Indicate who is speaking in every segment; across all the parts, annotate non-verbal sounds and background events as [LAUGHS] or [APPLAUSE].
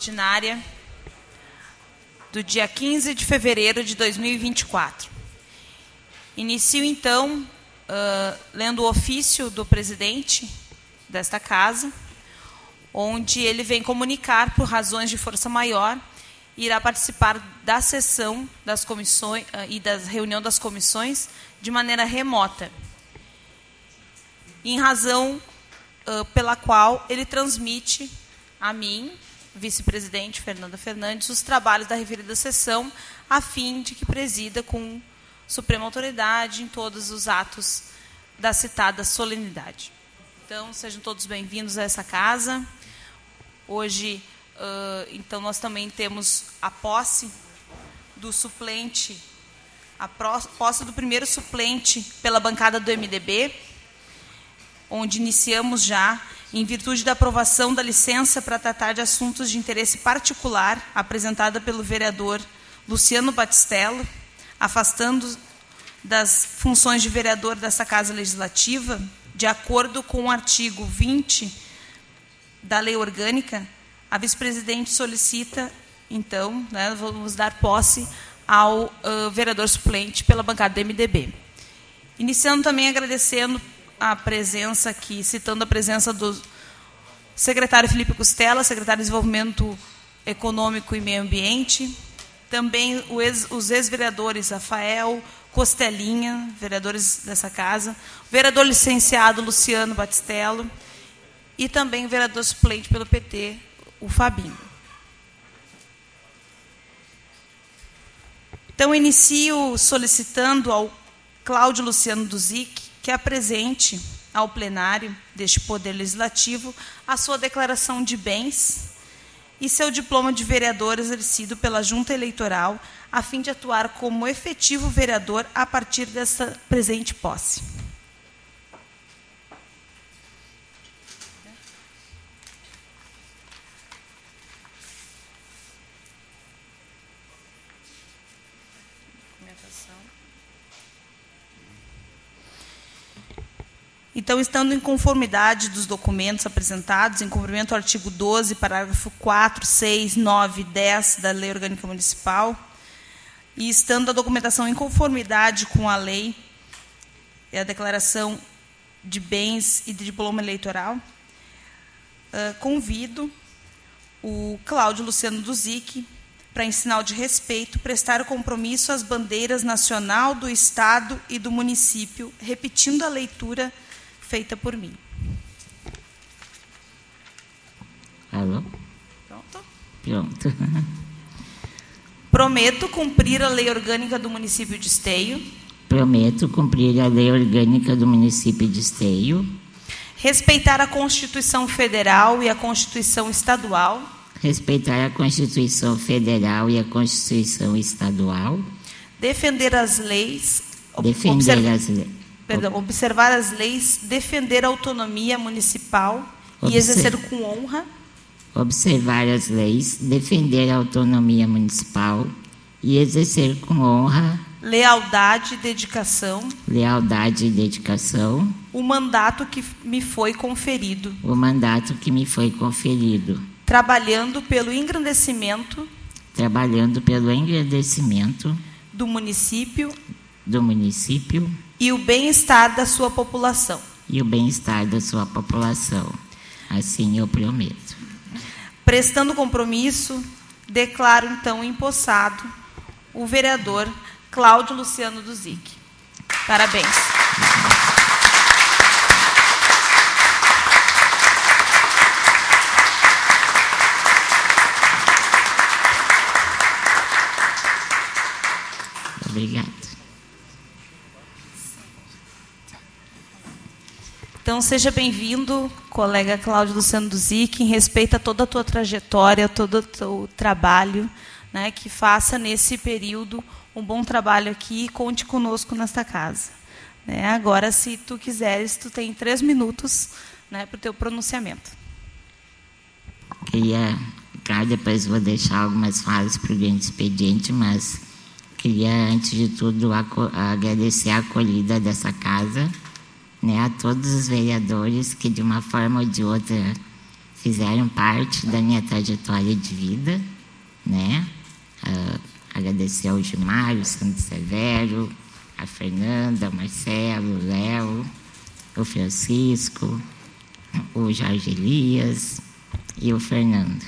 Speaker 1: ordinária do dia 15 de fevereiro de 2024. Inicio, então, uh, lendo o ofício do presidente desta casa, onde ele vem comunicar, por razões de força maior, irá participar da sessão das comissões uh, e da reunião das comissões de maneira remota, em razão uh, pela qual ele transmite a mim, vice-presidente Fernanda Fernandes, os trabalhos da referida sessão, a fim de que presida com suprema autoridade em todos os atos da citada solenidade. Então, sejam todos bem-vindos a essa casa. Hoje, uh, então, nós também temos a posse do suplente, a posse do primeiro suplente pela bancada do MDB, onde iniciamos já em virtude da aprovação da licença para tratar de assuntos de interesse particular, apresentada pelo vereador Luciano Batistello, afastando das funções de vereador dessa Casa Legislativa, de acordo com o artigo 20 da Lei Orgânica, a vice-presidente solicita, então, né, vamos dar posse ao uh, vereador suplente pela bancada do MDB. Iniciando também agradecendo a presença aqui, citando a presença do secretário Felipe Costela, secretário de Desenvolvimento Econômico e Meio Ambiente, também os ex-vereadores Rafael Costelinha, vereadores dessa casa, o vereador licenciado Luciano Batistello e também o vereador suplente pelo PT, o Fabinho. Então, inicio solicitando ao Cláudio Luciano Duzic que apresente ao plenário deste Poder Legislativo a sua declaração de bens e seu diploma de vereador exercido pela Junta Eleitoral, a fim de atuar como efetivo vereador a partir dessa presente posse. Então, estando em conformidade dos documentos apresentados, em cumprimento ao artigo 12, parágrafo 4, 6, 9 e 10 da Lei Orgânica Municipal, e estando a documentação em conformidade com a lei e a declaração de bens e de diploma eleitoral, uh, convido o Cláudio Luciano Duzic para, em sinal de respeito, prestar o compromisso às bandeiras nacional, do Estado e do município, repetindo a leitura feita por mim.
Speaker 2: Alô?
Speaker 1: Pronto?
Speaker 2: Pronto. [LAUGHS]
Speaker 1: Prometo cumprir a lei orgânica do município de Esteio.
Speaker 2: Prometo cumprir a lei orgânica do município de Esteio.
Speaker 1: Respeitar a Constituição Federal e a Constituição Estadual.
Speaker 2: Respeitar a Constituição Federal e a Constituição Estadual.
Speaker 1: Defender as leis.
Speaker 2: Defender
Speaker 1: observar,
Speaker 2: as leis.
Speaker 1: Perdão, observar as leis, defender a autonomia municipal
Speaker 2: Observe.
Speaker 1: e exercer com honra.
Speaker 2: Observar as leis, defender a autonomia municipal e exercer com honra.
Speaker 1: Lealdade e dedicação.
Speaker 2: Lealdade e dedicação.
Speaker 1: O mandato que me foi conferido.
Speaker 2: O mandato que me foi conferido.
Speaker 1: Trabalhando pelo engrandecimento.
Speaker 2: Trabalhando pelo engrandecimento.
Speaker 1: Do município.
Speaker 2: Do município
Speaker 1: e o bem-estar da sua população.
Speaker 2: E o bem-estar da sua população. Assim eu prometo.
Speaker 1: Prestando compromisso, declaro então empossado o vereador Cláudio Luciano Duzic. Parabéns.
Speaker 2: Obrigado.
Speaker 1: Então, seja bem-vindo, colega Cláudio Luciano Duzic, em respeito a toda a tua trajetória, todo o teu trabalho, né, que faça nesse período um bom trabalho aqui e conte conosco nesta casa. Né, agora, se tu quiseres, tu tem três minutos né, para o teu pronunciamento.
Speaker 2: Queria, claro, depois vou deixar algumas falas para o grande expediente, mas queria, antes de tudo, agradecer a acolhida dessa casa, né, a todos os vereadores que, de uma forma ou de outra, fizeram parte da minha trajetória de vida, né? Uh, agradecer ao Gimário Santos Severo, a Fernanda, o Marcelo, o Léo, o Francisco, o Jorge Elias e o Fernando.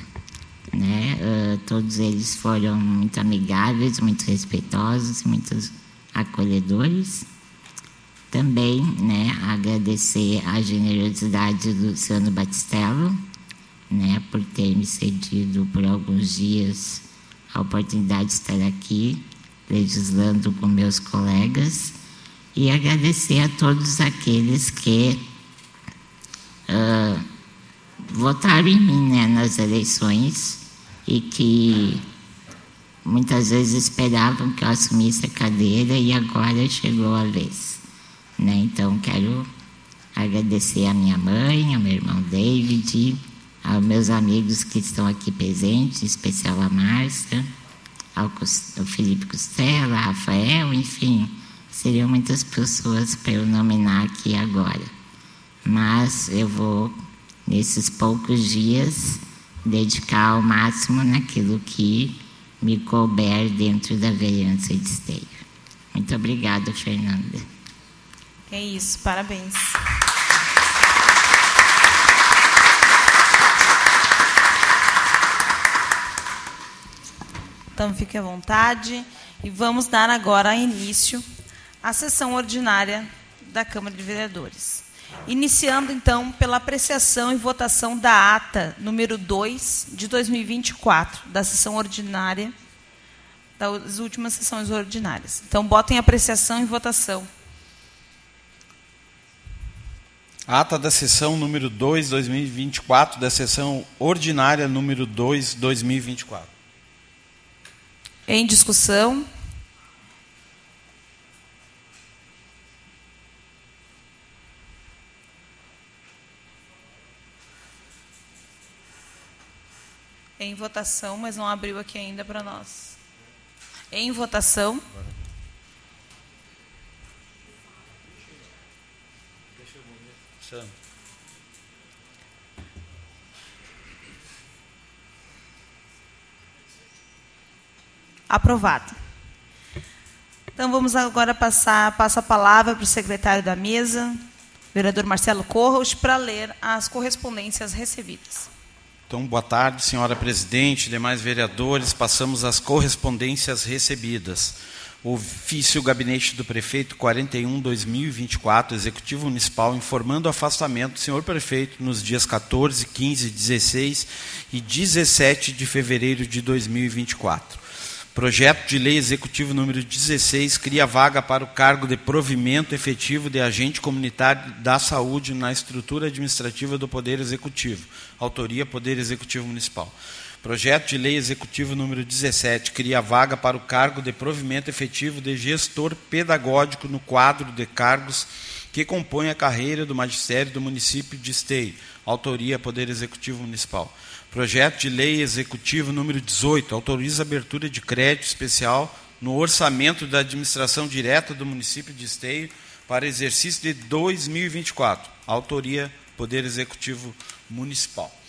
Speaker 2: Né? Uh, todos eles foram muito amigáveis, muito respeitosos, muito acolhedores. Também né, agradecer a generosidade do Luciano Batistello, né, por ter me cedido por alguns dias a oportunidade de estar aqui legislando com meus colegas e agradecer a todos aqueles que uh, votaram em mim né, nas eleições e que muitas vezes esperavam que eu assumisse a cadeira e agora chegou a vez. Né? Então, quero agradecer a minha mãe, ao meu irmão David, aos meus amigos que estão aqui presentes, em especial a Márcia, ao, ao Felipe Costela, a Rafael, enfim, seriam muitas pessoas para eu nominar aqui agora. Mas eu vou, nesses poucos dias, dedicar ao máximo naquilo que me couber dentro da vereança de esteio. Muito obrigada, Fernanda.
Speaker 1: É isso, parabéns. Então fique à vontade e vamos dar agora início à sessão ordinária da Câmara de Vereadores. Iniciando, então, pela apreciação e votação da ata número 2 de 2024, da sessão ordinária, das últimas sessões ordinárias. Então, botem apreciação e votação.
Speaker 3: Ata da sessão número 2, 2024, da sessão ordinária número 2, 2024.
Speaker 1: Em discussão. Em votação, mas não abriu aqui ainda para nós. Em votação. Aprovado. Então vamos agora passar passa a palavra para o secretário da mesa, vereador Marcelo Corros, para ler as correspondências recebidas.
Speaker 3: Então, boa tarde, senhora presidente, demais vereadores. Passamos às correspondências recebidas. Ofício Gabinete do Prefeito 41-2024, Executivo Municipal, informando o afastamento do senhor prefeito nos dias 14, 15, 16 e 17 de fevereiro de 2024. Projeto de Lei Executivo número 16 cria vaga para o cargo de provimento efetivo de agente comunitário da saúde na estrutura administrativa do Poder Executivo. Autoria Poder Executivo Municipal. Projeto de Lei Executivo número 17 cria vaga para o cargo de provimento efetivo de gestor pedagógico no quadro de cargos que compõem a carreira do magistério do município de Esteio. Autoria Poder Executivo Municipal. Projeto de Lei Executivo número 18 autoriza abertura de crédito especial no orçamento da administração direta do município de Esteio para exercício de 2024. Autoria Poder Executivo Municipal.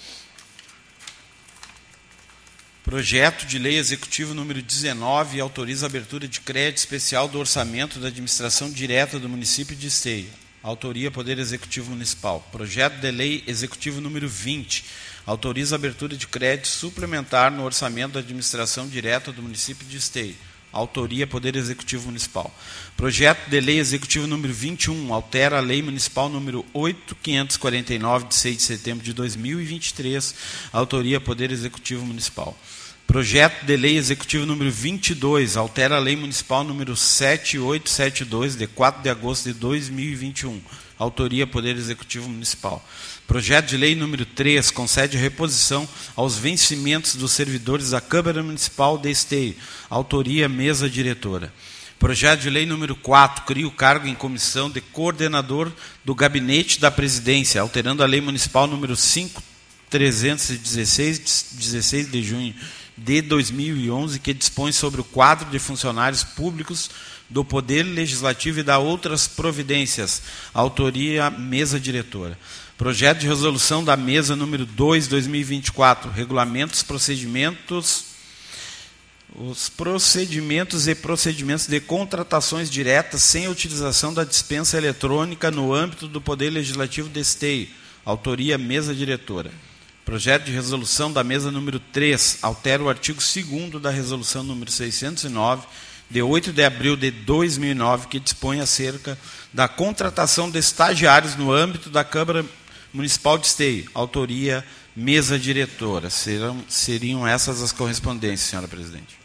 Speaker 3: Projeto de Lei Executivo número 19 autoriza a abertura de crédito especial do orçamento da administração direta do município de Esteio. Autoria Poder Executivo Municipal. Projeto de Lei Executivo número 20 autoriza a abertura de crédito suplementar no orçamento da administração direta do município de Esteio. Autoria Poder Executivo Municipal. Projeto de Lei Executivo número 21 altera a Lei Municipal número 8549 de 6 de setembro de 2023. Autoria Poder Executivo Municipal. Projeto de Lei Executivo número 22 altera a Lei Municipal número 7872 de 4 de agosto de 2021. Autoria Poder Executivo Municipal. Projeto de Lei número 3 concede reposição aos vencimentos dos servidores da Câmara Municipal de Esteio. Autoria Mesa Diretora. Projeto de Lei número 4 cria o cargo em comissão de coordenador do Gabinete da Presidência, alterando a Lei Municipal número 5316, 16 de junho de 2011, que dispõe sobre o quadro de funcionários públicos do Poder Legislativo e da outras providências. Autoria Mesa Diretora. Projeto de resolução da mesa número 2, 2024, regulamentos, procedimentos, os procedimentos e procedimentos de contratações diretas sem utilização da dispensa eletrônica no âmbito do Poder Legislativo de Esteio. Autoria mesa diretora. Projeto de resolução da mesa número 3 altera o artigo 2 da resolução número 609 de 8 de abril de 2009 que dispõe acerca da contratação de estagiários no âmbito da Câmara Municipal de Esteio. Autoria mesa diretora. Serão, seriam essas as correspondências, senhora presidente.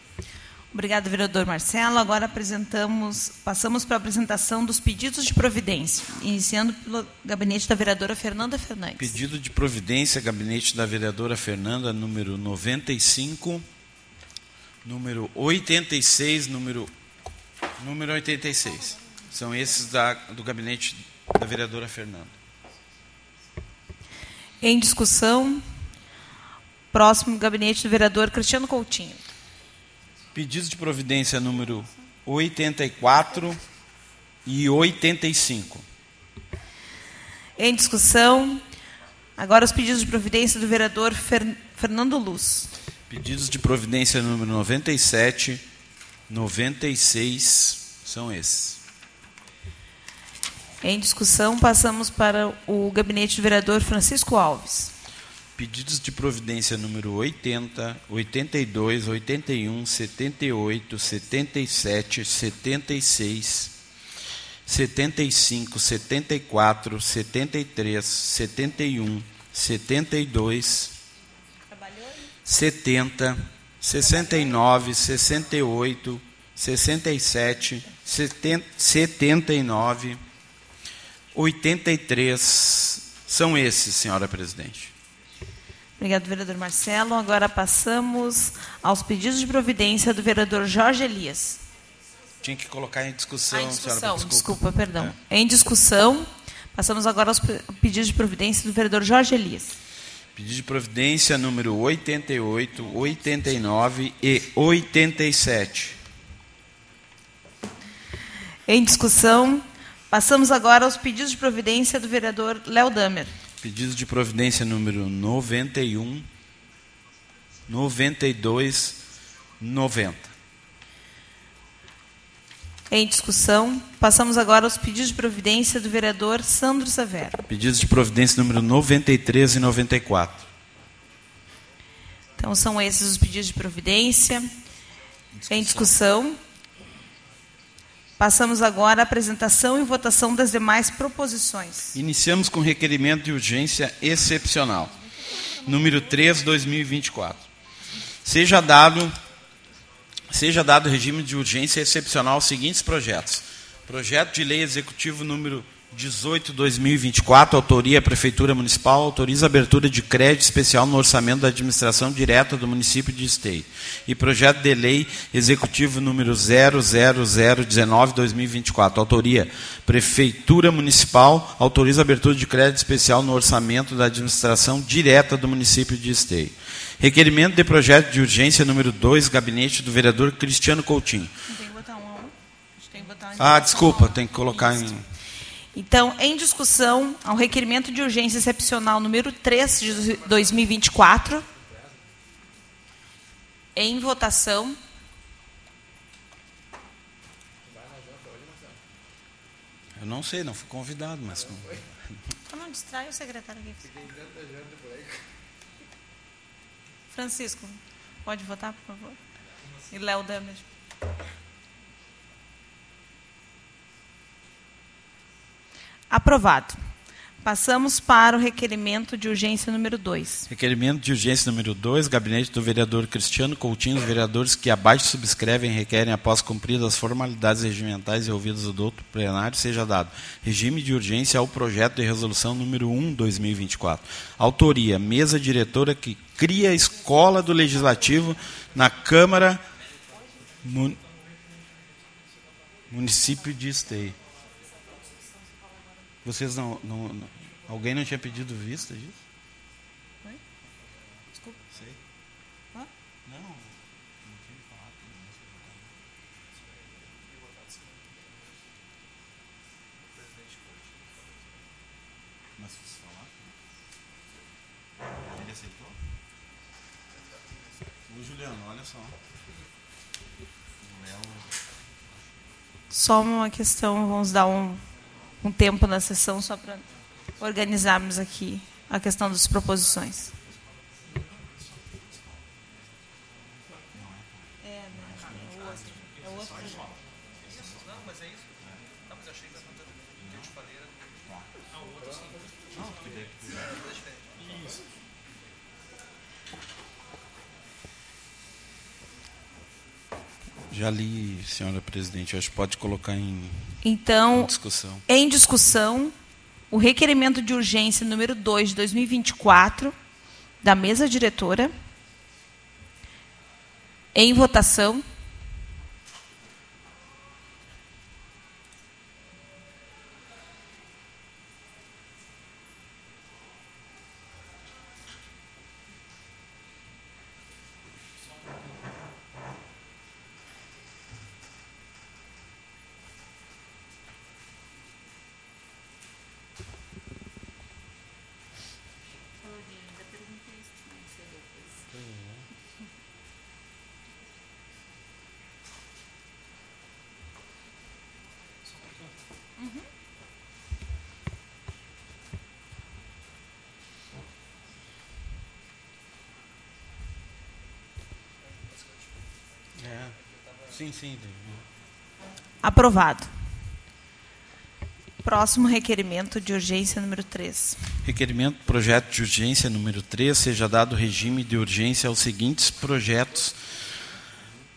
Speaker 1: Obrigado, vereador Marcelo. Agora apresentamos, passamos para a apresentação dos pedidos de providência, iniciando pelo gabinete da vereadora Fernanda Fernandes.
Speaker 3: Pedido de providência, gabinete da vereadora Fernanda, número 95, número 86, número, número 86. São esses da, do gabinete da vereadora Fernanda.
Speaker 1: Em discussão, próximo gabinete do vereador Cristiano Coutinho.
Speaker 3: Pedidos de providência número 84 e 85.
Speaker 1: Em discussão, agora os pedidos de providência do vereador Fer, Fernando Luz.
Speaker 3: Pedidos de providência número 97, 96 são esses.
Speaker 1: Em discussão, passamos para o gabinete do vereador Francisco Alves.
Speaker 3: Pedidos de providência número 80, 82, 81, 78, 77, 76, 75, 74, 73, 71, 72, 70, 69, 68, 67, 79, 83. São esses, senhora presidente.
Speaker 1: Obrigado, vereador Marcelo. Agora passamos aos pedidos de providência do vereador Jorge Elias.
Speaker 3: Tinha que colocar em discussão,
Speaker 1: Ah, em discussão,
Speaker 3: senhora.
Speaker 1: desculpa. perdão. Em discussão, passamos agora aos pe- pedidos de providência do vereador Jorge Elias.
Speaker 3: Pedido de providência número 88, 89 e 87.
Speaker 1: Em discussão, passamos agora aos pedidos de providência do vereador Léo Damer.
Speaker 3: Pedido de providência número 91, 92, 90.
Speaker 1: Em discussão, passamos agora aos pedidos de providência do vereador Sandro Severo.
Speaker 3: Pedidos de providência número 93 e 94.
Speaker 1: Então, são esses os pedidos de providência. Em discussão, passamos agora à apresentação e votação das demais proposições.
Speaker 3: Iniciamos com requerimento de urgência excepcional. Número 3, 2024. Seja dado seja dado regime de urgência excepcional aos seguintes projetos: Projeto de Lei Executivo número 18 2024, autoria Prefeitura Municipal, autoriza abertura de crédito especial no orçamento da administração direta do município de Esteio. E projeto de lei executivo número 00019 2024, autoria Prefeitura Municipal, autoriza abertura de crédito especial no orçamento da administração direta do município de Esteio. Requerimento de projeto de urgência número 2, gabinete do vereador Cristiano Coutinho.
Speaker 1: Tem que botar um a um. Tem que botar
Speaker 3: Ah, desculpa, tem que colocar em
Speaker 1: Então, em discussão, ao requerimento de urgência excepcional número 3 de 2024. Em votação.
Speaker 3: Eu não sei, não fui convidado, mas não-
Speaker 1: Então não distrai o secretário aqui. Francisco, pode votar, por favor? E Léo Damer. Aprovado. Passamos para o requerimento de urgência número 2.
Speaker 3: Requerimento de urgência número 2, gabinete do vereador Cristiano Coutinho, os vereadores que abaixo subscrevem requerem, após cumpridas as formalidades regimentais e ouvidos do doutor plenário, seja dado regime de urgência ao projeto de resolução número 1, 2024. Autoria, mesa diretora que cria a escola do Legislativo na Câmara Mun- Município de Esteio. Vocês não, não, não Alguém não tinha pedido vista disso? Oi?
Speaker 1: Desculpa.
Speaker 3: Sei.
Speaker 1: Hã?
Speaker 3: Não, não tinha falado. Mas vocês falaram? Ele aceitou? O Juliano, olha só.
Speaker 1: Só uma questão, vamos dar um um tempo na sessão só para organizarmos aqui a questão das proposições.
Speaker 3: Já li, senhora presidente. Acho que pode colocar em,
Speaker 1: Então,
Speaker 3: em discussão.
Speaker 1: em discussão, o requerimento de urgência número 2 de 2024 da mesa diretora. Em votação.
Speaker 3: Sim, sim.
Speaker 1: Aprovado. Próximo requerimento de urgência número 3.
Speaker 3: Requerimento projeto de urgência número 3 seja dado regime de urgência aos seguintes projetos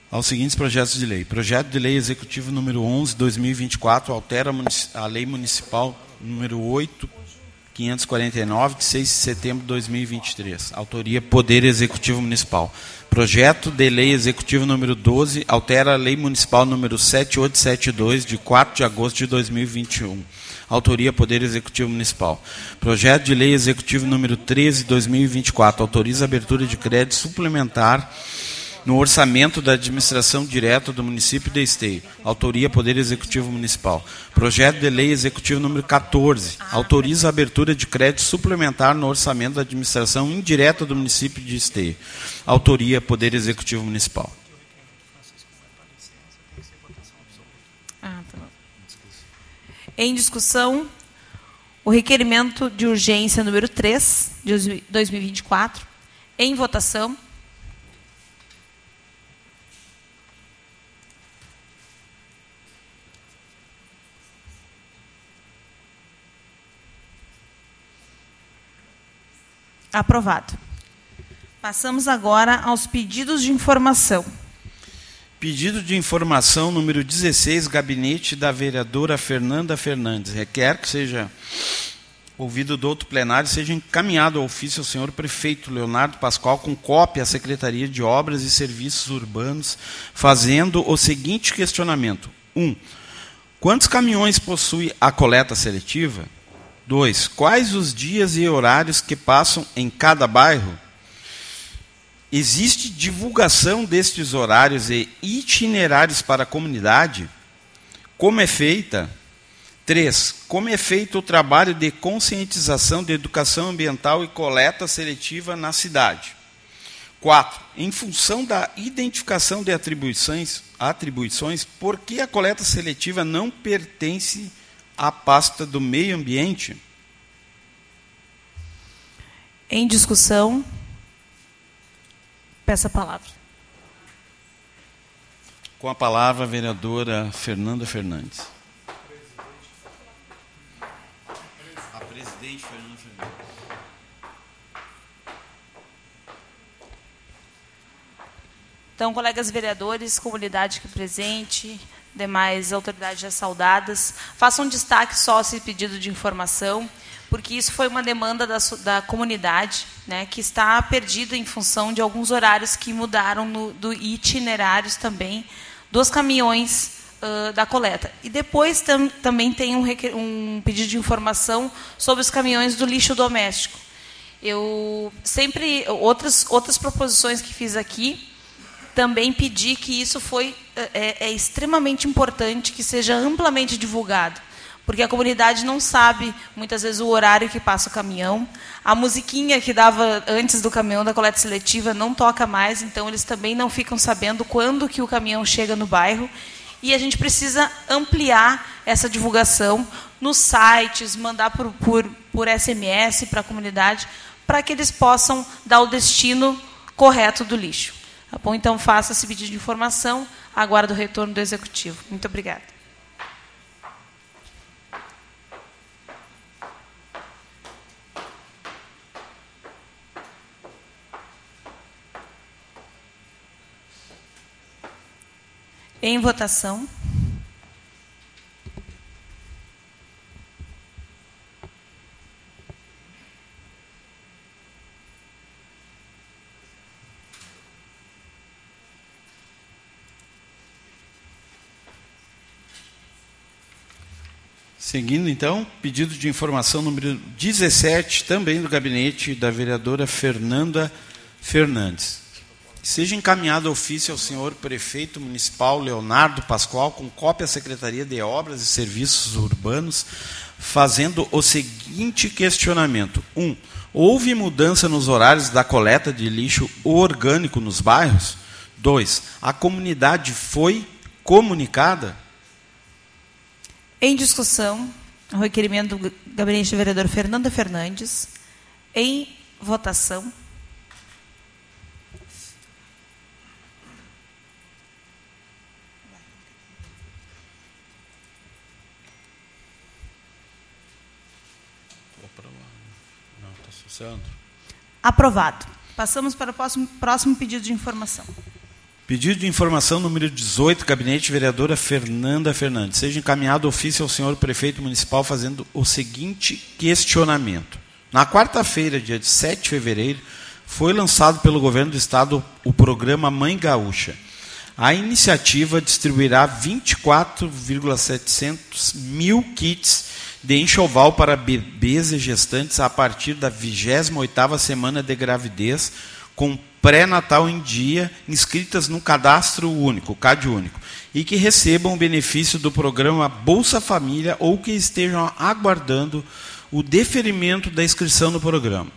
Speaker 3: aos seguintes projetos de lei. Projeto de lei executivo número 11 2024 altera a lei municipal número 8 549 de 6 de setembro de 2023. Autoria Poder Executivo Municipal. Projeto de lei executivo número 12 altera a lei municipal número 7872 de 4 de agosto de 2021. Autoria Poder Executivo Municipal. Projeto de lei executivo número 13 de 2024 autoriza a abertura de crédito suplementar no orçamento da administração direta do município de Esteio. Autoria Poder Executivo Municipal. Projeto de Lei Executivo número 14. Autoriza a abertura de crédito suplementar no orçamento da administração indireta do município de Esteio. Autoria Poder Executivo Municipal.
Speaker 1: Ah, tá. Em discussão, o requerimento de urgência número 3 de 2024. Em votação. Aprovado. Passamos agora aos pedidos de informação.
Speaker 3: Pedido de informação número 16, gabinete da vereadora Fernanda Fernandes. Requer que seja ouvido do outro plenário seja encaminhado ao ofício ao senhor prefeito Leonardo Pascoal com cópia à Secretaria de Obras e Serviços Urbanos, fazendo o seguinte questionamento: 1. Um, quantos caminhões possui a coleta seletiva? 2. Quais os dias e horários que passam em cada bairro? Existe divulgação destes horários e itinerários para a comunidade? Como é feita? 3. Como é feito o trabalho de conscientização de educação ambiental e coleta seletiva na cidade? 4. Em função da identificação de atribuições, atribuições, por que a coleta seletiva não pertence à pasta do meio ambiente?
Speaker 1: Em discussão, peço a palavra.
Speaker 3: Com a palavra, a vereadora Fernanda Fernandes. A presidente Fernanda Fernandes.
Speaker 1: Então, colegas vereadores, comunidade aqui presente, demais autoridades saudadas, façam um destaque só esse pedido de informação, porque isso foi uma demanda da, da comunidade, né, que está perdida em função de alguns horários que mudaram no, do itinerários também dos caminhões uh, da coleta. E depois tam, também tem um, um pedido de informação sobre os caminhões do lixo doméstico. Eu sempre outras outras proposições que fiz aqui também pedi que isso foi é, é extremamente importante que seja amplamente divulgado, porque a comunidade não sabe muitas vezes o horário que passa o caminhão. A musiquinha que dava antes do caminhão da coleta seletiva não toca mais, então eles também não ficam sabendo quando que o caminhão chega no bairro. E a gente precisa ampliar essa divulgação nos sites, mandar por, por, por SMS para a comunidade, para que eles possam dar o destino correto do lixo. Tá bom? Então, faça esse pedido de informação, aguardo o retorno do Executivo. Muito obrigada. Em votação.
Speaker 3: Seguindo, então, pedido de informação número 17, também do gabinete da vereadora Fernanda Fernandes. Seja encaminhado ofício ao senhor prefeito municipal Leonardo Pascoal, com cópia à Secretaria de Obras e Serviços Urbanos, fazendo o seguinte questionamento: 1. Um, houve mudança nos horários da coleta de lixo orgânico nos bairros? 2. A comunidade foi comunicada?
Speaker 1: Em discussão, o requerimento do gabinete do vereador Fernanda Fernandes. Em votação.
Speaker 3: Associando.
Speaker 1: Aprovado. Passamos para o próximo, próximo pedido de informação.
Speaker 3: Pedido de informação número 18, gabinete vereadora Fernanda Fernandes. Seja encaminhado ofício ao senhor prefeito municipal fazendo o seguinte questionamento. Na quarta-feira, dia 7 de fevereiro, foi lançado pelo governo do estado o programa Mãe Gaúcha. A iniciativa distribuirá 24,700 mil kits de enxoval para bebês e gestantes a partir da 28ª semana de gravidez, com pré-natal em dia, inscritas no cadastro único, CAD único, e que recebam o benefício do programa Bolsa Família ou que estejam aguardando o deferimento da inscrição no programa.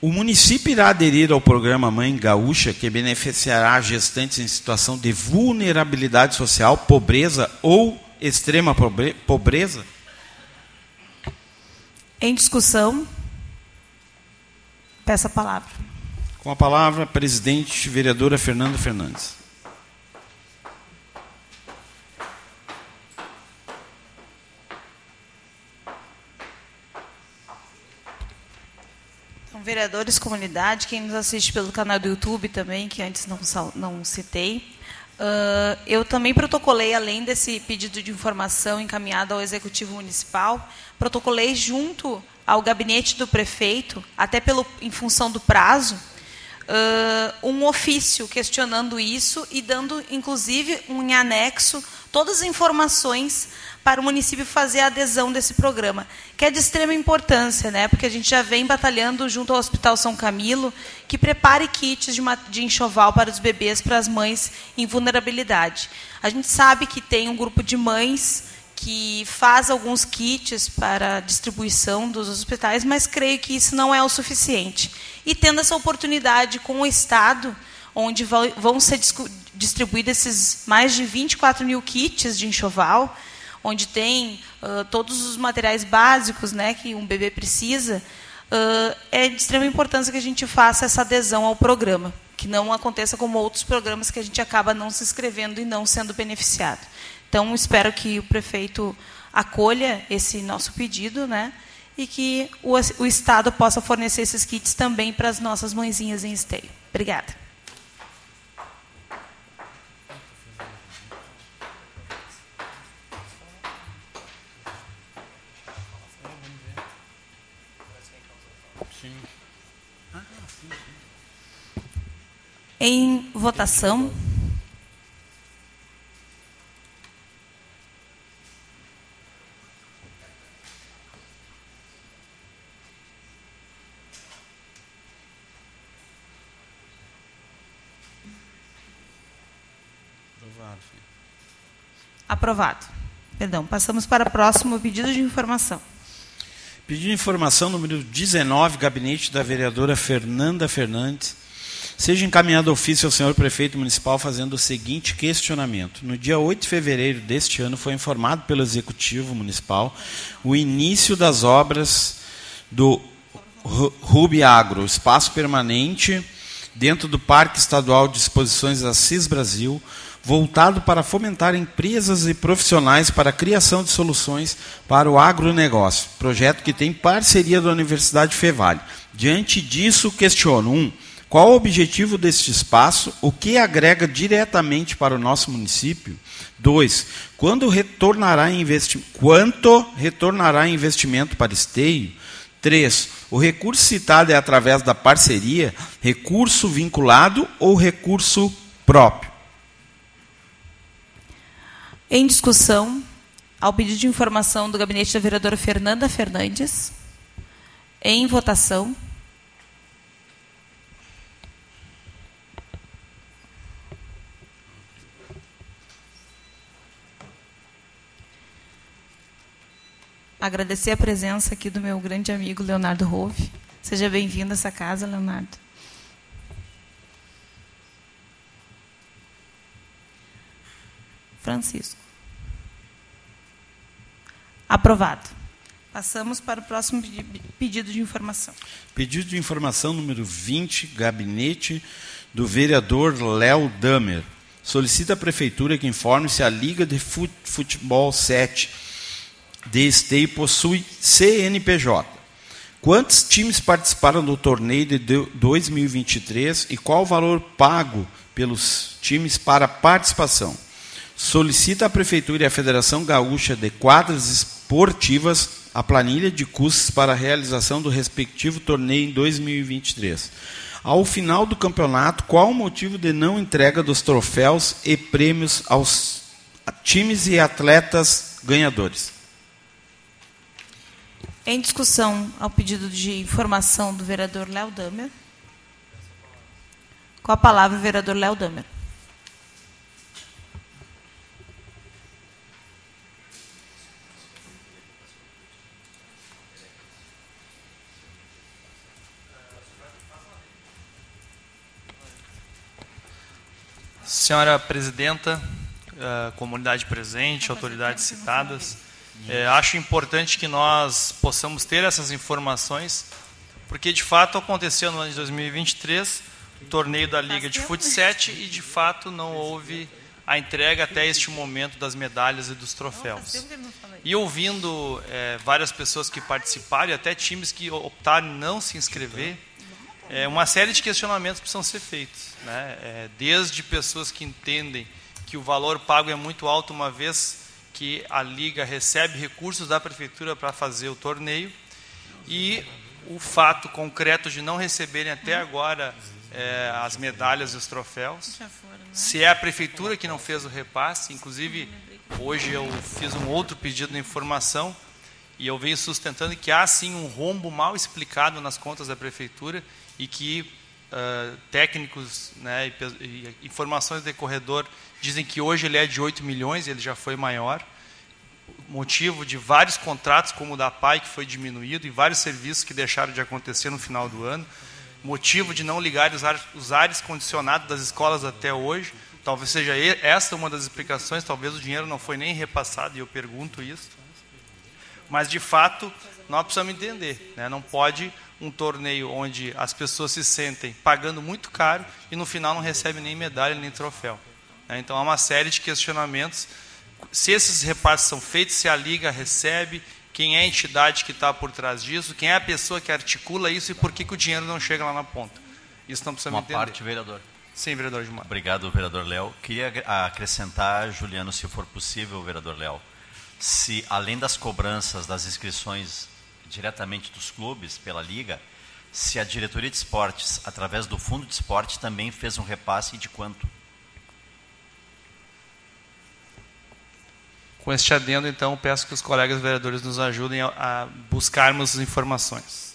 Speaker 3: O município irá aderir ao programa Mãe Gaúcha, que beneficiará gestantes em situação de vulnerabilidade social, pobreza ou extrema pobreza?
Speaker 1: Em discussão, peço a palavra.
Speaker 3: Com a palavra, presidente vereadora Fernanda Fernandes.
Speaker 1: Então, vereadores, comunidade, quem nos assiste pelo canal do YouTube também, que antes não, não citei. Uh, eu também protocolei, além desse pedido de informação encaminhado ao Executivo Municipal, protocolei junto ao gabinete do prefeito, até pelo, em função do prazo, uh, um ofício questionando isso e dando, inclusive, um anexo todas as informações para o município fazer a adesão desse programa, que é de extrema importância, né? porque a gente já vem batalhando junto ao Hospital São Camilo, que prepare kits de, uma, de enxoval para os bebês, para as mães em vulnerabilidade. A gente sabe que tem um grupo de mães que faz alguns kits para distribuição dos hospitais, mas creio que isso não é o suficiente. E tendo essa oportunidade com o Estado, onde vão ser distribuídos esses mais de 24 mil kits de enxoval, onde tem uh, todos os materiais básicos né, que um bebê precisa, uh, é de extrema importância que a gente faça essa adesão ao programa, que não aconteça como outros programas que a gente acaba não se inscrevendo e não sendo beneficiado. Então, espero que o prefeito acolha esse nosso pedido, né? E que o, o Estado possa fornecer esses kits também para as nossas mãezinhas em esteio. Obrigada. Em votação. Aprovado. Perdão, passamos para o próximo pedido de informação.
Speaker 3: Pedido de informação número 19, gabinete da vereadora Fernanda Fernandes. Seja encaminhado ofício ao senhor prefeito municipal fazendo o seguinte questionamento. No dia 8 de fevereiro deste ano foi informado pelo executivo municipal o início das obras do Rubi Agro, espaço permanente dentro do Parque Estadual de Exposições Assis Brasil, voltado para fomentar empresas e profissionais para a criação de soluções para o agronegócio. Projeto que tem parceria da Universidade Fevale. Diante disso, questiono: um, qual o objetivo deste espaço? O que agrega diretamente para o nosso município? Dois, quando retornará investimento? Quanto retornará investimento para esteio? Três, o recurso citado é através da parceria, recurso vinculado ou recurso próprio?
Speaker 1: Em discussão, ao pedido de informação do gabinete da vereadora Fernanda Fernandes. Em votação. Agradecer a presença aqui do meu grande amigo Leonardo Rove. Seja bem-vindo a essa casa, Leonardo. Francisco. Aprovado. Passamos para o próximo pedido de informação.
Speaker 3: Pedido de informação número 20, gabinete do vereador Léo Damer. Solicita à prefeitura que informe se a Liga de Futebol 7 de Esteio possui CNPJ. Quantos times participaram do torneio de 2023 e qual o valor pago pelos times para participação? Solicita à Prefeitura e à Federação Gaúcha de Quadras Esportivas a planilha de custos para a realização do respectivo torneio em 2023. Ao final do campeonato, qual o motivo de não entrega dos troféus e prêmios aos times e atletas ganhadores?
Speaker 1: Em discussão ao pedido de informação do vereador Léo Damer. Com a palavra, o vereador Léo Damer.
Speaker 4: Senhora Presidenta, uh, comunidade presente, autoridades citadas, é, acho importante que nós possamos ter essas informações, porque de fato aconteceu no ano de 2023 o torneio da Liga de Futsal e de fato não houve a entrega até este momento das medalhas e dos troféus. E ouvindo é, várias pessoas que participaram, e até times que optaram não se inscrever, é, uma série de questionamentos precisam ser feitos. Né? É, desde pessoas que entendem que o valor pago é muito alto, uma vez que a Liga recebe recursos da Prefeitura para fazer o torneio, e o fato concreto de não receberem até agora é, as medalhas e os troféus. Né? Se é a Prefeitura que não fez o repasse, inclusive hoje eu fiz um outro pedido de informação e eu venho sustentando que há sim um rombo mal explicado nas contas da Prefeitura e que uh, técnicos né, e, e, informações de corredor dizem que hoje ele é de 8 milhões, ele já foi maior. Motivo de vários contratos, como o da PAI, que foi diminuído, e vários serviços que deixaram de acontecer no final do ano. Motivo de não ligar os ares, os ares condicionados das escolas até hoje. Talvez seja esta uma das explicações, talvez o dinheiro não foi nem repassado, e eu pergunto isso. Mas, de fato, nós precisamos entender. Né? Não pode um torneio onde as pessoas se sentem pagando muito caro e no final não recebem nem medalha nem troféu. Né? Então há uma série de questionamentos. Se esses repasses são feitos, se a liga recebe, quem é a entidade que está por trás disso, quem é a pessoa que articula isso e por que, que o dinheiro não chega lá na ponta. Isso não precisa
Speaker 5: Uma
Speaker 4: entender.
Speaker 5: parte, vereador.
Speaker 4: Sim, vereador Gilmar.
Speaker 5: Obrigado, vereador Léo. Queria acrescentar, Juliano, se for possível, vereador Léo, se além das cobranças das inscrições diretamente dos clubes pela liga, se a diretoria de esportes, através do fundo de esporte, também fez um repasse de quanto?
Speaker 4: Com este adendo, então, peço que os colegas vereadores nos ajudem a, a buscarmos as informações.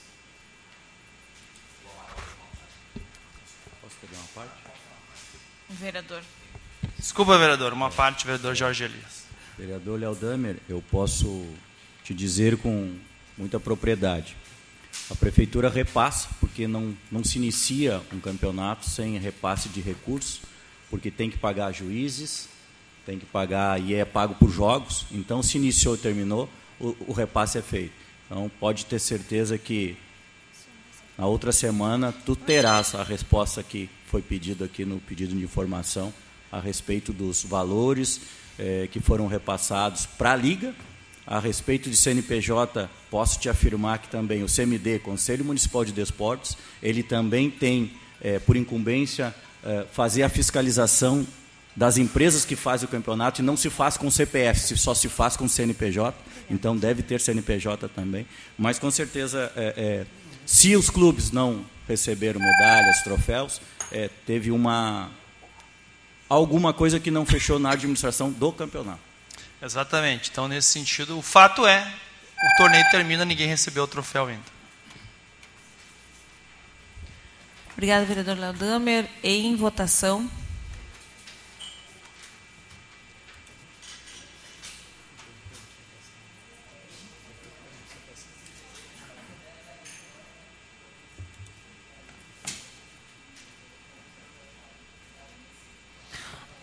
Speaker 1: Posso pegar uma parte? Vereador.
Speaker 4: Desculpa, vereador, uma parte, vereador Jorge Elias.
Speaker 6: Vereador Léo Damer, eu posso te dizer com muita propriedade. A prefeitura repassa, porque não, não se inicia um campeonato sem repasse de recursos, porque tem que pagar juízes, tem que pagar e é pago por jogos. Então, se iniciou e terminou, o, o repasse é feito. Então, pode ter certeza que na outra semana tu terás a resposta que foi pedida aqui no pedido de informação a respeito dos valores eh, que foram repassados para a Liga. A respeito de CNPJ, posso te afirmar que também o CMD, Conselho Municipal de Desportos, ele também tem, eh, por incumbência, eh, fazer a fiscalização das empresas que fazem o campeonato e não se faz com CPF, só se faz com CNPJ, então deve ter CNPJ também. Mas com certeza, é, é, se os clubes não receberam medalhas, troféus, é, teve uma alguma coisa que não fechou na administração do campeonato.
Speaker 4: Exatamente. Então, nesse sentido, o fato é, o torneio termina, ninguém recebeu o troféu ainda.
Speaker 1: Obrigada, vereador Léo Damer. Em votação.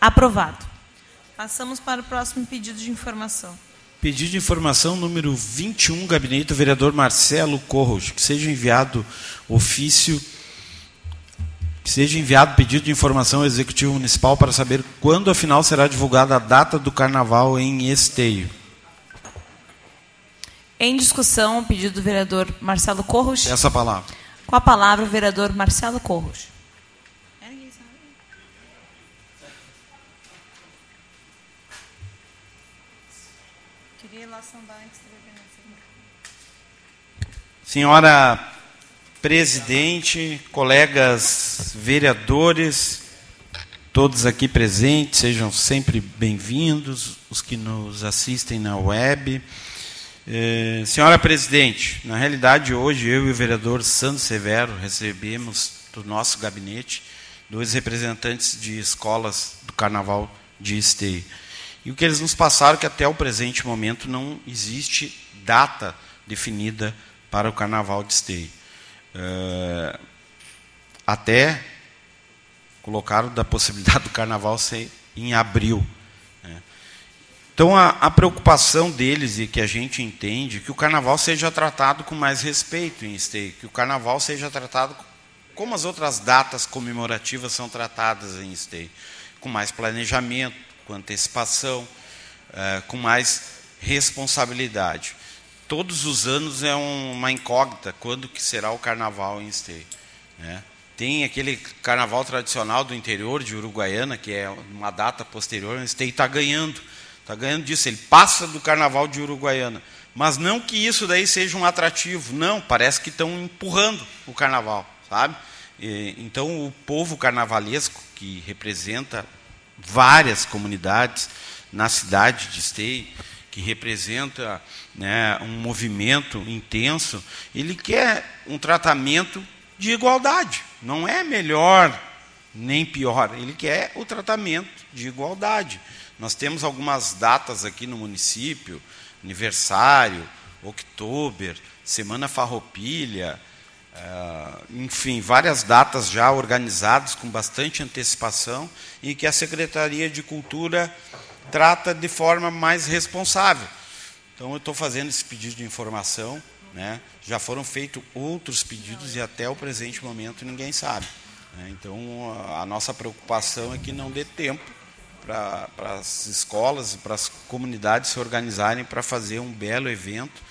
Speaker 1: Aprovado. Passamos para o próximo pedido de informação.
Speaker 3: Pedido de informação número 21, gabinete do vereador Marcelo Corros, que seja enviado ofício que seja enviado pedido de informação ao Executivo Municipal para saber quando afinal será divulgada a data do carnaval em Esteio.
Speaker 1: Em discussão, o pedido do vereador Marcelo Corros.
Speaker 3: Essa palavra.
Speaker 1: Com a palavra, o vereador Marcelo Corros.
Speaker 3: Senhora presidente, colegas vereadores, todos aqui presentes, sejam sempre bem-vindos, os que nos assistem na web. Eh, senhora presidente, na realidade hoje eu e o vereador Sandro Severo recebemos do nosso gabinete dois representantes de escolas do Carnaval de Esteio. E o que eles nos passaram é que até o presente momento não existe data definida para o Carnaval de Esteio. Uh, até colocaram da possibilidade do Carnaval ser em abril. Né? Então, a, a, preocupação deles, e que a gente entende, que o Carnaval seja tratado com mais respeito em Esteio, que o Carnaval seja tratado como as outras datas comemorativas são tratadas em Esteio, com mais planejamento, com antecipação, uh, com mais responsabilidade todos os anos é uma incógnita quando que será o carnaval em Esteio. Né? Tem aquele carnaval tradicional do interior de Uruguaiana, que é uma data posterior, o Esteio está ganhando. Está ganhando disso, ele passa do carnaval de Uruguaiana. Mas não que isso daí seja um atrativo, não, parece que estão empurrando o carnaval, sabe? Então o povo carnavalesco, que representa várias comunidades na cidade de Esteio, que representa né, um movimento intenso, ele quer um tratamento de igualdade. Não é melhor nem pior, ele quer o tratamento de igualdade. Nós temos algumas datas aqui no município, aniversário, outubro, Semana Farroupilha, enfim, várias datas já organizadas com bastante antecipação e que a Secretaria de Cultura trata de forma mais responsável. Então, eu estou fazendo esse pedido de informação. Né? Já foram feitos outros pedidos e até o presente momento ninguém sabe. Né? Então, a, a nossa preocupação é que não dê tempo para as escolas e para as comunidades se organizarem para fazer um belo evento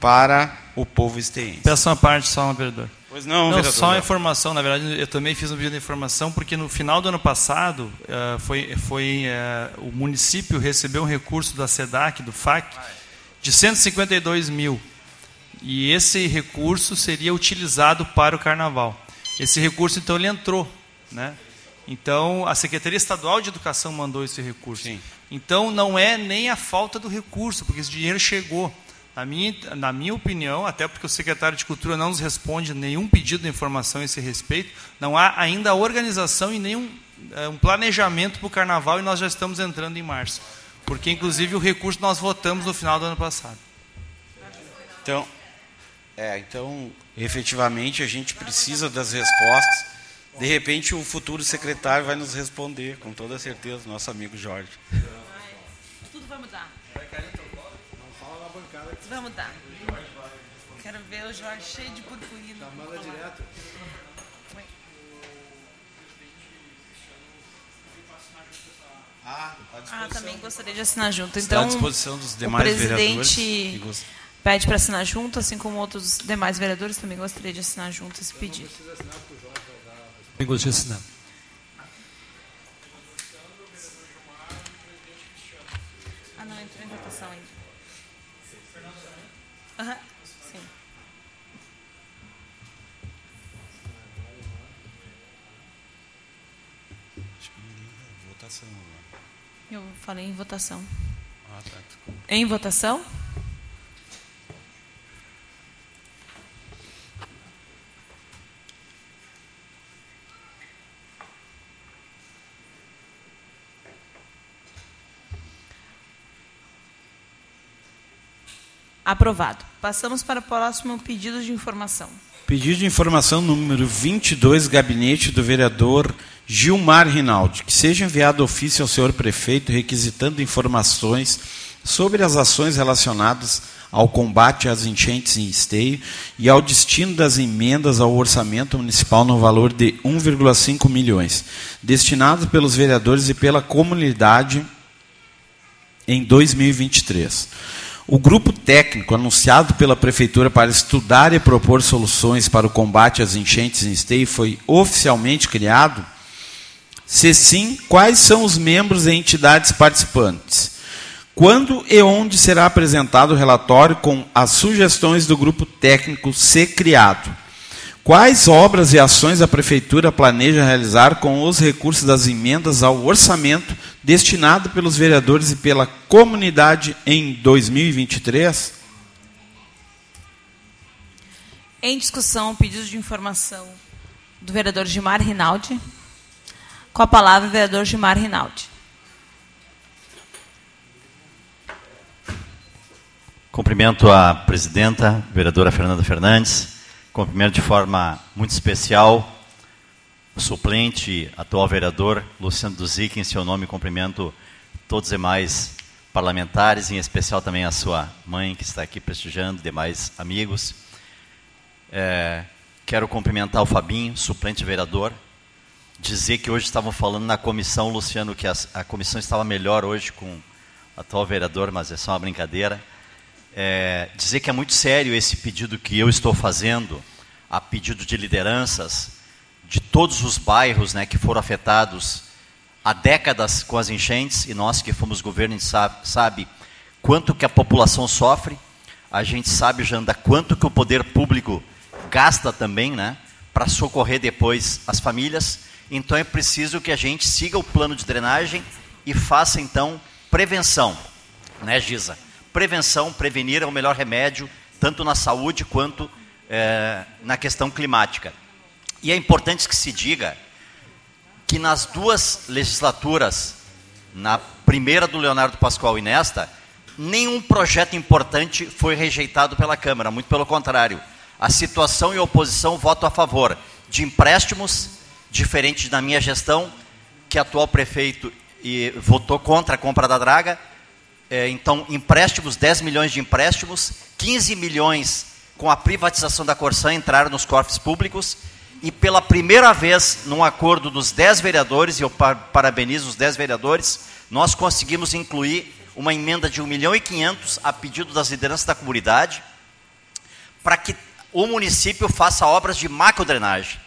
Speaker 3: para o povo esteense.
Speaker 4: Peço uma parte só, vereador.
Speaker 3: Pois não, não
Speaker 4: vereador. Só uma informação, na verdade, eu também fiz um pedido de informação, porque no final do ano passado, uh, foi, foi uh, o município recebeu um recurso da SEDAC, do FAC, de 152 mil. E esse recurso seria utilizado para o carnaval. Esse recurso, então, ele entrou. Né? Então, a Secretaria Estadual de Educação mandou esse recurso. Sim. Então, não é nem a falta do recurso, porque esse dinheiro chegou. Na minha, na minha opinião, até porque o secretário de Cultura não nos responde nenhum pedido de informação a esse respeito, não há ainda organização e nenhum é, um planejamento para o carnaval e nós já estamos entrando em março. Porque, inclusive, o recurso nós votamos no final do ano passado.
Speaker 3: Então, é, então, efetivamente, a gente precisa das respostas. De repente, o futuro secretário vai nos responder, com toda certeza, nosso amigo Jorge.
Speaker 1: Vai mudar. Quero ver o Jorge cheio de purpurina. Manda direto.
Speaker 3: Ah,
Speaker 1: Ah, também gostaria de assinar junto.
Speaker 3: Está à
Speaker 1: Então,
Speaker 3: disposição dos
Speaker 1: o
Speaker 3: demais
Speaker 1: presidente
Speaker 3: vereadores. que gos-
Speaker 1: pede para assinar junto, assim como outros demais vereadores também gostaria de assinar junto esse pedido.
Speaker 7: Bem, gostaria de assinar.
Speaker 1: Eu falei em votação.
Speaker 3: Ah, tá, desculpa.
Speaker 1: Em votação? Aprovado. Passamos para o próximo pedido de informação.
Speaker 3: Pedido de informação número 22, gabinete do vereador Gilmar Rinaldi, que seja enviado ofício ao senhor prefeito requisitando informações sobre as ações relacionadas ao combate às enchentes em esteio e ao destino das emendas ao orçamento municipal no valor de 1,5 milhões, destinados pelos vereadores e pela comunidade em 2023. O grupo técnico anunciado pela Prefeitura para estudar e propor soluções para o combate às enchentes em esteio foi oficialmente criado? Se sim, quais são os membros e entidades participantes? Quando e onde será apresentado o relatório com as sugestões do grupo técnico ser criado? Quais obras e ações a Prefeitura planeja realizar com os recursos das emendas ao orçamento destinado pelos vereadores e pela comunidade em 2023?
Speaker 1: Em discussão, pedido de informação do vereador Gilmar Rinaldi. Com a palavra, o vereador Gilmar Rinaldi.
Speaker 5: Cumprimento a presidenta, vereadora Fernanda Fernandes. Cumprimento de forma muito especial o suplente, atual vereador Luciano Duzic, em seu nome cumprimento todos os demais parlamentares, em especial também a sua mãe, que está aqui prestigiando, demais amigos. É, quero cumprimentar o Fabinho, suplente vereador, dizer que hoje estavam falando na comissão, Luciano, que a, a comissão estava melhor hoje com o atual vereador, mas é só uma brincadeira. É, dizer que é muito sério esse pedido que eu estou fazendo, a pedido de lideranças de todos os bairros né, que foram afetados há décadas com as enchentes, e nós que fomos governo, a gente sabe, sabe quanto que a população sofre, a gente sabe, Janda, quanto que o poder público gasta também, né, para socorrer depois as famílias. Então é preciso que a gente siga o plano de drenagem e faça então prevenção, né, Giza? Prevenção, prevenir é o melhor remédio, tanto na saúde quanto é, na questão climática. E é importante que se diga que nas duas legislaturas, na primeira do Leonardo Pascoal e nesta, nenhum projeto importante foi rejeitado pela Câmara, muito pelo contrário. A situação e a oposição votam a favor de empréstimos, diferente da minha gestão, que atual prefeito e, votou contra a compra da draga. É, então, empréstimos, 10 milhões de empréstimos, 15 milhões com a privatização da Corsã entraram nos cofres públicos e pela primeira vez, num acordo dos 10 vereadores, e eu parabenizo os 10 vereadores, nós conseguimos incluir uma emenda de 1 milhão e 500 a pedido das lideranças da comunidade, para que o município faça obras de macrodrenagem.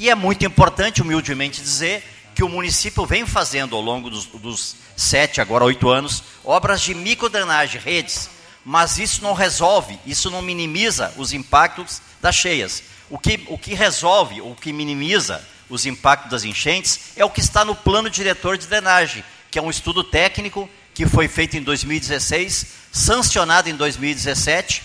Speaker 5: E é muito importante, humildemente, dizer que o município vem fazendo ao longo dos, dos sete, agora oito anos, obras de microdrenagem, redes, mas isso não resolve, isso não minimiza os impactos das cheias. O que, o que resolve, o que minimiza os impactos das enchentes é o que está no plano diretor de drenagem, que é um estudo técnico que foi feito em 2016, sancionado em 2017,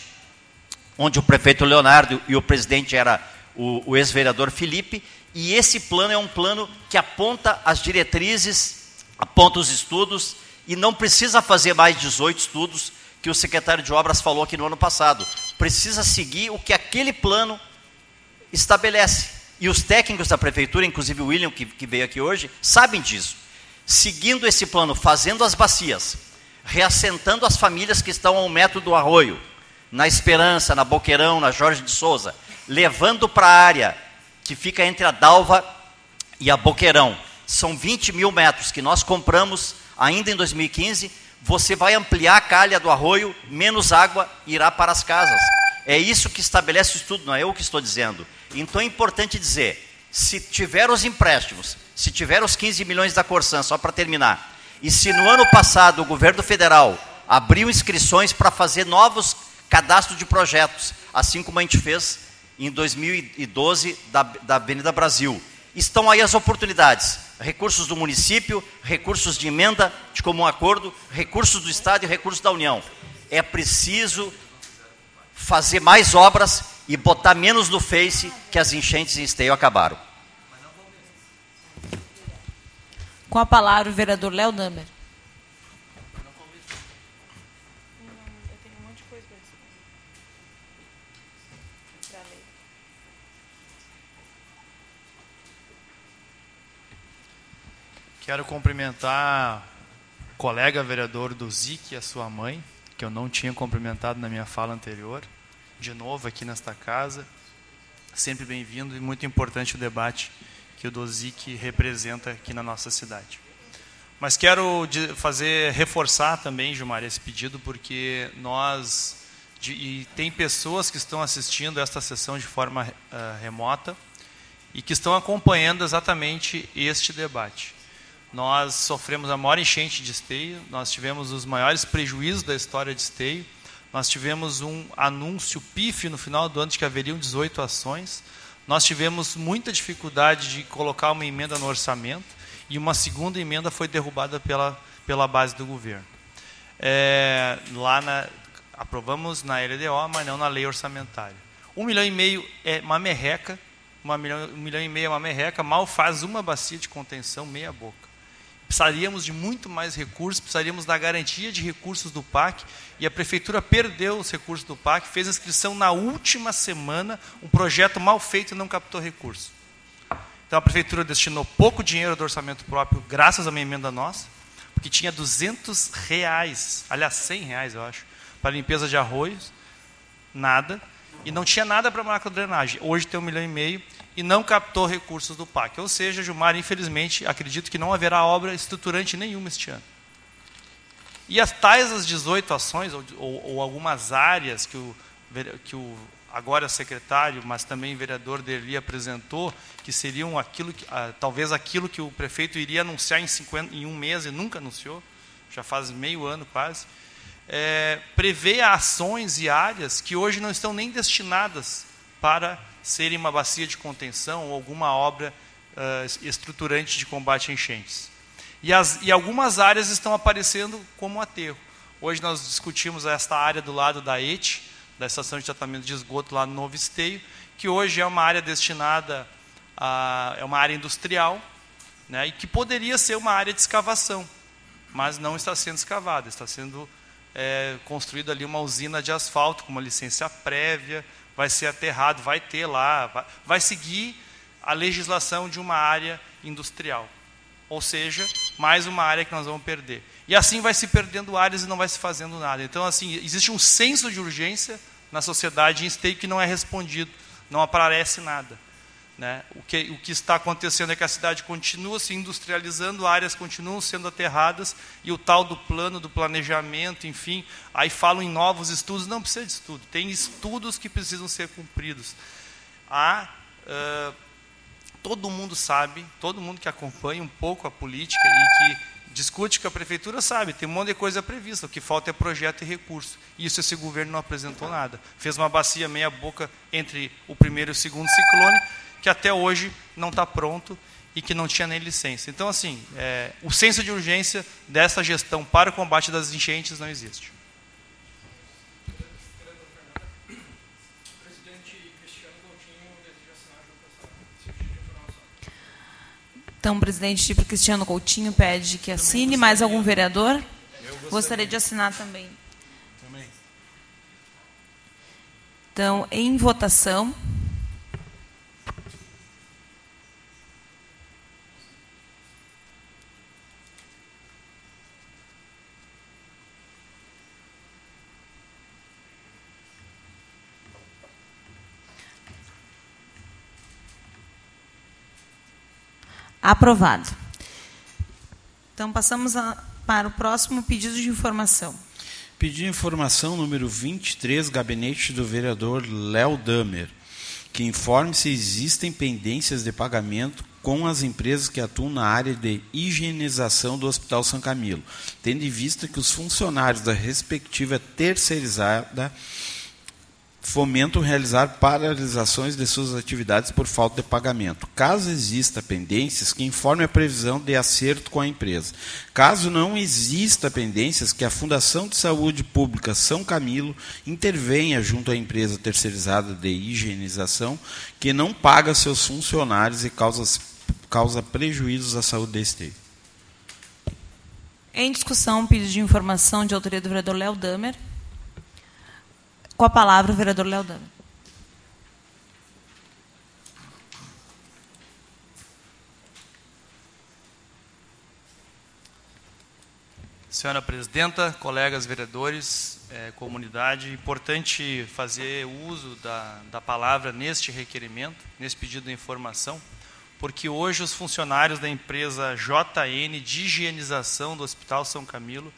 Speaker 5: onde o prefeito Leonardo e o presidente era o, o ex-vereador Felipe, e esse plano é um plano que aponta as diretrizes, aponta os estudos E não precisa fazer mais 18 estudos que o secretário de Obras falou aqui no ano passado. Precisa seguir o que aquele plano estabelece. E os técnicos da prefeitura, inclusive o William, que, que veio aqui hoje, sabem disso. Seguindo esse plano, fazendo as bacias, reassentando as famílias que estão ao metro do arroio, na Esperança, na Boqueirão, na Jorge de Souza, levando para a área que fica entre a Dalva e a Boqueirão. São 20 mil metros que nós compramos ainda em 2015. Você vai ampliar a calha do arroio, menos água irá para as casas. É isso que estabelece o estudo, não é eu que estou dizendo. Então é importante dizer: se tiver os empréstimos, se tiver os 15 milhões da Corsan, só para terminar, e se no ano passado o governo federal abriu inscrições para fazer novos cadastros de projetos, assim como a gente fez em 2012 da, da Avenida Brasil. Estão aí as oportunidades: recursos do município, recursos de emenda de comum acordo, recursos do Estado e recursos da União. É preciso fazer mais obras e botar menos no Face que as enchentes em Esteio acabaram.
Speaker 1: Com a palavra o vereador Léo Damer.
Speaker 4: Quero cumprimentar o colega vereador do ZIC e a sua mãe, que eu não tinha cumprimentado na minha fala anterior, de novo aqui nesta casa. Sempre bem-vindo e muito importante o debate que o DOZIC representa aqui na nossa cidade. Mas quero fazer reforçar também, Gilmar, esse pedido, porque nós de, e tem pessoas que estão assistindo esta sessão de forma uh, remota e que estão acompanhando exatamente este debate. Nós sofremos a maior enchente de esteio, nós tivemos os maiores prejuízos da história de esteio, nós tivemos um anúncio pífio no final do ano de que haveriam 18 ações, nós tivemos muita dificuldade de colocar uma emenda no orçamento e uma segunda emenda foi derrubada pela, pela base do governo. É, lá na, aprovamos na LDO, mas não na lei orçamentária. Um milhão e meio é uma merreca, uma milhão, um milhão e meio é uma merreca, mal faz uma bacia de contenção meia boca precisaríamos de muito mais recursos, precisaríamos da garantia de recursos do PAC, e a prefeitura perdeu os recursos do PAC, fez inscrição na última semana, um projeto mal feito e não captou recursos. Então a prefeitura destinou pouco dinheiro do orçamento próprio, graças a uma emenda nossa, porque tinha 200 reais, aliás, 100 reais, eu acho, para limpeza de arroios, nada, e não tinha nada para macrodrenagem. Hoje tem um milhão e meio, e não captou recursos do PAC. Ou seja, Gilmar, infelizmente, acredito que não haverá obra estruturante nenhuma este ano. E as tais as 18 ações, ou, ou, ou algumas áreas que o, que o agora secretário, mas também vereador Derli apresentou, que seriam aquilo que, ah, talvez aquilo que o prefeito iria anunciar em, 50, em um mês e nunca anunciou, já faz meio ano quase, é, prevê ações e áreas que hoje não estão nem destinadas para serem uma bacia de contenção ou alguma obra uh, estruturante de combate a enchentes. E, as, e algumas áreas estão aparecendo como aterro. Hoje nós discutimos esta área do lado da ET, da Estação de Tratamento de Esgoto lá no Novo Esteio, que hoje é uma área destinada a é uma área industrial, né, e que poderia ser uma área de escavação, mas não está sendo escavada, está sendo é, construída ali uma usina de asfalto com uma licença prévia, vai ser aterrado, vai ter lá, vai, vai seguir a legislação de uma área industrial. Ou seja, mais uma área que nós vamos perder. E assim vai se perdendo áreas e não vai se fazendo nada. Então, assim, existe um senso de urgência na sociedade em esteio que não é respondido, não aparece nada. Né? O, que, o que está acontecendo é que a cidade continua se industrializando, áreas continuam sendo aterradas, e o tal do plano, do planejamento, enfim, aí falam em novos estudos, não precisa de estudo, tem estudos que precisam ser cumpridos. Há, uh, todo mundo sabe, todo mundo que acompanha um pouco a política e que discute com a prefeitura sabe, tem um monte de coisa prevista, o que falta é projeto e recurso. Isso esse governo não apresentou nada. Fez uma bacia meia boca entre o primeiro e o segundo ciclone, que até hoje não está pronto e que não tinha nem licença. Então, assim, é, o senso de urgência dessa gestão para o combate das enchentes não existe.
Speaker 1: Então, o presidente tipo Cristiano Coutinho pede que assine. Mais algum vereador? Gostaria de assinar também. Também. Então, em votação. Aprovado. Então, passamos a, para o próximo pedido de informação.
Speaker 3: Pedido de informação número 23, gabinete do vereador Léo Damer, que informe se existem pendências de pagamento com as empresas que atuam na área de higienização do Hospital São Camilo, tendo em vista que os funcionários da respectiva terceirizada fomentam realizar paralisações de suas atividades por falta de pagamento. Caso exista pendências, que informe a previsão de acerto com a empresa. Caso não exista pendências, que a Fundação de Saúde Pública São Camilo intervenha junto à empresa terceirizada de higienização, que não paga seus funcionários e causa, causa prejuízos à saúde deste.
Speaker 1: Em discussão, pedido de informação de autoria do vereador Léo Damer. Com a palavra, o vereador Léo.
Speaker 4: Senhora Presidenta, colegas vereadores, é, comunidade, importante fazer uso da, da palavra neste requerimento, nesse pedido de informação, porque hoje os funcionários da empresa JN de higienização do Hospital São Camilo,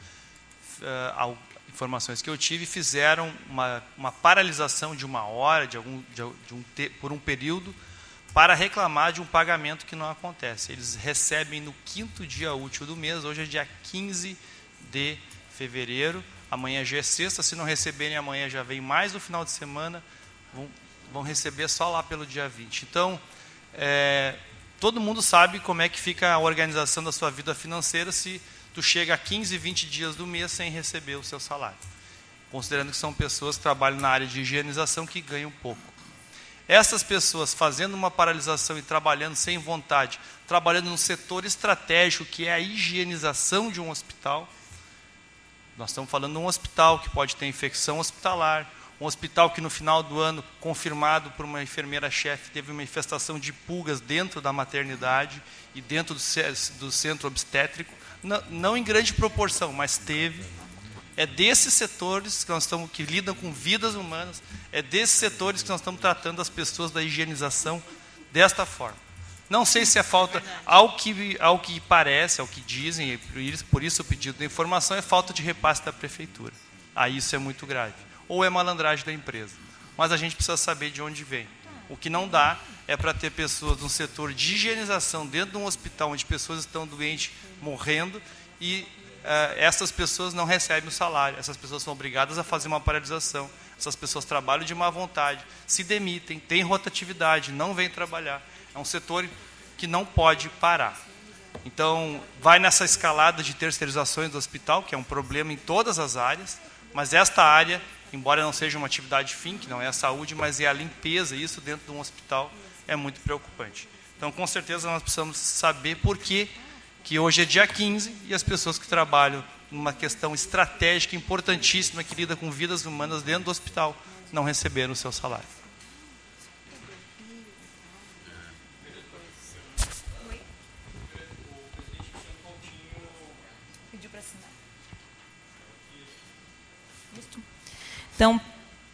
Speaker 4: uh, informações que eu tive, fizeram uma, uma paralisação de uma hora, de algum, de, de um, por um período, para reclamar de um pagamento que não acontece. Eles recebem no quinto dia útil do mês, hoje é dia 15 de fevereiro, amanhã já é sexta, se não receberem amanhã já vem mais no final de semana, vão, vão receber só lá pelo dia 20. Então, é, todo mundo sabe como é que fica a organização da sua vida financeira se tu chega a 15, 20 dias do mês sem receber o seu salário. Considerando que são pessoas que trabalham na área de higienização que ganham pouco. Essas pessoas fazendo uma paralisação e trabalhando sem vontade, trabalhando num setor estratégico que é a higienização de um hospital. Nós estamos falando de um hospital que pode ter infecção hospitalar, um hospital que no final do ano, confirmado por uma enfermeira-chefe, teve uma infestação de pulgas dentro da maternidade e dentro do, do centro obstétrico não, não em grande proporção, mas teve. É desses setores que nós estamos que lidam com vidas humanas, é desses setores que nós estamos tratando as pessoas da higienização desta forma. Não sei se é falta, ao que, ao que parece, ao que dizem, por isso, por isso o pedido de informação é falta de repasse da prefeitura. Aí isso é muito grave. Ou é malandragem da empresa. Mas a gente precisa saber de onde vem. O que não dá é para ter pessoas no setor de higienização dentro de um hospital onde pessoas estão doentes, morrendo, e uh, essas pessoas não recebem o salário. Essas pessoas são obrigadas a fazer uma paralisação. Essas pessoas trabalham de má vontade, se demitem, têm rotatividade, não vêm trabalhar. É um setor que não pode parar. Então, vai nessa escalada de terceirizações do hospital, que é um problema em todas as áreas, mas esta área embora não seja uma atividade fim, que não é a saúde, mas é a limpeza, isso dentro de um hospital é muito preocupante. Então, com certeza, nós precisamos saber por que, que hoje é dia 15 e as pessoas que trabalham numa questão estratégica importantíssima que lida com vidas humanas dentro do hospital não receberam o seu salário.
Speaker 1: Então,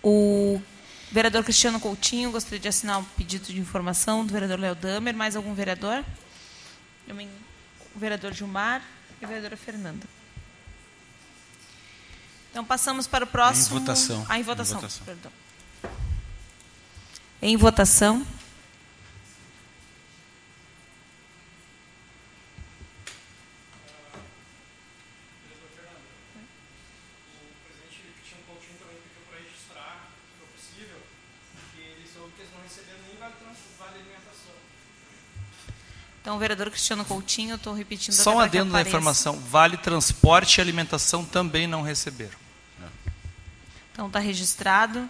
Speaker 1: o vereador Cristiano Coutinho gostaria de assinar o um pedido de informação do vereador Léo Damer. Mais algum vereador? O vereador Gilmar e a vereadora Fernanda. Então, passamos para o próximo...
Speaker 3: Em votação.
Speaker 1: Ah, em votação. Em votação. Perdão. Em votação. Então, o vereador Cristiano Coutinho, estou repetindo.
Speaker 4: Só um adendo da informação: Vale Transporte e Alimentação também não receberam.
Speaker 1: Então, está registrado.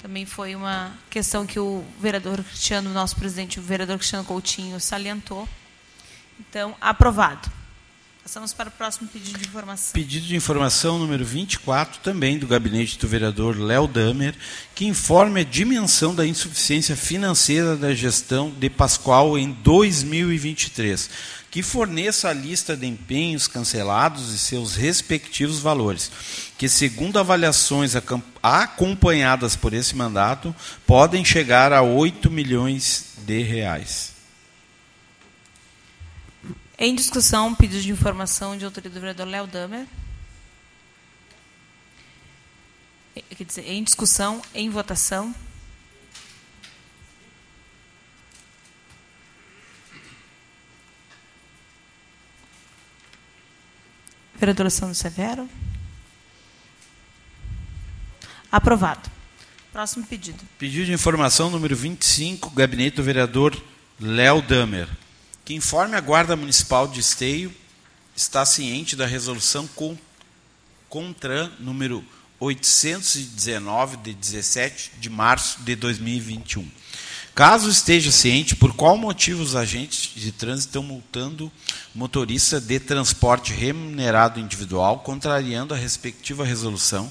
Speaker 1: Também foi uma questão que o vereador Cristiano, nosso presidente, o vereador Cristiano Coutinho, salientou. Então, aprovado. Passamos para o próximo pedido de informação.
Speaker 3: Pedido de informação número 24, também do gabinete do vereador Léo Damer, que informe a dimensão da insuficiência financeira da gestão de Pascoal em 2023, que forneça a lista de empenhos cancelados e seus respectivos valores, que, segundo avaliações acompanhadas por esse mandato, podem chegar a 8 milhões de reais.
Speaker 1: Em discussão, pedido de informação de autoria do vereador Léo Damer. Quer dizer, em discussão, em votação. Vereadora Sandro Severo. Aprovado. Próximo pedido.
Speaker 3: Pedido de informação número 25, gabinete do vereador Léo Damer que informe a Guarda Municipal de Esteio está ciente da resolução CONTRAN número 819 de 17 de março de 2021. Caso esteja ciente por qual motivo os agentes de trânsito estão multando motorista de transporte remunerado individual, contrariando a respectiva resolução,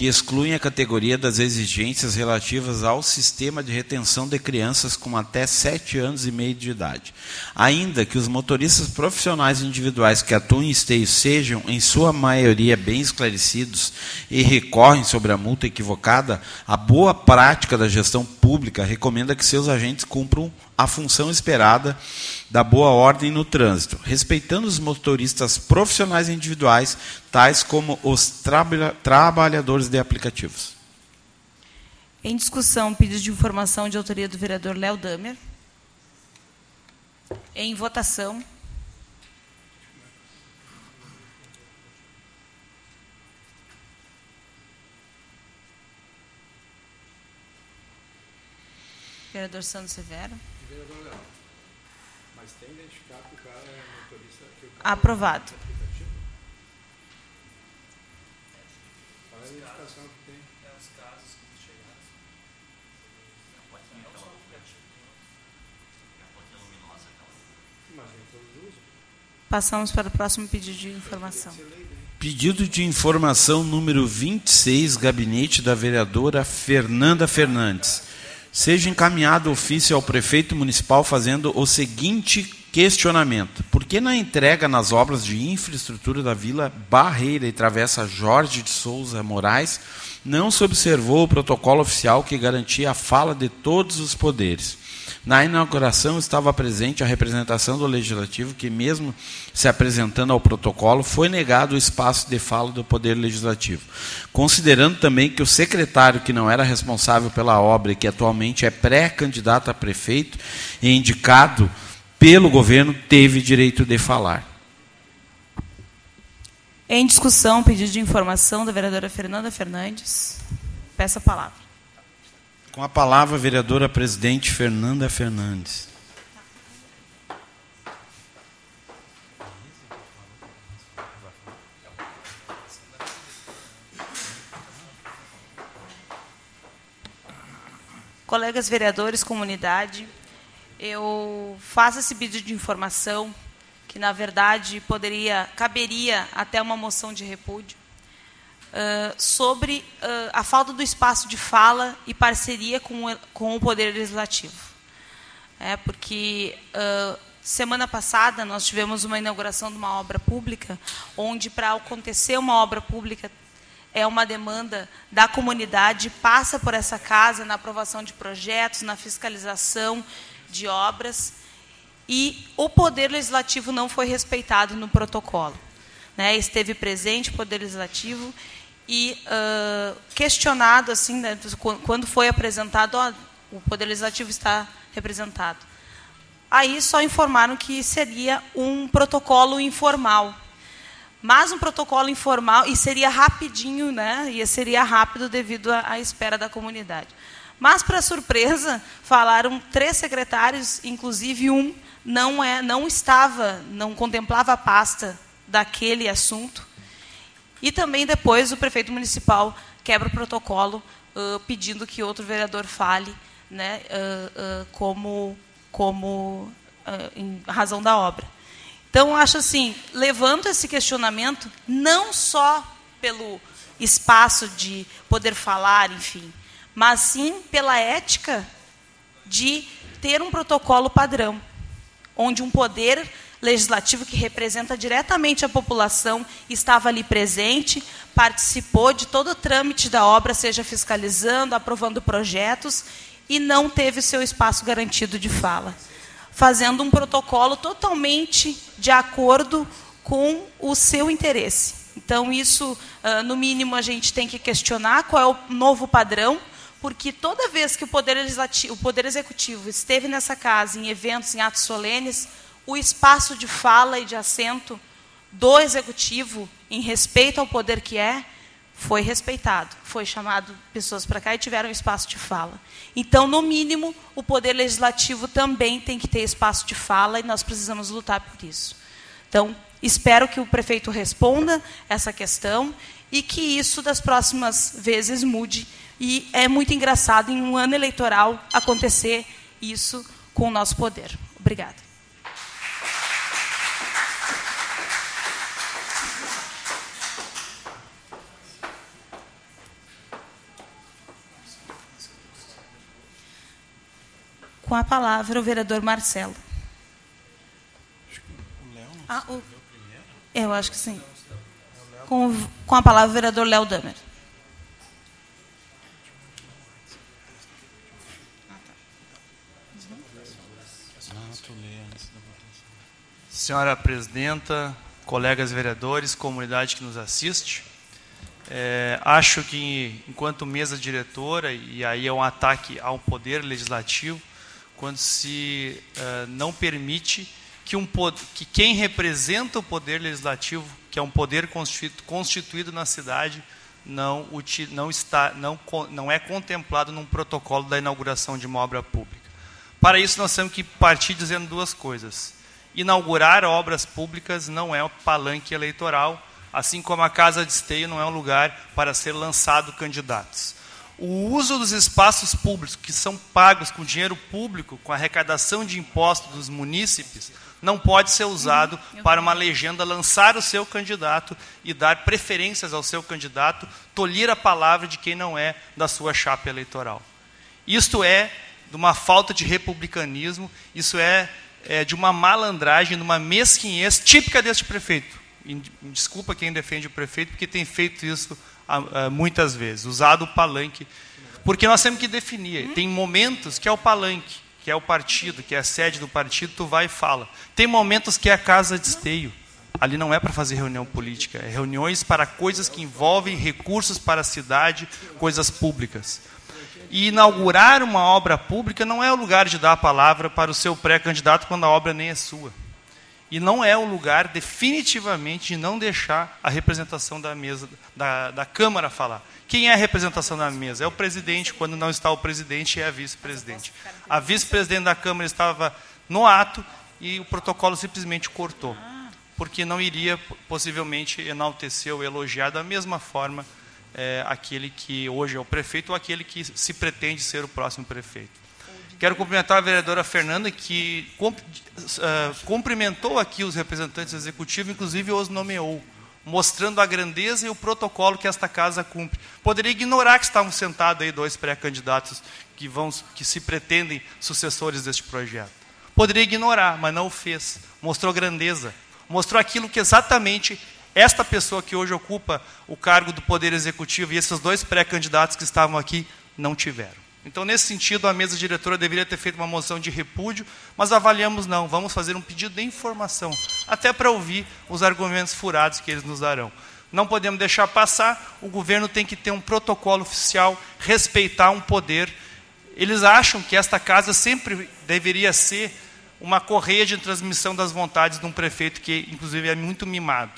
Speaker 3: que excluem a categoria das exigências relativas ao sistema de retenção de crianças com até 7 anos e meio de idade. Ainda que os motoristas profissionais individuais que atuam em esteio sejam, em sua maioria, bem esclarecidos e recorrem sobre a multa equivocada, a boa prática da gestão pública recomenda que seus agentes cumpram a função esperada da boa ordem no trânsito, respeitando os motoristas profissionais e individuais, tais como os traba trabalhadores de aplicativos.
Speaker 1: Em discussão, pedido de informação de autoria do vereador Léo Damer. Em votação. Vereador Santos Severo. Chegaram. Passamos para o próximo pedido de informação.
Speaker 3: Pedido de informação número 26, gabinete da vereadora Fernanda Fernandes seja encaminhado ofício ao prefeito municipal fazendo o seguinte questionamento: por que na entrega nas obras de infraestrutura da Vila Barreira e Travessa Jorge de Souza Moraes não se observou o protocolo oficial que garantia a fala de todos os poderes? Na inauguração estava presente a representação do Legislativo, que, mesmo se apresentando ao protocolo, foi negado o espaço de fala do Poder Legislativo. Considerando também que o secretário, que não era responsável pela obra e que atualmente é pré-candidato a prefeito e indicado pelo governo, teve direito de falar.
Speaker 1: Em discussão, pedido de informação da vereadora Fernanda Fernandes. Peço a palavra.
Speaker 3: Com a palavra, a vereadora presidente Fernanda Fernandes.
Speaker 1: Colegas vereadores, comunidade, eu faço esse pedido de informação que, na verdade, poderia, caberia até uma moção de repúdio, uh, sobre uh, a falta do espaço de fala e parceria com, com o Poder Legislativo. É, porque uh, semana passada nós tivemos uma inauguração de uma obra pública, onde para acontecer uma obra pública é uma demanda da comunidade, passa por essa casa na aprovação de projetos, na fiscalização de obras, e o Poder Legislativo não foi respeitado no protocolo. Né? Esteve presente o Poder Legislativo e uh, questionado assim, né, quando foi apresentado, ó, o Poder Legislativo está representado. Aí só informaram que seria um protocolo informal. Mas um protocolo informal, e seria rapidinho, né? E seria rápido devido à, à espera da comunidade. Mas, para surpresa, falaram três secretários, inclusive um não, é, não estava, não contemplava a pasta daquele assunto, e também depois o prefeito municipal quebra o protocolo uh, pedindo que outro vereador fale né, uh, uh, como, como em razão da obra. Então, acho assim, levando esse questionamento, não só pelo espaço de poder falar, enfim, mas sim pela ética de ter um protocolo padrão, onde um poder legislativo que representa diretamente a população estava ali presente, participou de todo o trâmite da obra, seja fiscalizando, aprovando projetos, e não teve seu espaço garantido de fala, fazendo um protocolo totalmente de acordo com o seu interesse. Então, isso, ah, no mínimo, a gente tem que questionar qual é o novo padrão, porque toda vez que o Poder, o Poder Executivo esteve nessa casa, em eventos, em atos solenes, o espaço de fala e de assento do Executivo, em respeito ao poder que é, foi respeitado. Foi chamado pessoas para cá e tiveram espaço de fala. Então, no mínimo, o Poder Legislativo também tem que ter espaço de fala e nós precisamos lutar por isso. Então, espero que o prefeito responda essa questão e que isso das próximas vezes mude. E é muito engraçado em um ano eleitoral acontecer isso com o nosso poder. Obrigada. Com a palavra o vereador Marcelo. Ah, o... Eu acho que sim. Com, com a palavra o vereador Léo Damer.
Speaker 4: Senhora presidenta, colegas vereadores, comunidade que nos assiste, é, acho que, enquanto mesa diretora, e aí é um ataque ao poder legislativo, quando se uh, não permite que, um, que quem representa o poder legislativo, que é um poder constituído, na cidade, não, não, está, não, não é contemplado num protocolo da inauguração de uma obra pública. Para isso, nós temos que partir dizendo duas coisas. Inaugurar obras públicas não é um palanque eleitoral, assim como a Casa de Esteio não é um lugar para ser lançado candidatos o uso dos espaços públicos que são pagos com dinheiro público, com arrecadação de impostos dos munícipes, não pode ser usado uhum. para uma legenda lançar o seu candidato e dar preferências ao seu candidato, tolir a palavra de quem não é da sua chapa eleitoral. Isto é de uma falta de republicanismo, isso é, é de uma malandragem, de uma mesquinhez típica deste prefeito. E, desculpa quem defende o prefeito, porque tem feito isso muitas vezes, usado o palanque. Porque nós temos que definir. Tem momentos que é o palanque, que é o partido, que é a sede do partido, tu vai e fala. Tem momentos que é a casa de esteio. Ali não é para fazer reunião política, é reuniões para coisas que envolvem recursos para a cidade, coisas públicas. E inaugurar uma obra pública não é o lugar de dar a palavra para o seu pré-candidato quando a obra nem é sua. E não é o lugar, definitivamente, de não deixar a representação da mesa, da, da Câmara falar. Quem é a representação da mesa? É o presidente, quando não está o presidente, é a vice-presidente. A vice-presidente da Câmara estava no ato e o protocolo simplesmente cortou. Porque não iria, possivelmente, enaltecer ou elogiar da mesma forma é, aquele que hoje é o prefeito ou aquele que se pretende ser o próximo prefeito. Quero cumprimentar a vereadora Fernanda, que uh, cumprimentou aqui os representantes executivos, inclusive os nomeou, mostrando a grandeza e o protocolo que esta casa cumpre. Poderia ignorar que estavam sentados aí dois pré-candidatos que, vão, que se pretendem sucessores deste projeto. Poderia ignorar, mas não o fez. Mostrou grandeza. Mostrou aquilo que exatamente esta pessoa que hoje ocupa o cargo do Poder Executivo e esses dois pré-candidatos que estavam aqui não tiveram. Então, nesse sentido, a mesa diretora deveria ter feito uma moção de repúdio, mas avaliamos não, vamos fazer um pedido de informação, até para ouvir os argumentos furados que eles nos darão. Não podemos deixar passar, o governo tem que ter um protocolo oficial, respeitar um poder. Eles acham que esta casa sempre deveria ser uma correia de transmissão das vontades de um prefeito que, inclusive, é muito mimado.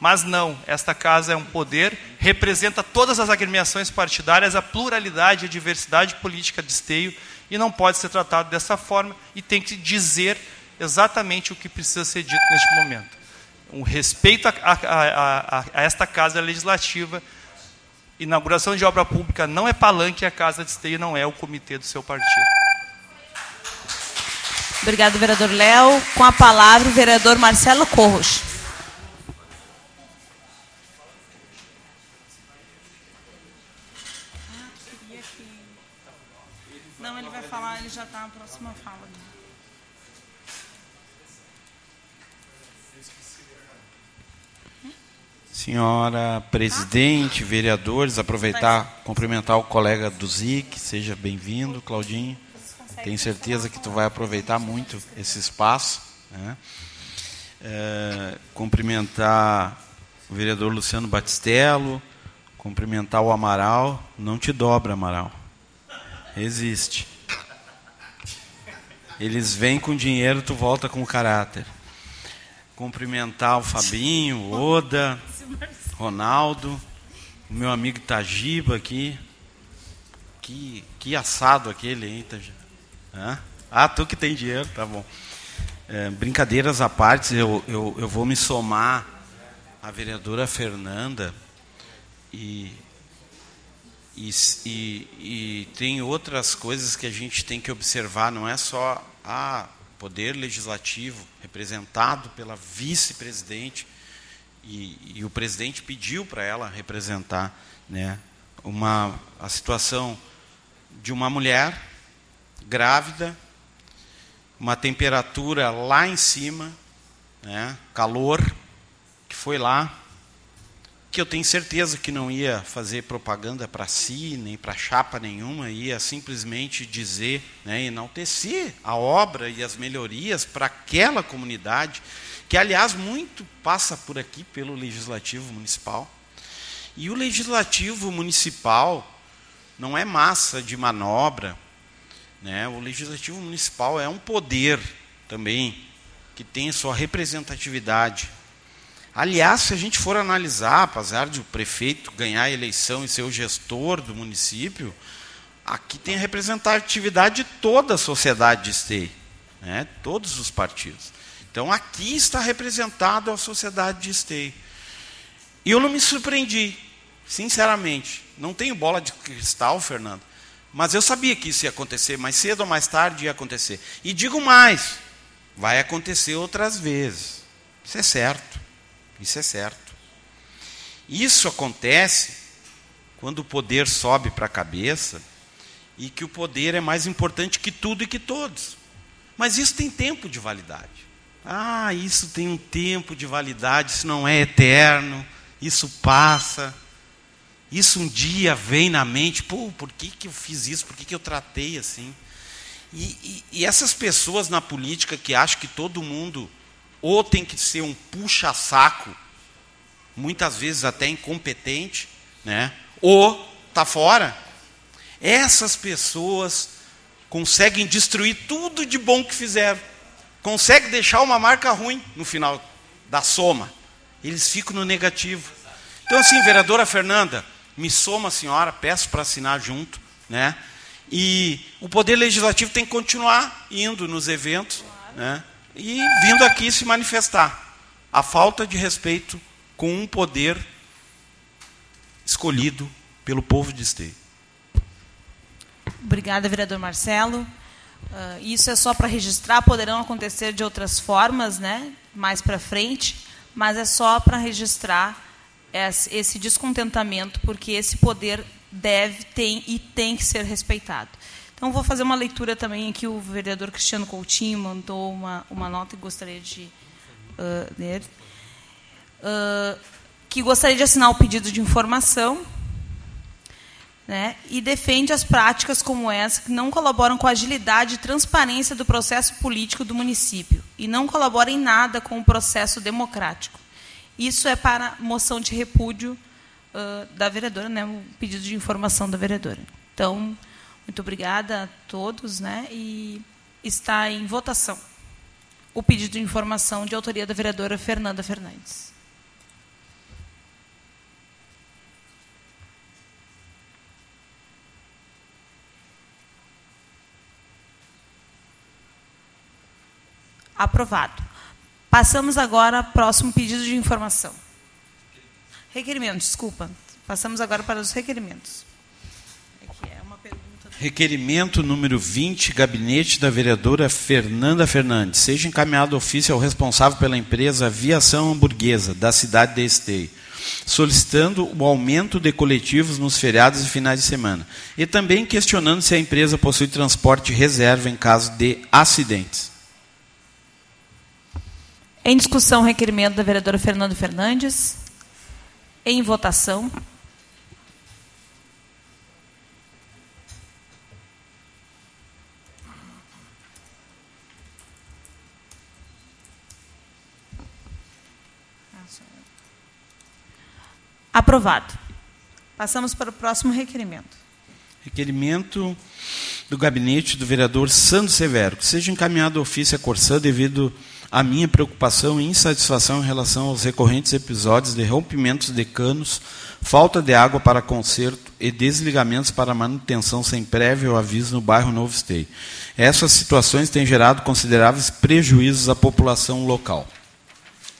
Speaker 4: Mas não, esta casa é um poder, representa todas as agremiações partidárias, a pluralidade e a diversidade política de esteio, e não pode ser tratado dessa forma, e tem que dizer exatamente o que precisa ser dito neste momento. Um respeito a, a, a, a esta casa legislativa, inauguração de obra pública não é palanque, a casa de esteio não é o comitê do seu partido.
Speaker 1: Obrigado, vereador Léo. Com a palavra, o vereador Marcelo Corros.
Speaker 3: Senhora presidente, vereadores, aproveitar, cumprimentar o colega do ZIC, seja bem-vindo, Claudinho. Tenho certeza que tu vai aproveitar muito esse espaço. Né? É, cumprimentar o vereador Luciano Batistello, cumprimentar o Amaral. Não te dobra, Amaral. Existe. Eles vêm com dinheiro, tu volta com caráter. Cumprimentar o Fabinho, Oda, Ronaldo, o meu amigo Tajiba aqui. Que, que assado aquele, hein, Tajiba? Ah, tu que tem dinheiro, tá bom. É, brincadeiras à parte, eu, eu, eu vou me somar à vereadora Fernanda e, e, e, e tem outras coisas que a gente tem que observar, não é só a poder legislativo representado pela vice-presidente e, e, o presidente pediu para ela representar né, uma, a situação de uma mulher grávida, uma temperatura lá em cima, né, calor, que foi lá, que eu tenho certeza que não ia fazer propaganda para si, nem para chapa nenhuma, ia simplesmente dizer, né, enaltecer a obra e as melhorias para aquela comunidade, que aliás muito passa por aqui pelo legislativo municipal. E o legislativo municipal não é massa de manobra, né? O legislativo municipal é um poder também que tem sua representatividade. Aliás, se a gente for analisar, apesar de o prefeito ganhar a eleição e ser o gestor do município, aqui tem a representatividade de toda a sociedade de Esteio, né? todos os partidos. Então aqui está representado a sociedade de Esteio. E eu não me surpreendi, sinceramente. Não tenho bola de cristal, Fernando. Mas eu sabia que isso ia acontecer, mais cedo ou mais tarde ia acontecer. E digo mais, vai acontecer outras vezes. Isso é certo. Isso é certo. Isso acontece quando o poder sobe para a cabeça e que o poder é mais importante que tudo e que todos. Mas isso tem tempo de validade. Ah, isso tem um tempo de validade, isso não é eterno, isso passa. Isso um dia vem na mente, pô, por que, que eu fiz isso? Por que, que eu tratei assim? E, e, e essas pessoas na política que acham que todo mundo ou tem que ser um puxa-saco, muitas vezes até incompetente, né? ou está fora, essas pessoas conseguem destruir tudo de bom que fizeram. Conseguem deixar uma marca ruim no final da soma. Eles ficam no negativo. Então, assim, vereadora Fernanda, me soma a senhora, peço para assinar junto, né? E o poder legislativo tem que continuar indo nos eventos, né? E vindo aqui se manifestar. A falta de respeito com um poder escolhido pelo povo de Esteio.
Speaker 1: Obrigada, vereador Marcelo. Uh, isso é só para registrar, poderão acontecer de outras formas, né? Mais para frente, mas é só para registrar esse descontentamento, porque esse poder deve, tem e tem que ser respeitado. Então, vou fazer uma leitura também aqui. O vereador Cristiano Coutinho mandou uma, uma nota que gostaria de uh, ler. Uh, que gostaria de assinar o pedido de informação né, e defende as práticas como essa que não colaboram com a agilidade e transparência do processo político do município e não colaboram em nada com o processo democrático. Isso é para moção de repúdio uh, da vereadora, né, o pedido de informação da vereadora. Então, muito obrigada a todos, né, e está em votação o pedido de informação de autoria da vereadora Fernanda Fernandes. Aprovado. Passamos agora ao próximo pedido de informação. Requerimento, desculpa. Passamos agora para os requerimentos. É pergunta.
Speaker 3: Requerimento número 20, gabinete da vereadora Fernanda Fernandes. Seja encaminhado ofício ao responsável pela empresa Aviação Hamburguesa, da cidade de Esteio, solicitando o aumento de coletivos nos feriados e finais de semana. E também questionando se a empresa possui transporte reserva em caso de acidentes.
Speaker 1: Em discussão, requerimento da vereadora Fernanda Fernandes. Em votação. Aprovado. Passamos para o próximo requerimento.
Speaker 3: Requerimento do gabinete do vereador Sandro Severo, que seja encaminhado ofício à Corsã devido à minha preocupação e insatisfação em relação aos recorrentes episódios de rompimentos de canos, falta de água para conserto e desligamentos para manutenção sem prévio aviso no bairro Novo Esteio. Essas situações têm gerado consideráveis prejuízos à população local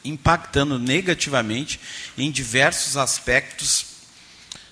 Speaker 3: impactando negativamente em diversos aspectos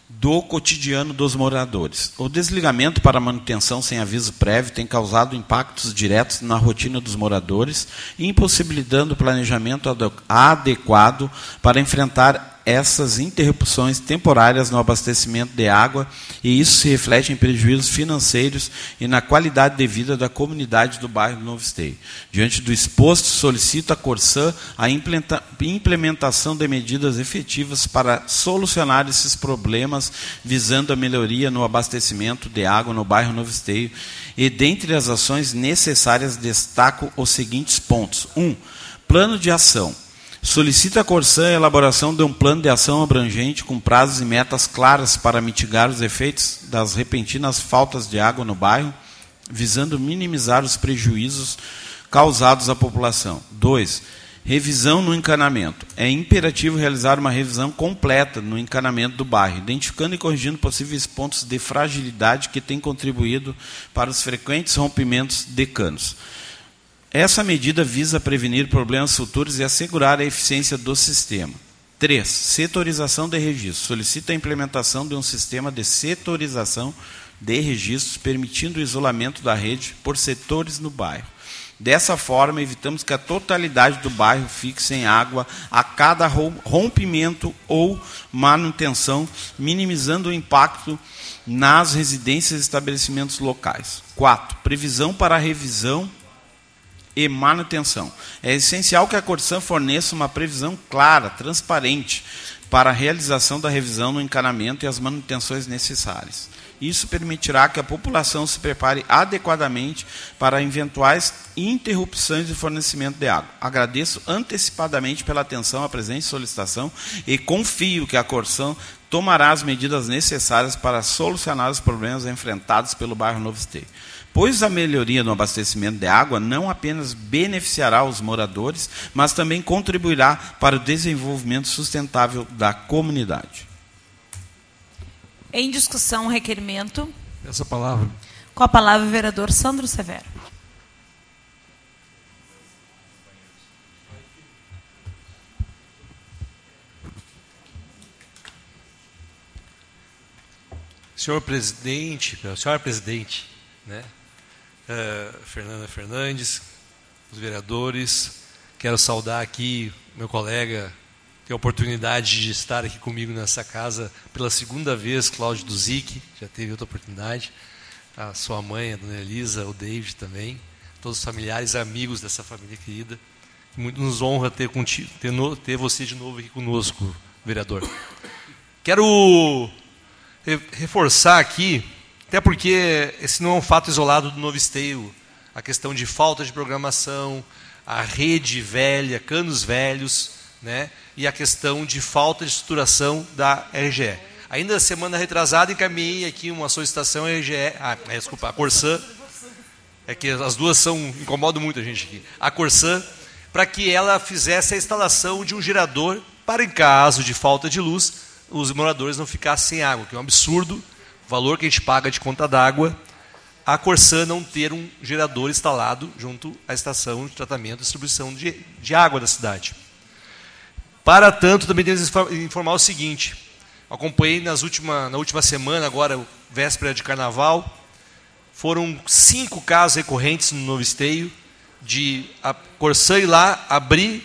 Speaker 3: do cotidiano dos moradores. O desligamento para manutenção sem aviso prévio tem causado impactos diretos na rotina dos moradores, impossibilitando o planejamento adequado para enfrentar essas interrupções temporárias no abastecimento de água e isso se reflete em prejuízos financeiros e na qualidade de vida da comunidade do bairro Novo Esteio. Diante do exposto, solicito à Corsã a implementação de medidas efetivas para solucionar esses problemas, visando a melhoria no abastecimento de água no bairro Novo Esteio. E dentre as ações necessárias destaco os seguintes pontos: 1. Um, plano de ação Solicita a Corsã a elaboração de um plano de ação abrangente com prazos e metas claras para mitigar os efeitos das repentinas faltas de água no bairro, visando minimizar os prejuízos causados à população. 2. Revisão no encanamento. É imperativo realizar uma revisão completa no encanamento do bairro, identificando e corrigindo possíveis pontos de fragilidade que têm contribuído para os frequentes rompimentos de canos. Essa medida visa prevenir problemas futuros e assegurar a eficiência do sistema. 3. Setorização de registros. Solicita a implementação de um sistema de setorização de registros, permitindo o isolamento da rede por setores no bairro. Dessa forma, evitamos que a totalidade do bairro fique sem água a cada rompimento ou manutenção, minimizando o impacto nas residências e estabelecimentos locais. 4. Previsão para a revisão e manutenção. É essencial que a Corsan forneça uma previsão clara, transparente, para a realização da revisão no encanamento e as manutenções necessárias. Isso permitirá que a população se prepare adequadamente para eventuais interrupções de fornecimento de água. Agradeço antecipadamente pela atenção à presente solicitação e confio que a Corsan tomará as medidas necessárias para solucionar os problemas enfrentados pelo bairro Novo Esteio pois a melhoria no abastecimento de água não apenas beneficiará os moradores, mas também contribuirá para o desenvolvimento sustentável da comunidade.
Speaker 1: Em discussão, requerimento.
Speaker 7: Essa palavra.
Speaker 1: Com a palavra o vereador Sandro Severo.
Speaker 7: Senhor presidente, senhora presidente, né? Uh, Fernanda Fernandes, os vereadores. Quero saudar aqui meu colega, tem a oportunidade de estar aqui comigo nessa casa pela segunda vez, Cláudio Duzic, já teve outra oportunidade. A sua mãe, a dona Elisa, o David também, todos os familiares amigos dessa família querida. Muito nos honra ter, contigo, ter, no, ter você de novo aqui conosco, vereador. Quero reforçar aqui até porque esse não é um fato isolado do Novo Esteio. A questão de falta de programação, a rede velha, canos velhos, né? e a questão de falta de estruturação da RGE. Ainda na semana retrasada, encaminhei aqui uma solicitação à RGE, ah, é, desculpa, a Corsã, é que as duas são, incomodam muito a gente aqui, a Corsã, para que ela fizesse a instalação de um gerador para, em caso de falta de luz, os moradores não ficassem sem água, que é um absurdo, valor que a gente paga de conta d'água, a Corsã não ter um gerador instalado junto à estação de tratamento e distribuição de, de água da cidade. Para tanto, também temos que informar o seguinte: acompanhei nas última, na última semana, agora véspera de carnaval, foram cinco casos recorrentes no novo esteio de a Corsã ir lá, abrir,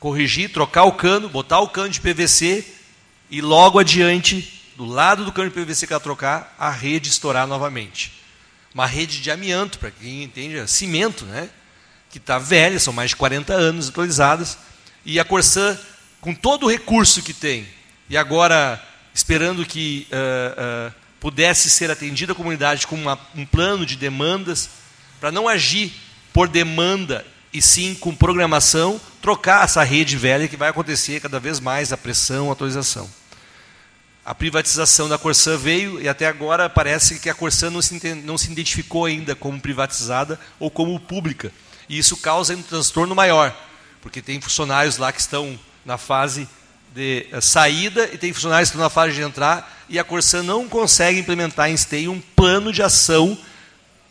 Speaker 7: corrigir, trocar o cano, botar o cano de PVC e logo adiante, do lado do cano de PVC que ela trocar, a rede estourar novamente. Uma rede de amianto, para quem entende, é cimento, né? que está velha, são mais de 40 anos atualizadas, e a Corsã, com todo o recurso que tem, e agora esperando que uh, uh, pudesse ser atendida a comunidade com uma, um plano de demandas, para não agir por demanda e sim com programação, trocar essa rede velha que vai acontecer cada vez mais a pressão, a atualização. A privatização da Corsã veio e até agora parece que a Corsã não se, não se identificou ainda como privatizada ou como pública. E isso causa um transtorno maior, porque tem funcionários lá que estão na fase de eh, saída e tem funcionários que estão na fase de entrar e a Corsã não consegue implementar em STEI um plano de ação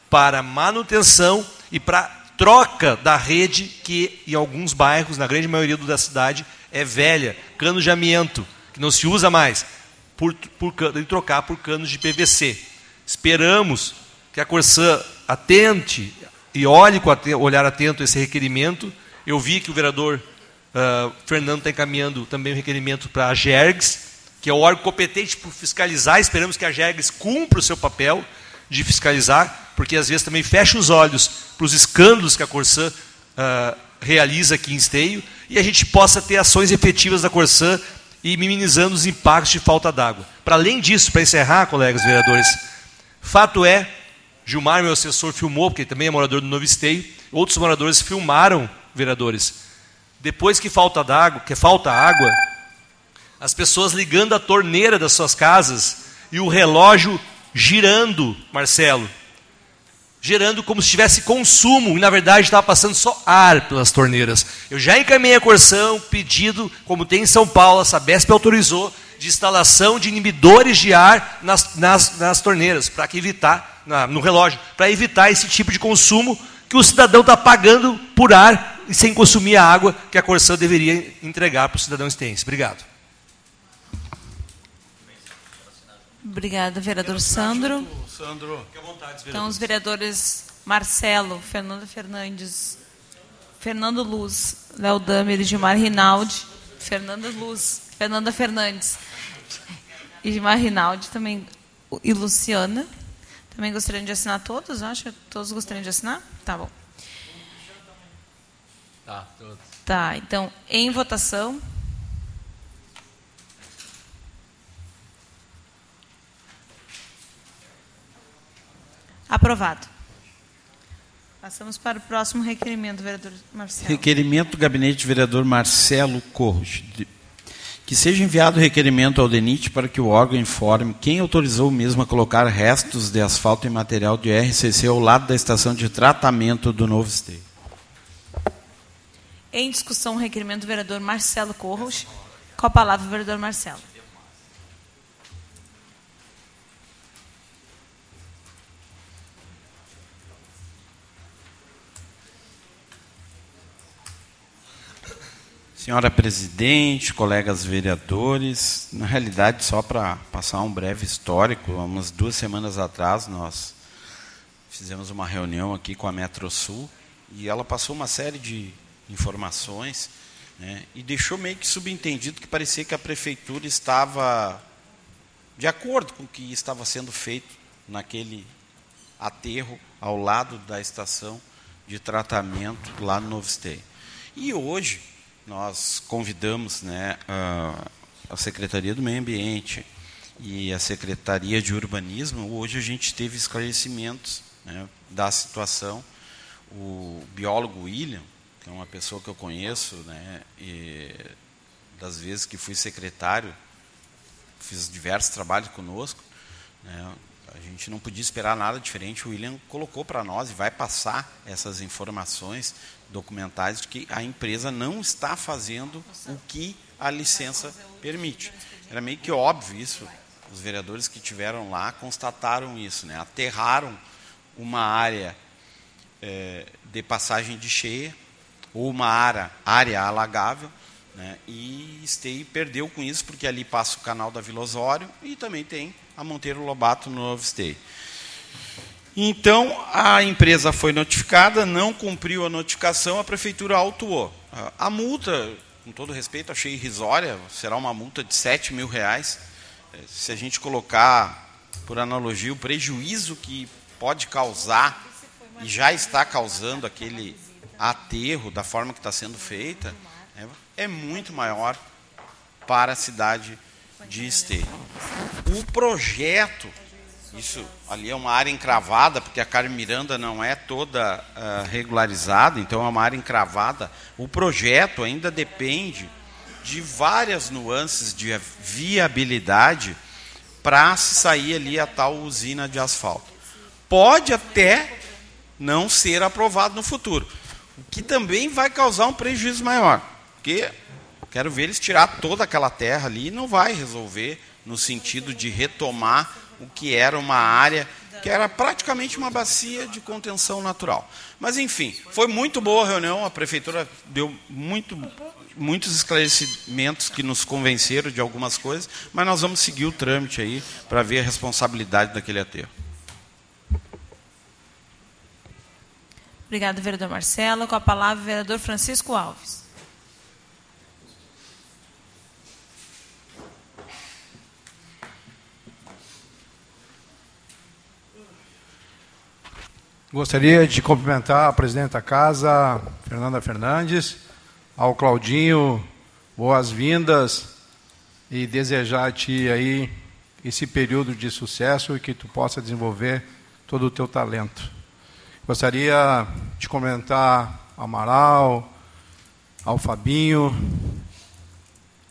Speaker 7: para manutenção e para troca da rede que em alguns bairros, na grande maioria da cidade, é velha, cano de amianto, que não se usa mais, por, por, e trocar por canos de PVC. Esperamos que a Corsã atente e olhe com olhar atento esse requerimento. Eu vi que o vereador uh, Fernando está encaminhando também o requerimento para a GERGS, que é o órgão competente por fiscalizar. Esperamos que a GERGS cumpra o seu papel de fiscalizar, porque às vezes também fecha os olhos para os escândalos que a Corsã uh, realiza aqui em Esteio, e a gente possa ter ações efetivas da Corsã e minimizando os impactos de falta d'água. Para além disso, para encerrar, colegas vereadores, fato é Gilmar, meu assessor, filmou, porque também é morador do Novo Esteio. Outros moradores filmaram, vereadores. Depois que falta água, que falta água, as pessoas ligando a torneira das suas casas e o relógio girando, Marcelo. Gerando como se tivesse consumo, e na verdade estava passando só ar pelas torneiras. Eu já encaminhei a corção, pedido, como tem em São Paulo, a Sabesp autorizou, de instalação de inibidores de ar nas, nas, nas torneiras, para evitar na, no relógio, para evitar esse tipo de consumo que o cidadão está pagando por ar e sem consumir a água que a Corsã deveria entregar para o cidadão estense. Obrigado.
Speaker 1: Obrigada, vereador Sandro. Sandro. Então, os vereadores Marcelo, Fernando Fernandes, Fernando Luz, Léo Damer, Gilmar Rinaldi, Fernanda Luz, Fernanda Fernandes, e Gilmar Rinaldi também, e Luciana. Também gostariam de assinar todos, acho que todos gostariam de assinar? Tá bom. Tá, todos. Tá, então, em votação. Aprovado. Passamos para o próximo requerimento, vereador Marcelo.
Speaker 3: Requerimento do gabinete do vereador Marcelo Corros, que seja enviado requerimento ao DENIT para que o órgão informe quem autorizou o mesmo a colocar restos de asfalto e material de RCC ao lado da estação de tratamento do novo esteio.
Speaker 1: Em discussão, o requerimento do vereador Marcelo Corros. Com a palavra, o vereador Marcelo.
Speaker 3: Senhora presidente, colegas vereadores, na realidade, só para passar um breve histórico, umas duas semanas atrás nós fizemos uma reunião aqui com a Metrosul e ela passou uma série de informações né, e deixou meio que subentendido que parecia que a prefeitura estava de acordo com o que estava sendo feito naquele aterro ao lado da estação de tratamento lá no Novo Esteio. E hoje, nós convidamos né, a, Secretaria do Meio Ambiente e a Secretaria de Urbanismo. Hoje a gente teve esclarecimentos né, da situação. O biólogo William, que é uma pessoa que eu conheço, né, das vezes que fui secretário, fiz diversos trabalhos conosco, né, a gente não podia esperar nada diferente. O William colocou para nós e vai passar essas informações documentais de que a empresa não está fazendo o que a licença permite. Era meio que óbvio isso. Os vereadores que tiveram lá constataram isso, né? Aterraram uma área é, de passagem de cheia ou uma área, área alagável, né? E Stay perdeu com isso porque ali passa o canal da Vila Osório e também tem a Monteiro Lobato no Novo Stay. Então, a empresa foi notificada, não cumpriu a notificação, a prefeitura autuou. A multa, com todo respeito, achei irrisória, será uma multa de 7 mil reais. Se a gente colocar, por analogia, o prejuízo que pode causar, e já está causando aquele aterro da forma que está sendo feita, é, é muito maior para a cidade de Esteio. O projeto isso ali é uma área encravada, porque a Carme Miranda não é toda uh, regularizada, então é uma área encravada. O projeto ainda depende de várias nuances de viabilidade para se sair ali a tal usina de asfalto. Pode até não ser aprovado no futuro, o que também vai causar um prejuízo maior, porque quero ver eles tirar toda aquela terra ali e não vai resolver no sentido de retomar o que era uma área que era praticamente uma bacia de contenção natural. Mas, enfim, foi muito boa a reunião, a prefeitura deu muito, muitos esclarecimentos que nos convenceram de algumas coisas, mas nós vamos seguir o trâmite aí para ver a responsabilidade daquele aterro.
Speaker 1: Obrigado, vereador Marcelo. Com a palavra, o vereador Francisco Alves.
Speaker 8: Gostaria de cumprimentar a presidente da casa, Fernanda Fernandes, ao Claudinho, boas-vindas e desejar a ti aí esse período de sucesso e que tu possa desenvolver todo o teu talento. Gostaria de comentar ao Amaral, ao Fabinho,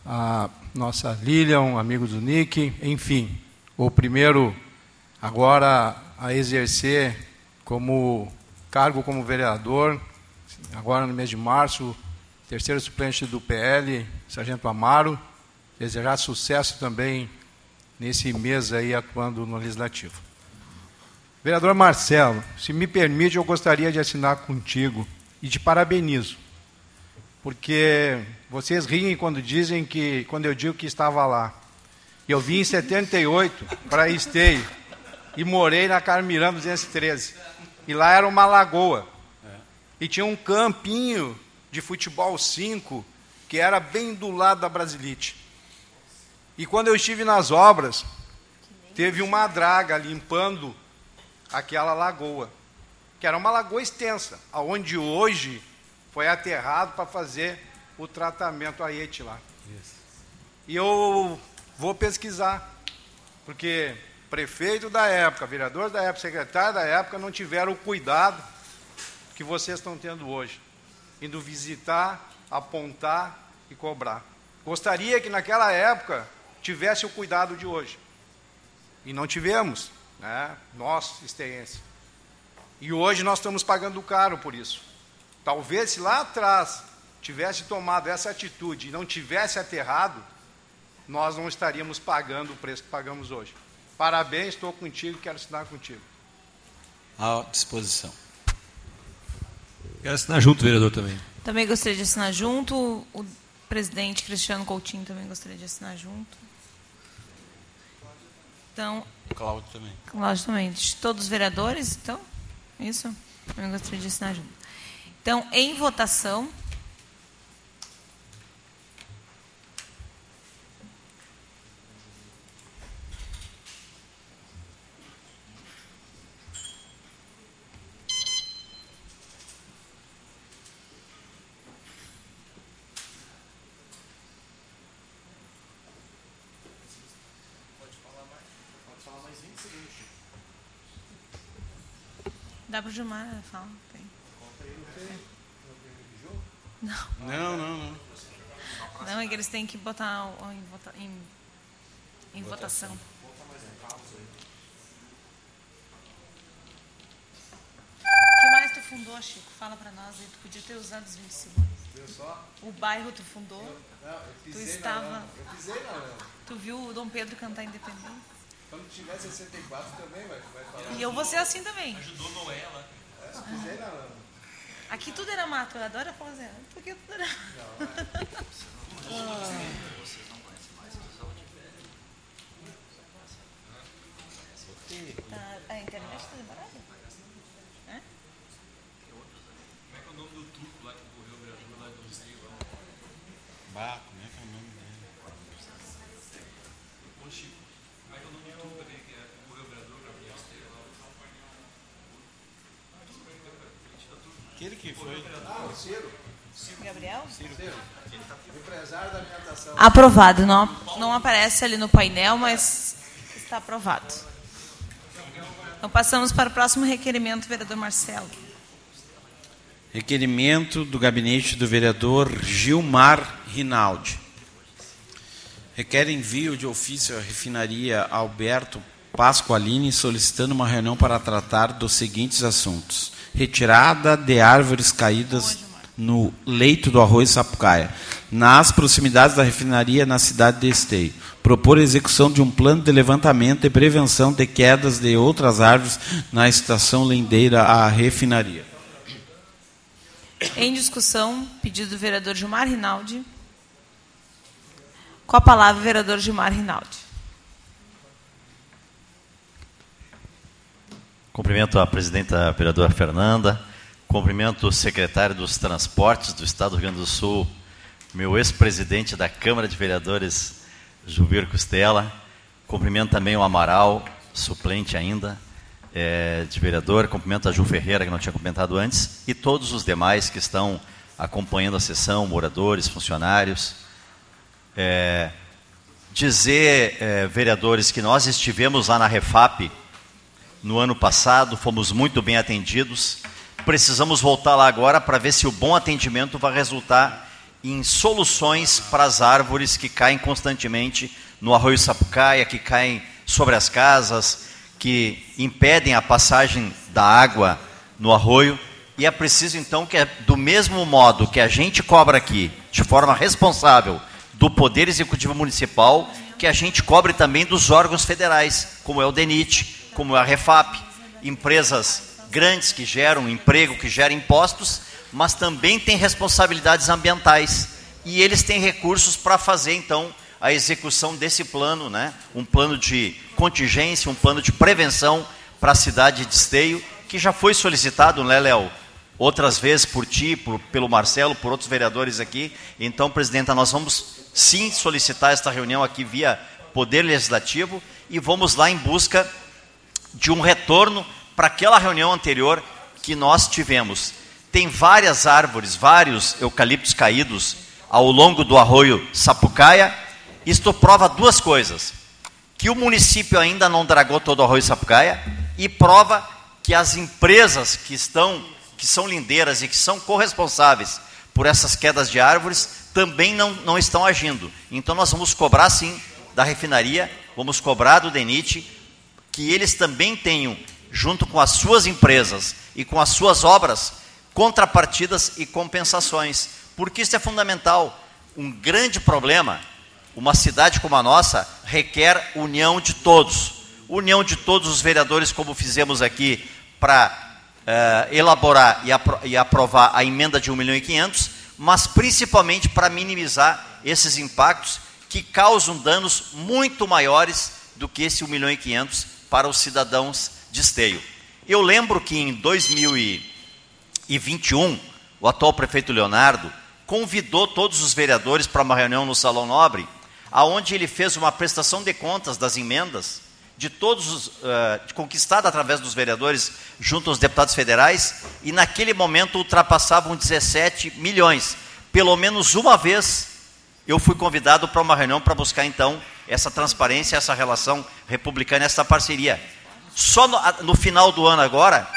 Speaker 8: a nossa Lilian, amigo do Nick, enfim, o primeiro agora a exercer como cargo como vereador, agora no mês de março, terceiro suplente do PL, Sargento Amaro, desejar sucesso também nesse mês aí atuando no Legislativo. Vereador Marcelo, se me permite, eu gostaria de assinar contigo e te parabenizo, porque vocês riem quando dizem que, quando eu digo que estava lá. Eu vim em 78 para Esteio e morei na Carmirão 213. E lá era uma lagoa. E tinha um campinho de futebol 5 que era bem do lado da Brasilite. E quando eu estive nas obras, teve uma draga limpando aquela lagoa, que era uma lagoa extensa, aonde hoje foi aterrado para fazer o tratamento Aiete lá. E eu vou pesquisar, porque prefeito da época, vereador da época, secretário da época não tiveram o cuidado que vocês estão tendo hoje, indo visitar, apontar e cobrar. Gostaria que naquela época tivesse o cuidado de hoje. E não tivemos, né? nós, esteense. E hoje nós estamos pagando caro por isso. Talvez se lá atrás tivesse tomado essa atitude e não tivesse aterrado, nós não estaríamos pagando o preço que pagamos hoje. Parabéns, estou contigo, quero assinar contigo.
Speaker 3: À disposição.
Speaker 7: Quero assinar junto, vereador, também.
Speaker 1: Também gostaria de assinar junto. O presidente Cristiano Coutinho também gostaria de assinar junto. Então.
Speaker 3: Cláudio também.
Speaker 1: Cláudio também. De todos os vereadores, então? Isso? Também gostaria de assinar junto. Então, em votação. Gilmar falar. Tem. Não.
Speaker 3: Não, não, não.
Speaker 1: Não, é que eles têm que botar em, vota, em, em votação. O que mais tu fundou, Chico? Fala para nós aí. Tu podia ter usado os 20 segundos. O bairro tu fundou?
Speaker 9: Não, eu
Speaker 1: tu estava.
Speaker 9: Eu pisei na
Speaker 1: Tu viu o Dom Pedro cantar Independência?
Speaker 9: Quando tiver 64 também vai, vai falar.
Speaker 1: E eu vou assim, ser assim também.
Speaker 4: Ajudou Noé lá.
Speaker 9: É, se quiser, não.
Speaker 1: Aqui tudo era mato, eu adoro a fazenda. Porque tudo era. Não, é. Vocês não conhecem mais o Tá, a internet está demorada?
Speaker 3: É? Como é que é o nome do truco lá que
Speaker 9: correu o vereador
Speaker 1: lá
Speaker 9: do Zé? Baco. Gabriel?
Speaker 1: Aprovado. Não, não aparece ali no painel, mas está aprovado. Então passamos para o próximo requerimento, vereador Marcelo.
Speaker 3: Requerimento do gabinete do vereador Gilmar Rinaldi. Requer envio de ofício à refinaria Alberto Pasqualini solicitando uma reunião para tratar dos seguintes assuntos: retirada de árvores caídas no leito do arroz Sapucaia, nas proximidades da refinaria na cidade de Esteio. Propor execução de um plano de levantamento e prevenção de quedas de outras árvores na estação lendeira à refinaria.
Speaker 1: Em discussão, pedido do vereador Gilmar Rinaldi. Com a palavra, o vereador Gilmar Rinaldi.
Speaker 5: Cumprimento a presidenta a vereadora Fernanda, cumprimento o secretário dos Transportes do Estado do Rio Grande do Sul, meu ex-presidente da Câmara de Vereadores, Juvir Costela, cumprimento também o Amaral, suplente ainda eh, de vereador, cumprimento a Ju Ferreira, que não tinha comentado antes, e todos os demais que estão acompanhando a sessão, moradores, funcionários. Eh, dizer, eh, vereadores, que nós estivemos lá na Refap no ano passado, fomos muito bem atendidos. Precisamos voltar lá agora para ver se o bom atendimento vai resultar em soluções para as árvores que caem constantemente no arroio Sapucaia, que caem sobre as casas, que impedem a passagem da água no arroio. E é preciso então que, do mesmo modo que a gente cobra aqui, de forma responsável, do Poder Executivo Municipal, que a gente cobre também dos órgãos federais, como é o DENIT, como a Refap, empresas grandes que geram emprego, que geram impostos, mas também têm responsabilidades ambientais. E eles têm recursos para fazer, então, a execução desse plano, né? um plano de contingência, um plano de prevenção para a cidade de Esteio, que já foi solicitado, né, Léo? Outras vezes por ti, por, pelo Marcelo, por outros vereadores aqui. Então, presidenta, nós vamos sim solicitar esta reunião aqui via Poder Legislativo e vamos lá em busca de um retorno para aquela reunião anterior que nós tivemos. Tem várias árvores, vários eucaliptos caídos ao longo do arroio Sapucaia. Isto prova duas coisas: que o município ainda não dragou todo o arroio Sapucaia e prova que as empresas que estão, que são lindeiras e que são corresponsáveis por essas quedas de árvores também não, não estão agindo. Então nós vamos cobrar sim da refinaria, vamos cobrar do DENIT, que eles também tenham, junto com as suas empresas e com as suas obras, contrapartidas e compensações, porque isso é fundamental. Um grande problema, uma cidade como a nossa, requer união de todos. União de todos os vereadores, como fizemos aqui, para uh, elaborar e, apro e aprovar a emenda de 1 milhão e 500, mas principalmente para minimizar esses impactos que causam danos muito maiores do que esse 1 milhão e 500 para os cidadãos de Esteio. Eu lembro que em 2021, o atual prefeito Leonardo convidou todos os vereadores para uma reunião no Salão Nobre, aonde ele fez uma prestação de contas das emendas de todos os, uh, conquistada através dos vereadores junto aos deputados federais, e naquele momento ultrapassavam 17 milhões. Pelo menos uma vez eu fui convidado para uma reunião para buscar então essa transparência, essa relação republicana, essa parceria. Só no, no final do ano agora,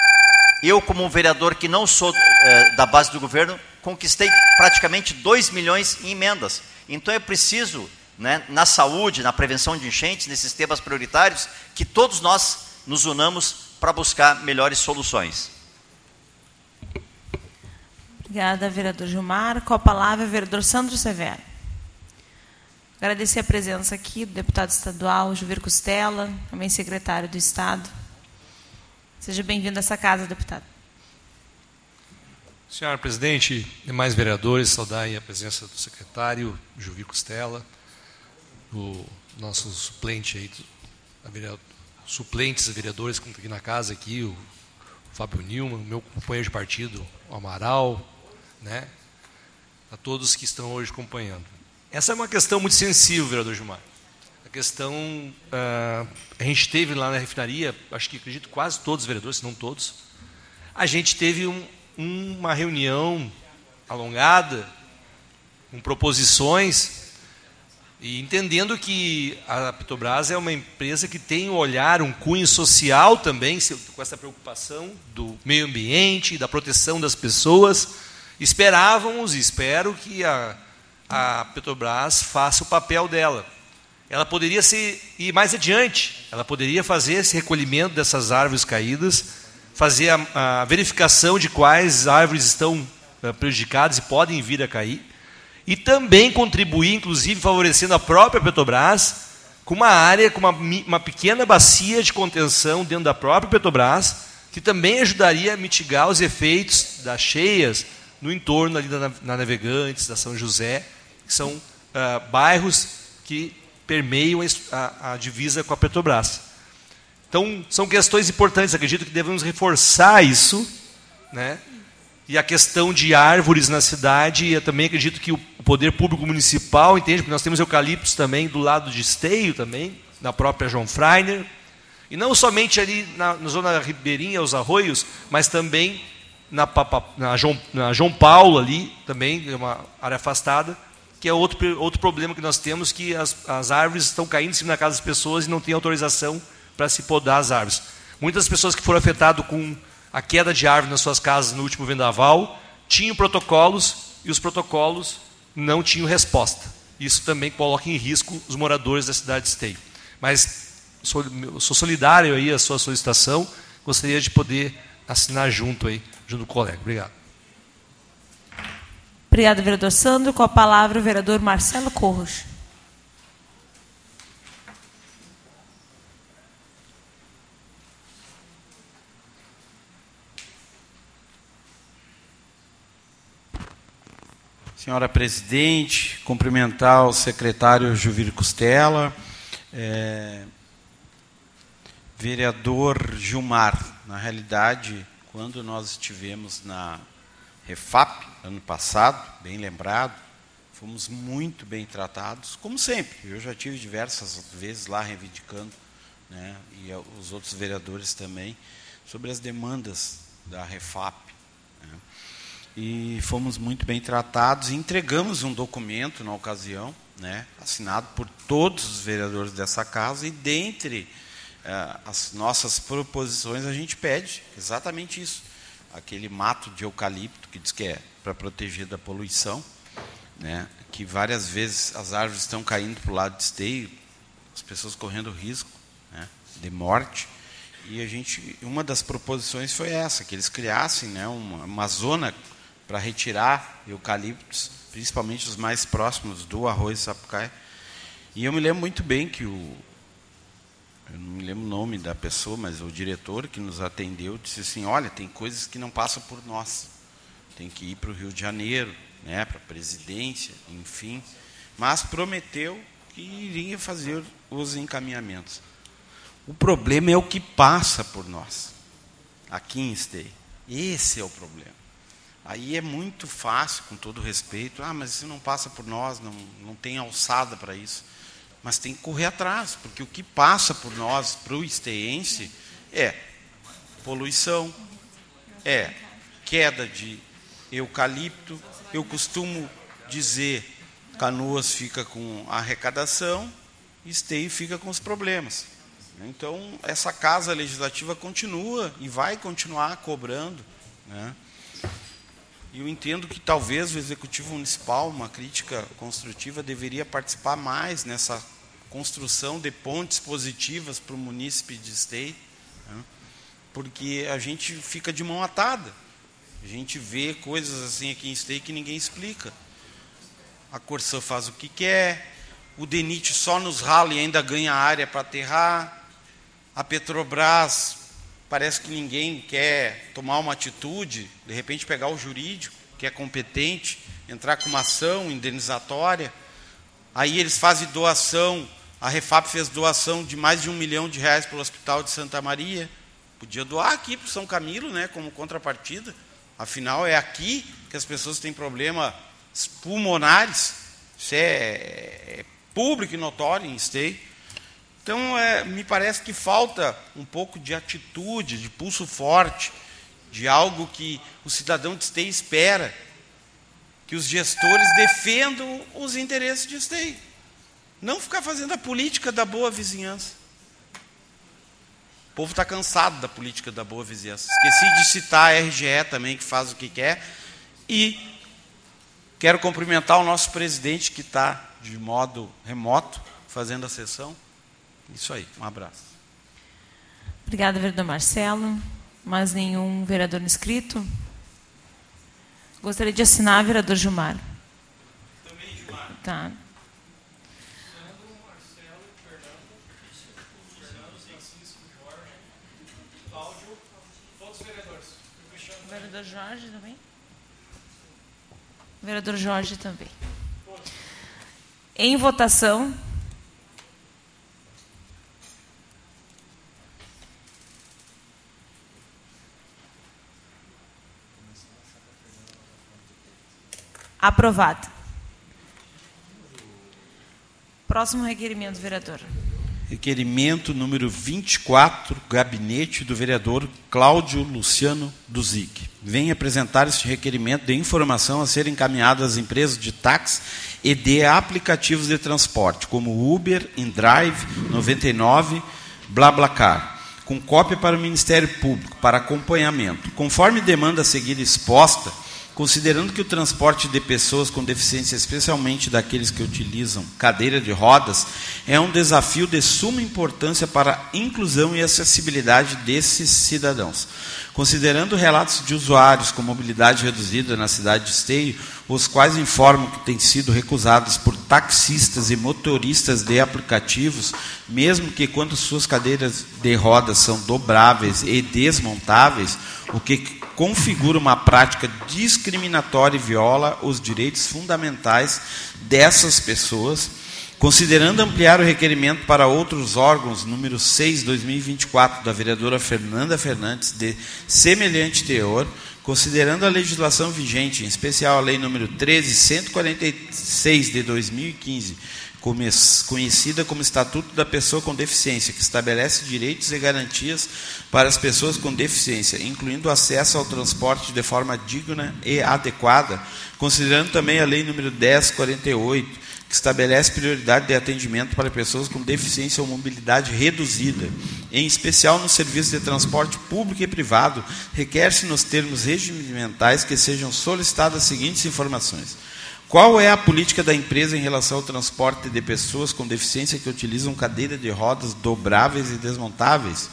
Speaker 5: eu como um vereador que não sou eh, da base do governo, conquistei praticamente 2 milhões em emendas. Então é preciso, né, na saúde, na prevenção de enchentes, nesses temas prioritários, que todos nós nos unamos para buscar melhores soluções.
Speaker 1: Obrigada, vereador Gilmar. Com a palavra, vereador Sandro Severo. Agradecer a presença aqui do deputado estadual Juvir Costela, também secretário do Estado. Seja bem-vindo a essa casa, deputado.
Speaker 7: Senhora presidente, demais vereadores, saudar a presença do secretário Juvir Costela, do nosso suplente aí, vereador, suplentes vereadores que estão aqui na casa aqui, o Fábio Nilman, meu companheiro de partido, o Amaral, né? A todos que estão hoje acompanhando. Essa é uma questão muito sensível, vereador Gilmar. A questão. Uh, a gente teve lá na refinaria, acho que acredito quase todos os vereadores, se não todos. A gente teve um, uma reunião alongada, com proposições, e entendendo que a Petrobras é uma empresa que tem um olhar, um cunho social também, com essa preocupação do meio ambiente, da proteção das pessoas, esperávamos e espero que a, a Petrobras faça o papel dela. Ela poderia ser, ir mais adiante, ela poderia fazer esse recolhimento dessas árvores caídas, fazer a, a verificação de quais árvores estão uh, prejudicadas e podem vir a cair, e também contribuir, inclusive favorecendo a própria Petrobras, com uma área, com uma, uma pequena bacia de contenção dentro da própria Petrobras, que também ajudaria a mitigar os efeitos das cheias no entorno ali da, na Navegantes, da São José, são uh, bairros que permeiam a, a divisa com a Petrobras. Então, são questões importantes, acredito que devemos reforçar isso, né? E a questão de árvores na cidade, eu também acredito que o poder público municipal entende, porque nós temos eucaliptos também do lado de Esteio também, na própria João Freiner, e não somente ali na, na zona ribeirinha, os arroios, mas também na, na, João, na João Paulo ali, também, é uma área afastada, que é outro, outro problema que nós temos, que as, as árvores estão caindo em cima da casa das pessoas e não tem autorização para se podar as árvores. Muitas pessoas que foram afetadas com a queda de árvore nas suas casas no último vendaval tinham protocolos e os protocolos não tinham resposta. Isso também coloca em risco os moradores da cidade de Esteio. Mas sou, sou solidário aí à sua solicitação, gostaria de poder assinar junto aí, junto com o colega. Obrigado.
Speaker 1: Obrigado, vereador Sandro. Com a palavra, o vereador Marcelo Corros.
Speaker 3: Senhora presidente, cumprimentar o secretário Juvir Costela, é, vereador Gilmar. Na realidade, quando nós estivemos na Refap, ano passado, bem lembrado, fomos muito bem tratados, como sempre. Eu já tive diversas vezes lá reivindicando, né, e os outros vereadores também, sobre as demandas da Refap. Né. E fomos muito bem tratados e entregamos um documento na ocasião, né, assinado por todos os vereadores dessa casa, e dentre uh, as nossas proposições a gente pede exatamente isso aquele mato de eucalipto que diz que é para proteger da poluição, né? que várias vezes as árvores estão caindo para o lado de esteio, as pessoas correndo risco né? de morte. E a gente, uma das proposições foi essa, que eles criassem né, uma, uma zona para retirar eucaliptos, principalmente os mais próximos do arroz sapucaia. E eu me lembro muito bem que o, eu não me lembro o nome da pessoa, mas o diretor que nos atendeu disse assim: olha, tem coisas que não passam por nós. Tem que ir para o Rio de Janeiro, né, para a presidência, enfim. Mas prometeu que iria fazer os encaminhamentos. O problema é o que passa por nós, aqui em Esteio. Esse é o problema. Aí é muito fácil, com todo respeito, ah, mas isso não passa por nós, não, não tem alçada para isso. Mas tem que correr atrás, porque o que passa por nós, para o esteense, é poluição, é queda de eucalipto. Eu costumo dizer, Canoas fica com arrecadação, Esteio fica com os problemas. Então, essa casa legislativa continua e vai continuar cobrando. Né? Eu entendo que talvez o Executivo Municipal, uma crítica construtiva, deveria participar mais nessa construção de pontes positivas para o munícipe de Esteio, né? porque a gente fica de mão atada. A gente vê coisas assim aqui em Esteio que ninguém explica. A Corsã faz o que quer, o DENIT só nos rala e ainda ganha área para aterrar, a Petrobras parece que ninguém quer tomar uma atitude, de repente pegar o jurídico, que é competente, entrar com uma ação indenizatória. Aí eles fazem doação, a Refap fez doação de mais de um milhão de reais para o Hospital de Santa Maria. Podia doar aqui para São Camilo, né, como contrapartida. Afinal, é aqui que as pessoas têm problemas pulmonares. Isso é, é público e notório em Esteio. Então, é, me parece que falta um pouco de atitude, de pulso forte, de algo que o cidadão de Esteio espera, que os gestores defendam os interesses de Esteio. Não ficar fazendo a política da boa vizinhança. O povo está cansado da política da boa vizinhança. Esqueci de citar a RGE também, que faz o que quer. E quero cumprimentar o nosso presidente, que está de modo remoto, fazendo a sessão. Isso aí, um abraço.
Speaker 1: Obrigada, vereador Marcelo. Mais nenhum vereador inscrito? Gostaria de assinar, vereador Gilmar.
Speaker 3: Também, Gilmar.
Speaker 1: Tá. Vereador Jorge também? Vereador Jorge também. Em votação. Aprovado. Próximo requerimento, vereador.
Speaker 3: Requerimento número 24, gabinete do vereador Cláudio Luciano Duzic. Vem apresentar este requerimento de informação a ser encaminhado às empresas de táxi e de aplicativos de transporte, como Uber, InDrive, 99, BlaBlaCar, com cópia para o Ministério Público, para acompanhamento. Conforme demanda a seguir exposta, Considerando que o transporte de pessoas com deficiência, especialmente daqueles que utilizam cadeira de rodas, é um desafio de suma importância para a inclusão e acessibilidade desses cidadãos. Considerando relatos de usuários com mobilidade reduzida na cidade de Esteio, os quais informam que têm sido recusados por taxistas e motoristas de aplicativos, mesmo que quando suas cadeiras de rodas são dobráveis e desmontáveis, o que configura uma prática discriminatória e viola os direitos fundamentais dessas pessoas, considerando ampliar o requerimento para outros órgãos, número 6, 2024, da vereadora Fernanda Fernandes, de semelhante teor, considerando a legislação vigente, em especial a lei número 13146 de 2015, conhecida como Estatuto da Pessoa com Deficiência, que estabelece direitos e garantias para as pessoas com deficiência, incluindo acesso ao transporte de forma digna e adequada, considerando também a Lei número 1048, que estabelece prioridade de atendimento para pessoas com deficiência ou mobilidade reduzida, em especial no serviço de transporte público e privado, requer-se nos termos regimentais que sejam solicitadas as seguintes informações: qual é a política da empresa em relação ao transporte de pessoas com deficiência que utilizam cadeira de rodas dobráveis e desmontáveis?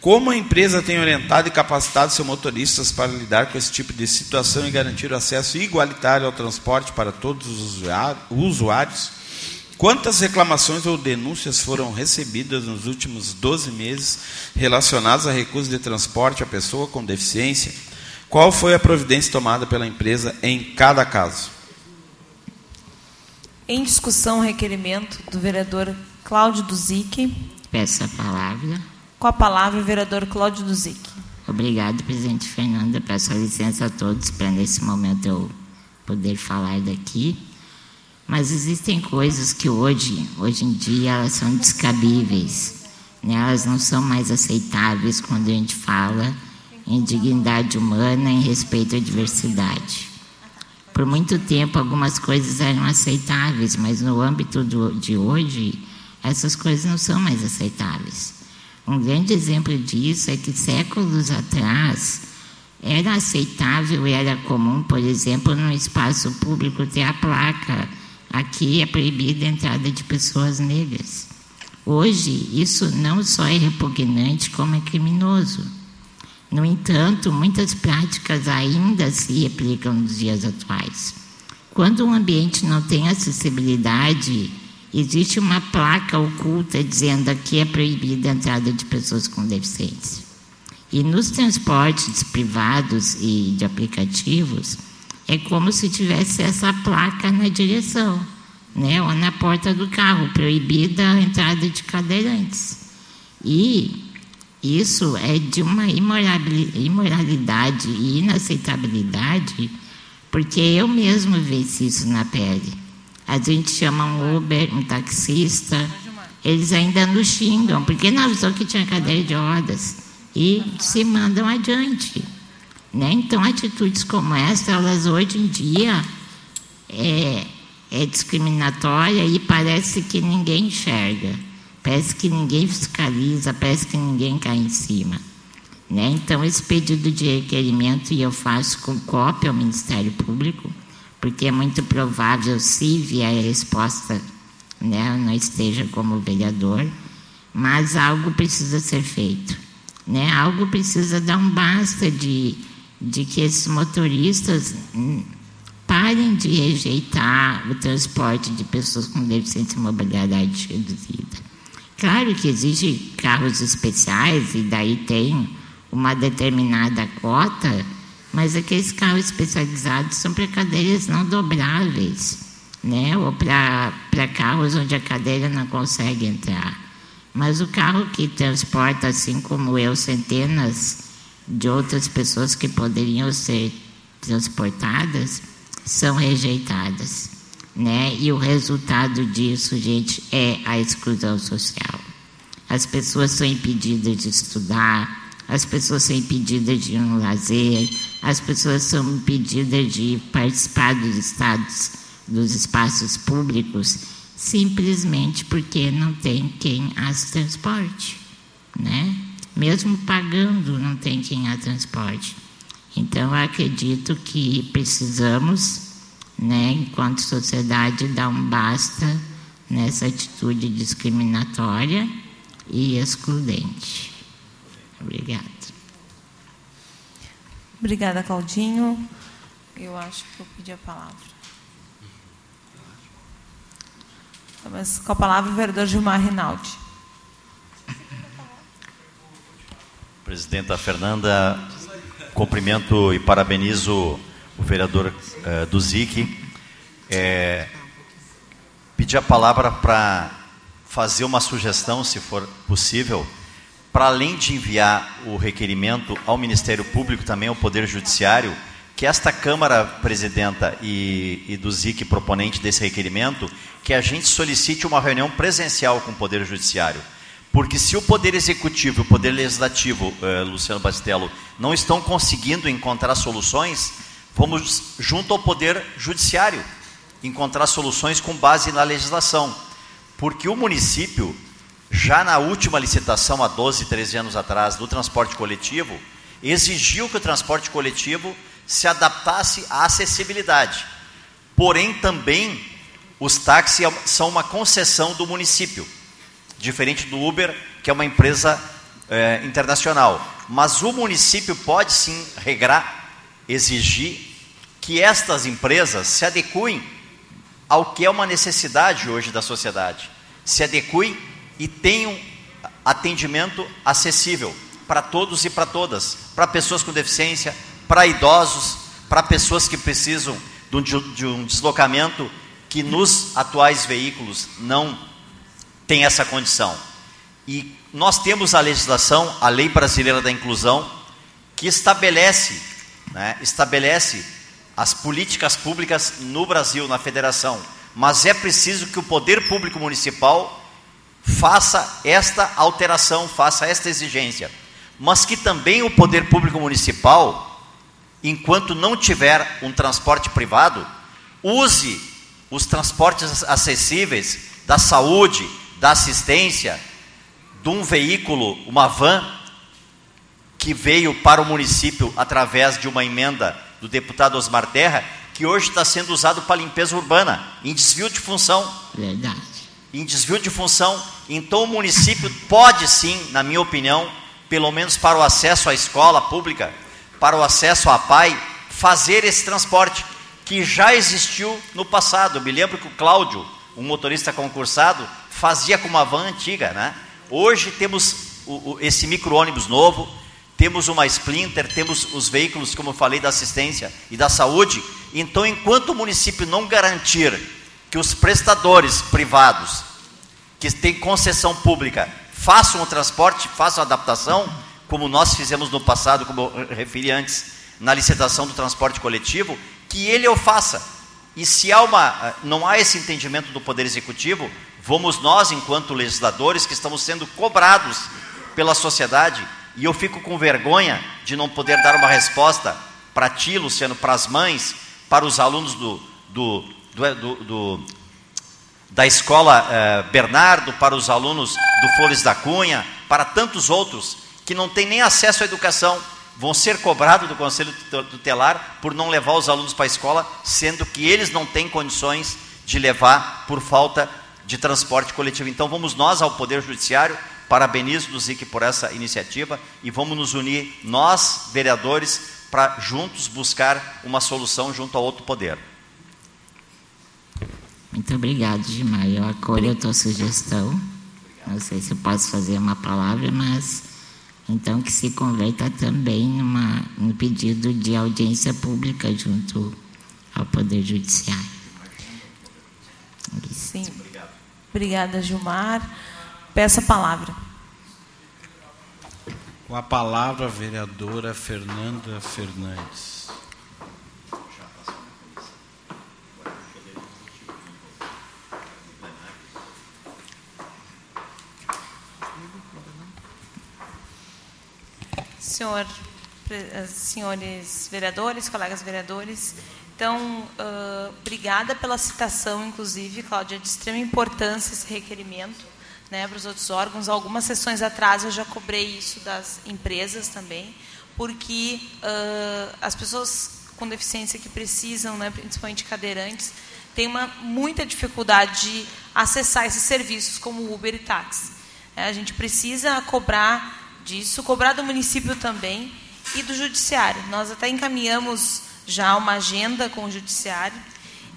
Speaker 3: Como a empresa tem orientado e capacitado seus motoristas para lidar com esse tipo de situação e garantir o acesso igualitário ao transporte para todos os usuários? Quantas reclamações ou denúncias foram recebidas nos últimos 12 meses relacionadas a recurso de transporte à pessoa com deficiência? Qual foi a providência tomada pela empresa em cada caso?
Speaker 1: Em discussão, requerimento do vereador Cláudio Duzic.
Speaker 2: Peço a palavra.
Speaker 1: Com a palavra, o vereador Cláudio Duzic.
Speaker 2: Obrigado, presidente Fernanda. Peço a licença a todos para, nesse momento, eu poder falar daqui. Mas existem coisas que hoje, hoje em dia, elas são descabíveis. Né? Elas não são mais aceitáveis quando a gente fala em dignidade humana, em respeito à diversidade. Por muito tempo, algumas coisas eram aceitáveis, mas no âmbito do, de hoje, essas coisas não são mais aceitáveis. Um grande exemplo disso é que séculos atrás era aceitável e era comum, por exemplo, no espaço público ter a placa aqui é proibida a entrada de pessoas negras. Hoje, isso não só é repugnante, como é criminoso. No entanto, muitas práticas ainda se aplicam nos dias atuais. Quando um ambiente não tem acessibilidade, existe uma placa oculta dizendo aqui é proibida a entrada de pessoas com deficiência. E nos transportes privados e de aplicativos, é como se tivesse essa placa na direção, né, ou na porta do carro, proibida a entrada de cadeirantes. E isso é de uma imoralidade e inaceitabilidade, porque eu mesmo venci isso na pele. A gente chama um Uber, um taxista, eles ainda nos xingam, porque não avisou que tinha cadeira de rodas e se mandam adiante. Né? Então, atitudes como essa, elas hoje em dia é, é discriminatória e parece que ninguém enxerga, parece que ninguém fiscaliza, parece que ninguém cai em cima. Né? Então, esse pedido de requerimento eu faço com cópia ao Ministério Público, porque é muito provável, se vier a resposta, né, não esteja como vereador, mas algo precisa ser feito. Né? Algo precisa dar um basta de, de que esses motoristas hum, parem de rejeitar o transporte de pessoas com deficiência e mobilidade reduzida. Claro que existem carros especiais e daí tem uma determinada cota, mas aqueles carros especializados são para cadeiras não dobráveis, né? ou para carros onde a cadeira não consegue entrar. Mas o carro que transporta, assim como eu, centenas de outras pessoas que poderiam ser transportadas, são rejeitadas. Né? E o resultado disso, gente, é a exclusão social. As pessoas são impedidas de estudar, as pessoas são impedidas de ir no lazer, as pessoas são impedidas de participar dos estados, dos espaços públicos, simplesmente porque não tem quem as transporte, né? Mesmo pagando, não tem quem a transporte. Então, acredito que precisamos, né, enquanto sociedade, dar um basta nessa atitude discriminatória e excludente. Obrigada.
Speaker 1: Obrigada, Claudinho. Eu acho que eu pedi a palavra. Mas com a palavra o vereador Gilmar Rinaldi.
Speaker 5: Presidenta Fernanda, cumprimento e parabenizo o vereador uh, do ZIC. É, pedir a palavra para fazer uma sugestão, se for possível, para além de enviar o requerimento ao Ministério Público, também ao Poder Judiciário, que esta Câmara Presidenta e, e do ZIC proponente desse requerimento, que a gente solicite uma reunião presencial com o Poder Judiciário. Porque se o Poder Executivo e o Poder Legislativo, eh, Luciano Bastello, não estão conseguindo encontrar soluções, vamos junto ao Poder Judiciário encontrar soluções com base na legislação. Porque o município já na última licitação, há 12, 13 anos atrás, do transporte coletivo, exigiu que o transporte coletivo se adaptasse à acessibilidade. Porém, também, os táxis são uma concessão do município, diferente do Uber, que é uma empresa é, internacional. Mas o município pode sim regrar, exigir que estas empresas se adequem ao que é uma necessidade hoje da sociedade, se adequem e tenham atendimento acessível para todos e para todas, para pessoas com deficiência, para idosos, para pessoas que precisam de um deslocamento que nos atuais veículos não tem essa condição. E nós temos a legislação, a Lei Brasileira da Inclusão, que estabelece, né, estabelece as políticas públicas no Brasil, na federação. Mas é preciso que o poder público municipal faça esta alteração, faça esta exigência, mas que também o poder público municipal, enquanto não tiver um transporte privado, use os transportes acessíveis da saúde, da assistência, de um veículo, uma van, que veio para o município através de uma emenda do deputado Osmar Terra, que hoje está sendo usado para limpeza urbana, em desvio de função.
Speaker 2: Verdade
Speaker 5: em desvio de função. Então o município pode sim, na minha opinião, pelo menos para o acesso à escola pública, para o acesso à PAI, fazer esse transporte que já existiu no passado. Eu me lembro que o Cláudio, um motorista concursado, fazia com uma van antiga, né? Hoje temos o, o, esse micro-ônibus novo, temos uma Splinter, temos os veículos, como eu falei, da assistência e da saúde. Então, enquanto o município não garantir que os prestadores privados que têm concessão pública façam o transporte, façam a adaptação, como nós fizemos no passado, como eu referi antes, na licitação do transporte coletivo, que ele o faça. E se há uma, não há esse entendimento do Poder Executivo, vamos nós, enquanto legisladores, que estamos sendo cobrados pela sociedade, e eu fico com vergonha de não poder dar uma resposta para ti, Luciano, para as mães, para os alunos do, do, do, do, do da escola eh, Bernardo, para os alunos do Flores da Cunha, para tantos outros que não têm nem acesso à educação, vão ser cobrados do Conselho Tutelar por não levar os alunos para a escola, sendo que eles não têm condições de levar por falta de transporte coletivo. Então vamos nós ao Poder Judiciário, parabenizo do ZIC por essa iniciativa e vamos nos unir, nós, vereadores, para juntos buscar uma solução junto ao outro poder.
Speaker 2: Muito obrigado, Gilmar. Eu acolho a tua sugestão. Não sei se eu posso fazer uma palavra, mas então que se converta também numa, um pedido de audiência pública junto ao Poder Judiciário.
Speaker 1: Sim. Obrigada, Gilmar. Peço a palavra.
Speaker 3: Com a palavra, a vereadora Fernanda Fernandes.
Speaker 1: senhor, eh, senhores vereadores, colegas vereadores. Então, uh, obrigada pela citação, inclusive, Cláudia, de extrema importância esse requerimento né, para os outros órgãos. Algumas sessões atrás eu já cobrei isso das empresas também, porque uh, as pessoas com deficiência que precisam, né, principalmente cadeirantes, têm uma, muita dificuldade de acessar esses serviços como Uber e táxi. É, a gente precisa cobrar disso, cobrar do município também e do judiciário. Nós até encaminhamos já uma agenda com o judiciário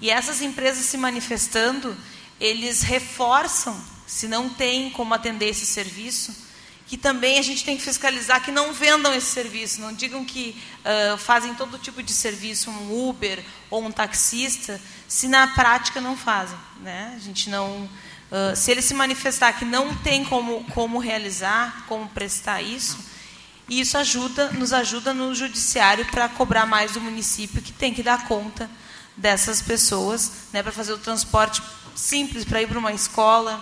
Speaker 1: e essas empresas se manifestando, eles reforçam, se não tem como atender esse serviço, que também a gente tem que fiscalizar que não vendam esse serviço, não digam que uh, fazem todo tipo de serviço, um Uber ou um taxista, se na prática não fazem. Né? A gente não Uh, se ele se manifestar que não tem como, como realizar, como prestar isso, isso ajuda, nos ajuda no judiciário para cobrar mais do município que tem que dar conta dessas pessoas, né, para fazer o transporte simples para ir para uma escola,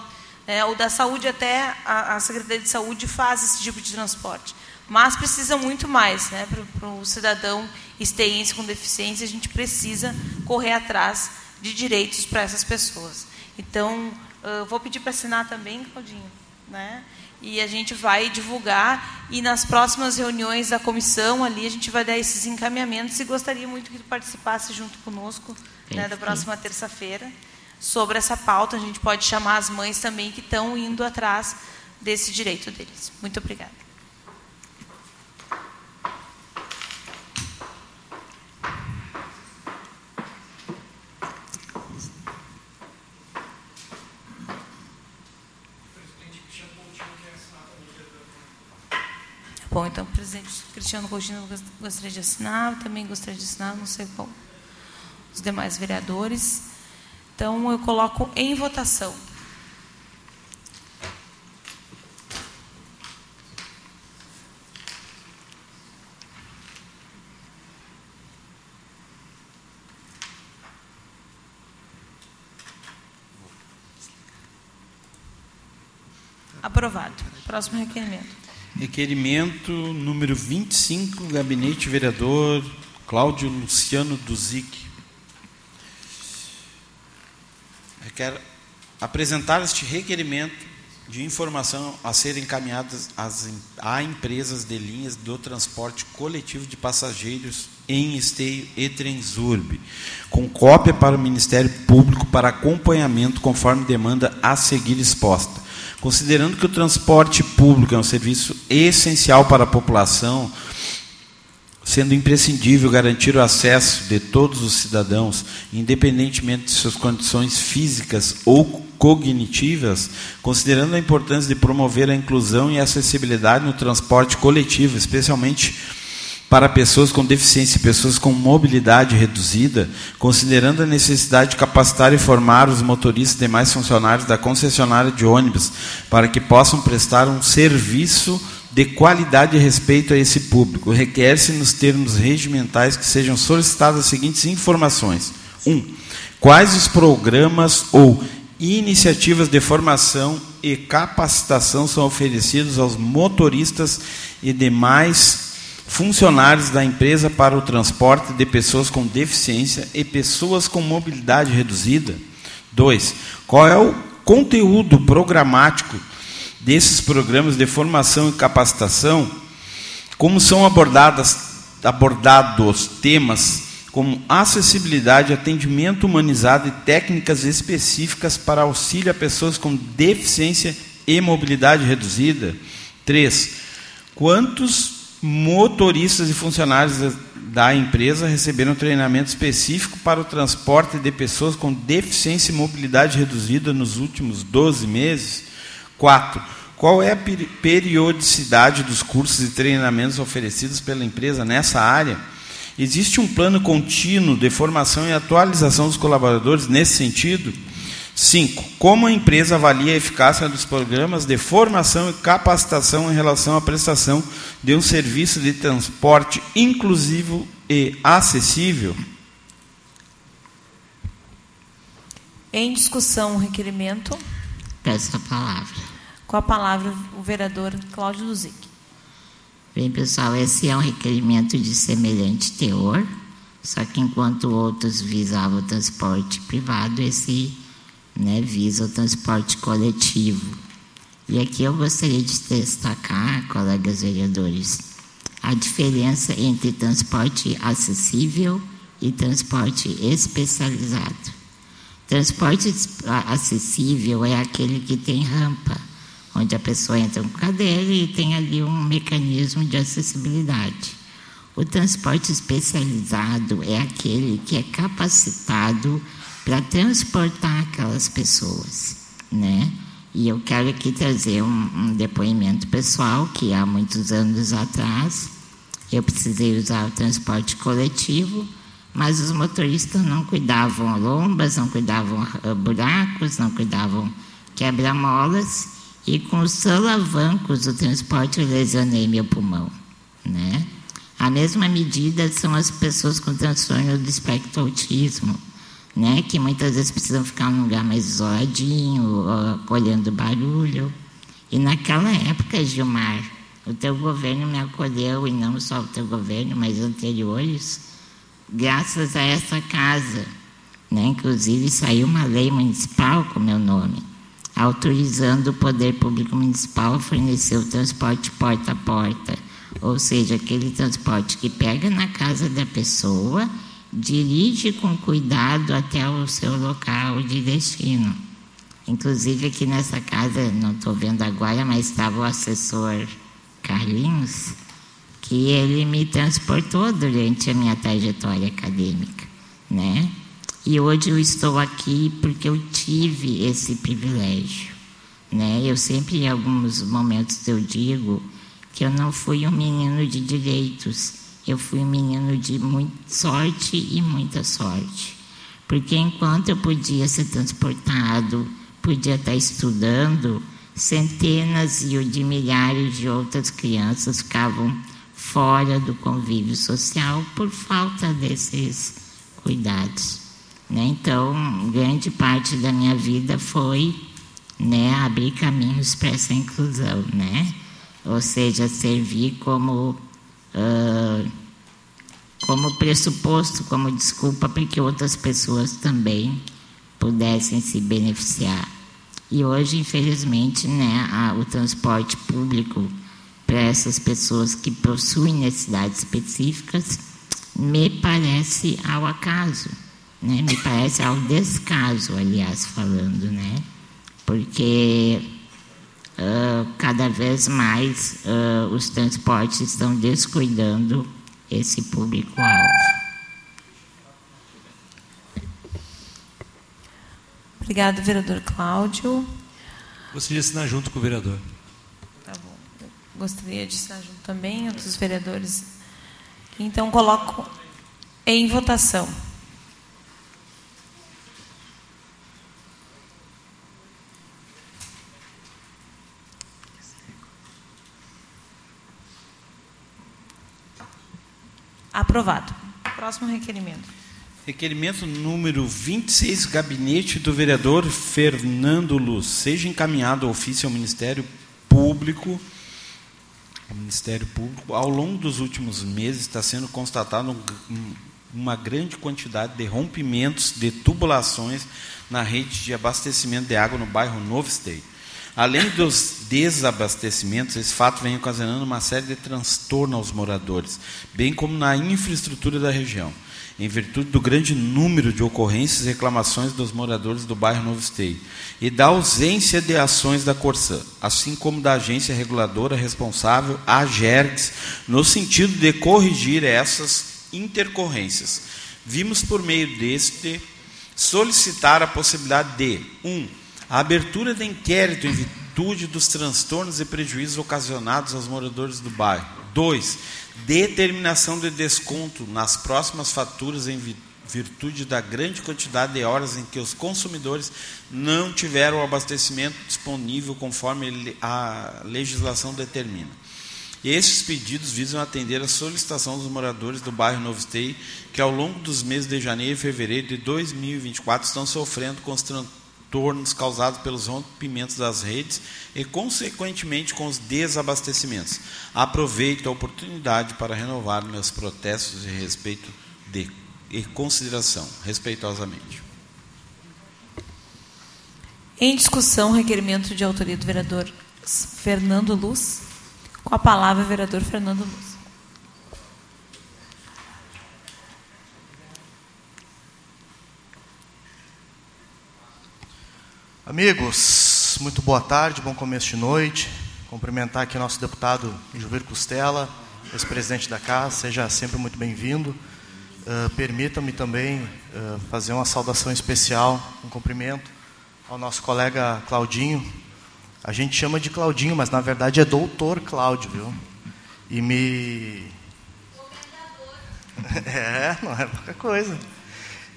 Speaker 1: né, ou da saúde até a, a, Secretaria de Saúde faz esse tipo de transporte. Mas precisa muito mais, né, para o cidadão esteense com deficiência, a gente precisa correr atrás de direitos para essas pessoas. Então, vou pedir para assinar também, Claudinho. Né? E a gente vai divulgar e nas próximas reuniões da comissão ali a gente vai dar esses encaminhamentos e gostaria muito que tu participasse junto conosco né, da próxima terça-feira sobre essa pauta. A gente pode chamar as mães também que estão indo atrás desse direito deles. Muito obrigada. Bom, então o presidente Cristiano Coutinho gostaria de assinar, também gostaria de assinar, não sei qual os demais vereadores. Então eu coloco em votação. Aprovado. Próximo requerimento.
Speaker 3: Requerimento número 25, gabinete vereador Cláudio Luciano Duzic. Quero apresentar este requerimento de informação a ser encaminhadas às, a empresas de linhas do transporte coletivo de passageiros em esteio e transurb, com cópia para o Ministério Público para acompanhamento conforme demanda a seguir exposta. Considerando que o transporte público é um serviço essencial para a população, sendo imprescindível garantir o acesso de todos os cidadãos, independentemente de suas condições físicas ou cognitivas, considerando a importância de promover a inclusão e a acessibilidade no transporte coletivo, especialmente para pessoas com deficiência e pessoas com mobilidade reduzida, considerando a necessidade de capacitar e formar os motoristas e demais funcionários da concessionária de ônibus para que possam prestar um serviço de qualidade respeito a esse público. Requer-se nos termos regimentais que sejam solicitadas as seguintes informações: 1. Um, Quais os programas ou iniciativas de formação e capacitação são oferecidos aos motoristas e demais funcionários da empresa para o transporte de pessoas com deficiência e pessoas com mobilidade reduzida? 2. Qual é o conteúdo programático desses programas de formação e capacitação? Como são abordadas, abordados temas como acessibilidade, atendimento humanizado e técnicas específicas para auxílio a pessoas com deficiência e mobilidade reduzida? 3. Quantos motoristas e funcionários da empresa receberam treinamento específico para o transporte de pessoas com deficiência e mobilidade reduzida nos últimos 12 meses? 4. Qual é a periodicidade dos cursos e treinamentos oferecidos pela empresa nessa área? Existe um plano contínuo de formação e atualização dos colaboradores nesse sentido? 5. Como a empresa avalia a eficácia dos programas de formação e capacitação em relação à prestação de um serviço de transporte inclusivo e acessível?
Speaker 1: Em discussão o requerimento.
Speaker 2: Peço a palavra.
Speaker 1: Com a palavra o vereador Cláudio Luzic.
Speaker 2: Bem, pessoal, esse é um requerimento de semelhante teor, só que enquanto outros visavam o transporte privado, esse né, visa o transporte coletivo. E aqui eu gostaria de destacar, colegas vereadores, a diferença entre transporte acessível e transporte especializado. Transporte acessível é aquele que tem rampa, onde a pessoa entra com cadeira e tem ali um mecanismo de acessibilidade. O transporte especializado é aquele que é capacitado para transportar aquelas pessoas, né? E eu quero aqui trazer um, um, depoimento pessoal que há muitos anos atrás eu precisei usar o transporte coletivo, mas os motoristas não cuidavam lombas, não cuidavam buracos, não cuidavam quebra-molas e com os solavancos do transporte lesionei meu pulmão, né? A mesma medida são as pessoas com transtorno do espectro autismo, né? Que muitas vezes precisam ficar num lugar mais isoladinho, olhando barulho. E naquela época, Gilmar, o teu governo me acolheu, e não só o teu governo, mas anteriores, graças a essa casa. Né? Inclusive, saiu uma lei municipal com meu nome autorizando o poder público municipal a fornecer o transporte porta a porta, ou seja, aquele transporte que pega na casa da pessoa, dirige com cuidado até o seu local de destino. Inclusive aqui nessa casa, não estou vendo agora, mas estava o assessor Carlinhos, que ele me transportou durante a minha trajetória acadêmica, né? E hoje eu estou aqui porque eu tive esse privilégio. Né? Eu sempre, em alguns momentos, eu digo que eu não fui um menino de direitos, eu fui um menino de muita sorte e muita sorte. Porque enquanto eu podia ser transportado, podia estar estudando, centenas e de milhares de outras crianças ficavam fora do convívio social por falta desses cuidados. Né? Então, grande parte da minha vida foi né, abrir caminhos para essa inclusão, né? ou seja, servir como, uh, como pressuposto, como desculpa para que outras pessoas também pudessem se beneficiar. E hoje, infelizmente, né, a, o transporte público para essas pessoas que possuem necessidades específicas me parece ao acaso né? Me parece ao descaso, aliás, falando, né? Porque uh, cada vez mais uh, os transportes estão descuidando esse público-alvo.
Speaker 1: Obrigada, vereador Cláudio.
Speaker 7: Gostaria de assinar junto com o vereador.
Speaker 1: Gostaria de assinar junto também, outros vereadores. Então, coloco em votação. Aprovado. Próximo requerimento.
Speaker 3: Requerimento número 26, gabinete do vereador Fernando Luz. Seja encaminhado ao ofício ao Ministério Público. O Ministério Público, ao longo dos últimos meses, está sendo constatado um, uma grande quantidade de rompimentos de tubulações na rede de abastecimento de água no bairro Novo Esteio. Além dos desabastecimentos, esse fato vem ocasionando uma série de transtornos aos moradores, bem como na infraestrutura da região em virtude do grande número de ocorrências e reclamações dos moradores do bairro Novo Esteio e da ausência de ações da Corsã, assim como da agência reguladora responsável, a GERGS, no sentido de corrigir essas intercorrências. Vimos por meio deste solicitar a possibilidade de 1. Um, a abertura de inquérito em virtude dos transtornos e prejuízos ocasionados aos moradores do bairro. 2 determinação de desconto nas próximas faturas em virtude da grande quantidade de horas em que os consumidores não tiveram o abastecimento disponível conforme a legislação determina. Esses pedidos visam atender a solicitação dos moradores do bairro Novo Esteio, que ao longo dos meses de janeiro e fevereiro de 2024 estão sofrendo os transtornos causados pelos rompimentos das redes e, consequentemente, com os desabastecimentos. Aproveito a oportunidade para renovar meus protestos de respeito de, e consideração, respeitosamente.
Speaker 1: Em discussão, requerimento de autoria do vereador Fernando Luz. Com a palavra, vereador Fernando Luz.
Speaker 10: Amigos, muito boa tarde, bom começo de noite. Cumprimentar aqui nosso deputado Juvir Costela, ex-presidente da casa, seja sempre muito bem-vindo. Uh, Permita-me também uh, fazer uma saudação especial, um cumprimento ao nosso colega Claudinho. A gente chama de Claudinho, mas na verdade é doutor Cláudio, viu? E me. [LAUGHS] é, não é pouca coisa.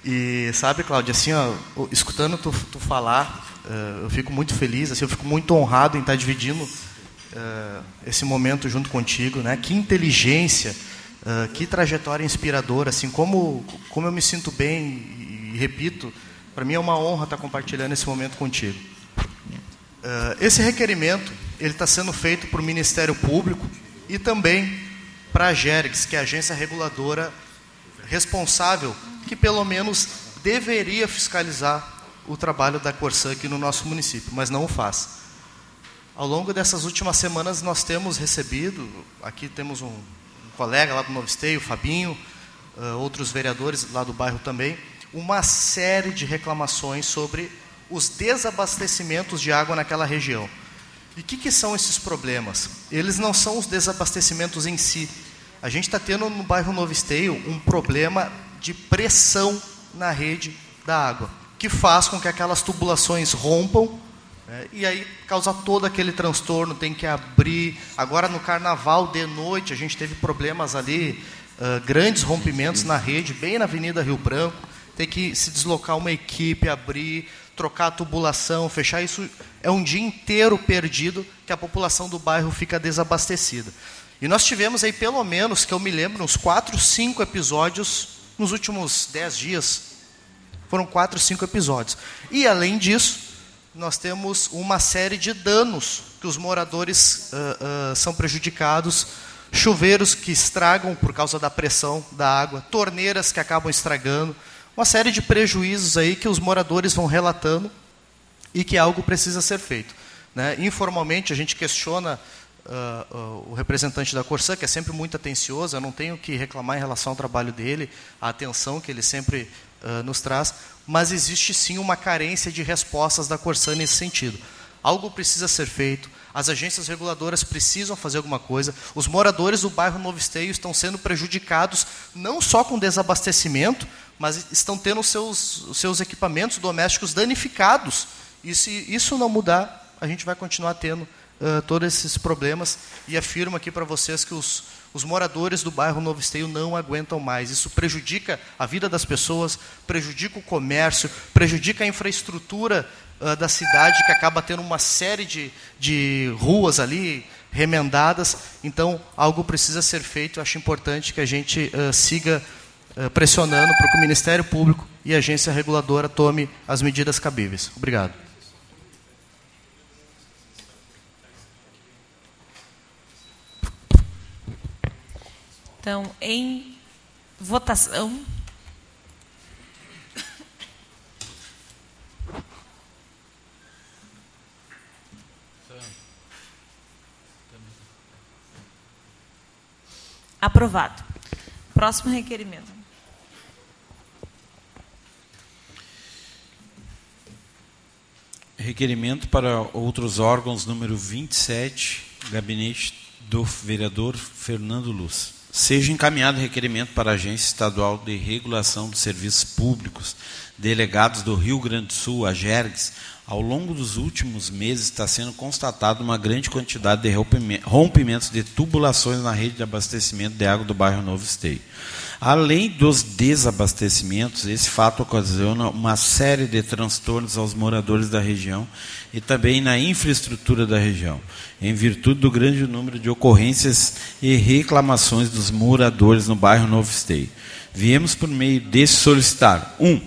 Speaker 10: E sabe, Cláudio, assim, ó, escutando tu, tu falar, Uh, eu fico muito feliz, assim, eu fico muito honrado em estar dividindo uh, esse momento junto contigo, né? Que inteligência, uh, que trajetória inspiradora, assim, como como eu me sinto bem e, e repito, para mim é uma honra estar compartilhando esse momento contigo. esse requerimento ele está sendo feito para o Ministério Público e também para a GERGS, que é a agência reguladora responsável, que pelo menos deveria fiscalizar o trabalho da Corsã aqui no nosso município, mas não o faz. Ao longo dessas últimas semanas nós temos recebido, aqui temos um, um colega lá do Novo Esteio, o Fabinho, uh, outros vereadores lá do bairro também, uma série de reclamações sobre os desabastecimentos de água naquela região. E o que, que, são esses problemas? Eles não são os desabastecimentos em si. A gente está tendo no bairro Novo Esteio um problema de pressão na rede da água que faz com que aquelas tubulações rompam né, e aí causa todo aquele transtorno, tem que abrir. Agora no carnaval de noite a gente teve problemas ali, uh, grandes rompimentos na rede, bem na Avenida Rio Branco. Tem que se deslocar uma equipe, abrir, trocar a tubulação, fechar isso. É um dia inteiro perdido que a população do bairro fica desabastecida. E nós tivemos aí, pelo menos, que eu me lembro, uns quatro, cinco episódios nos últimos dez dias, foram quatro, cinco episódios. E, além disso, nós temos uma série de danos que os moradores uh, uh, são prejudicados, chuveiros que estragam por causa da pressão da água, torneiras que acabam estragando, uma série de prejuízos aí que os moradores vão relatando e que algo precisa ser feito. Né? Informalmente, a gente questiona uh, uh, o representante da Corsã, que é sempre muito atencioso, eu não tenho que reclamar em relação ao trabalho dele, a atenção que ele sempre uh, nos traz, mas existe sim uma carência de respostas da Corsã nesse sentido. Algo precisa ser feito, as agências reguladoras precisam fazer alguma coisa, os moradores do bairro Novo Esteio estão sendo prejudicados não só com desabastecimento, mas estão tendo seus, seus equipamentos domésticos danificados. E se isso não mudar, a gente vai continuar tendo uh, todos esses problemas e afirmo aqui para vocês que os, os moradores do bairro Novo Esteio não aguentam mais. Isso prejudica a vida das pessoas, prejudica o comércio, prejudica a infraestrutura uh, da cidade, que acaba tendo uma série de, de ruas ali remendadas. Então, algo precisa ser feito. Eu acho importante que a gente uh, siga uh, pressionando para que o Ministério Público e a agência reguladora tome as medidas cabíveis. Obrigado.
Speaker 1: Então, em votação. Aprovado. Próximo requerimento.
Speaker 3: Requerimento para outros órgãos número 27, gabinete do vereador Fernando Luz. Seja encaminhado requerimento para a Agência Estadual de Regulação dos Serviços Públicos, delegados do Rio Grande do Sul, a GERGS, ao longo dos últimos meses está sendo constatada uma grande quantidade de rompimentos de tubulações na rede de abastecimento de água do bairro Novo Esteio. Além dos desabastecimentos, esse fato ocasiona uma série de transtornos aos moradores da região e também na infraestrutura da região, em virtude do grande número de ocorrências e reclamações dos moradores no bairro Novo Esteio. Viemos por meio desse solicitar: 1. Um,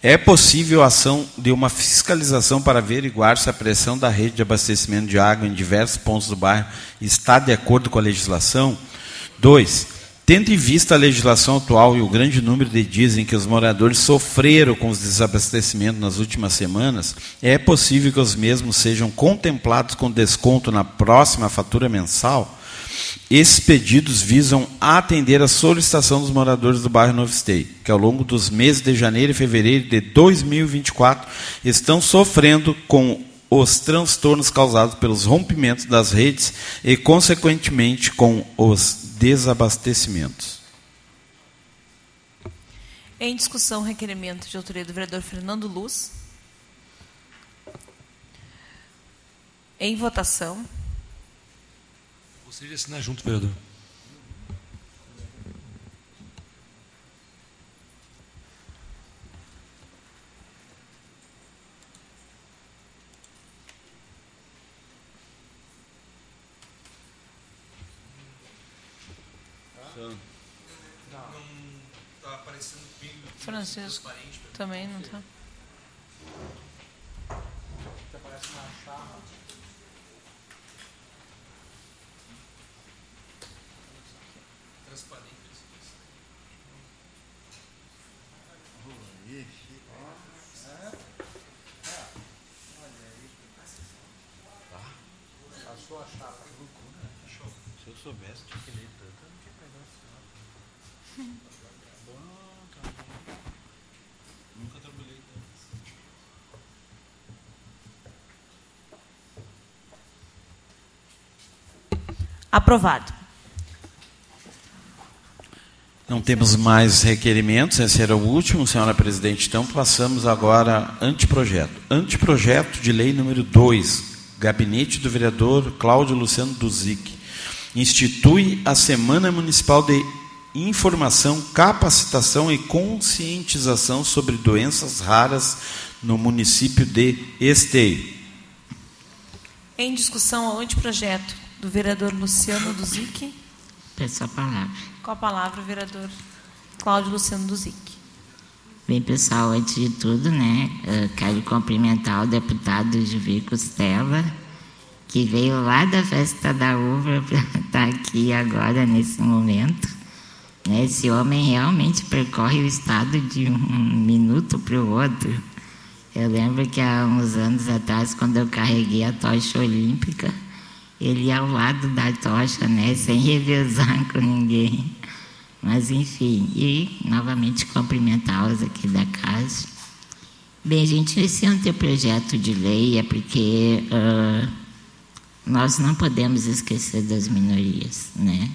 Speaker 3: é possível a ação de uma fiscalização para averiguar se a pressão da rede de abastecimento de água em diversos pontos do bairro está de acordo com a legislação? 2. Tendo em vista a legislação atual e o grande número de dias em que os moradores sofreram com os desabastecimentos nas últimas semanas, é possível que os mesmos sejam contemplados com desconto na próxima fatura mensal? Esses pedidos visam atender a solicitação dos moradores do bairro Novo Esteio, que ao longo dos meses de janeiro e fevereiro de 2024 estão sofrendo com os transtornos causados pelos rompimentos das redes e, consequentemente, com os desabastecimentos.
Speaker 1: Em discussão, requerimento de autoria do vereador Fernando Luz. Em votação.
Speaker 7: Gostaria de assinar junto, vereador.
Speaker 1: Francisco também não está. Aparece uma chapa.
Speaker 3: Passou a chapa. Se eu soubesse, tinha que ler tanto, eu não tinha pegado esse Bom, Nunca trabalhei
Speaker 1: Aprovado.
Speaker 3: Não temos mais requerimentos, esse era o último, senhora presidente. Então, passamos agora anteprojeto. Anteprojeto de lei número 2, gabinete do vereador Cláudio Luciano Duzic. Institui a Semana Municipal de Informação, Capacitação e Conscientização sobre Doenças Raras no município de Esteio.
Speaker 1: Em discussão ao anteprojeto do vereador Luciano Duzic.
Speaker 2: Peço a palavra.
Speaker 1: Com a palavra, o vereador Cláudio Luciano Duzic.
Speaker 2: Bem, pessoal, antes de tudo, né, quero cumprimentar o deputado Juvi Costela, que veio lá da festa da uva [LAUGHS] para estar aqui agora, nesse momento. Esse homem realmente percorre o estado de um minuto para o outro. Eu lembro que há uns anos atrás, quando eu carreguei a tocha olímpica, ele ia ao lado da tocha, né, sem revezar com ninguém. Mas, enfim, e novamente cumprimentá-los aqui da casa. Bem, gente, esse anteprojeto de lei é porque uh, nós não podemos esquecer das minorias, né?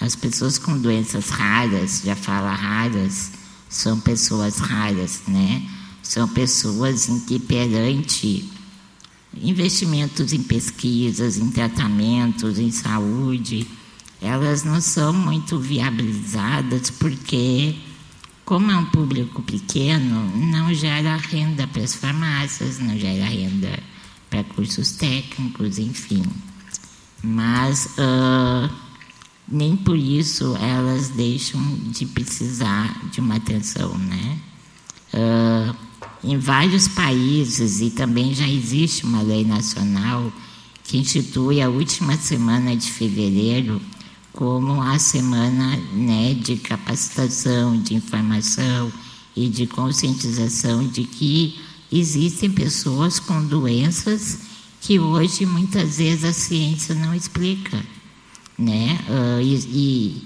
Speaker 2: As pessoas com doenças raras, já fala raras, são pessoas raras, né? São pessoas em que perante investimentos em pesquisas, em tratamentos, em saúde, elas não são muito viabilizadas porque, como é um público pequeno, não gera renda para as farmácias, não gera renda para cursos técnicos, enfim. Mas uh, nem por isso elas deixam de precisar de uma atenção, né? Uh, em vários países, e também já existe uma lei nacional que institui a última semana de fevereiro como a semana né, de capacitação, de informação e de conscientização de que existem pessoas com doenças que hoje muitas vezes a ciência não explica, né? Uh, e,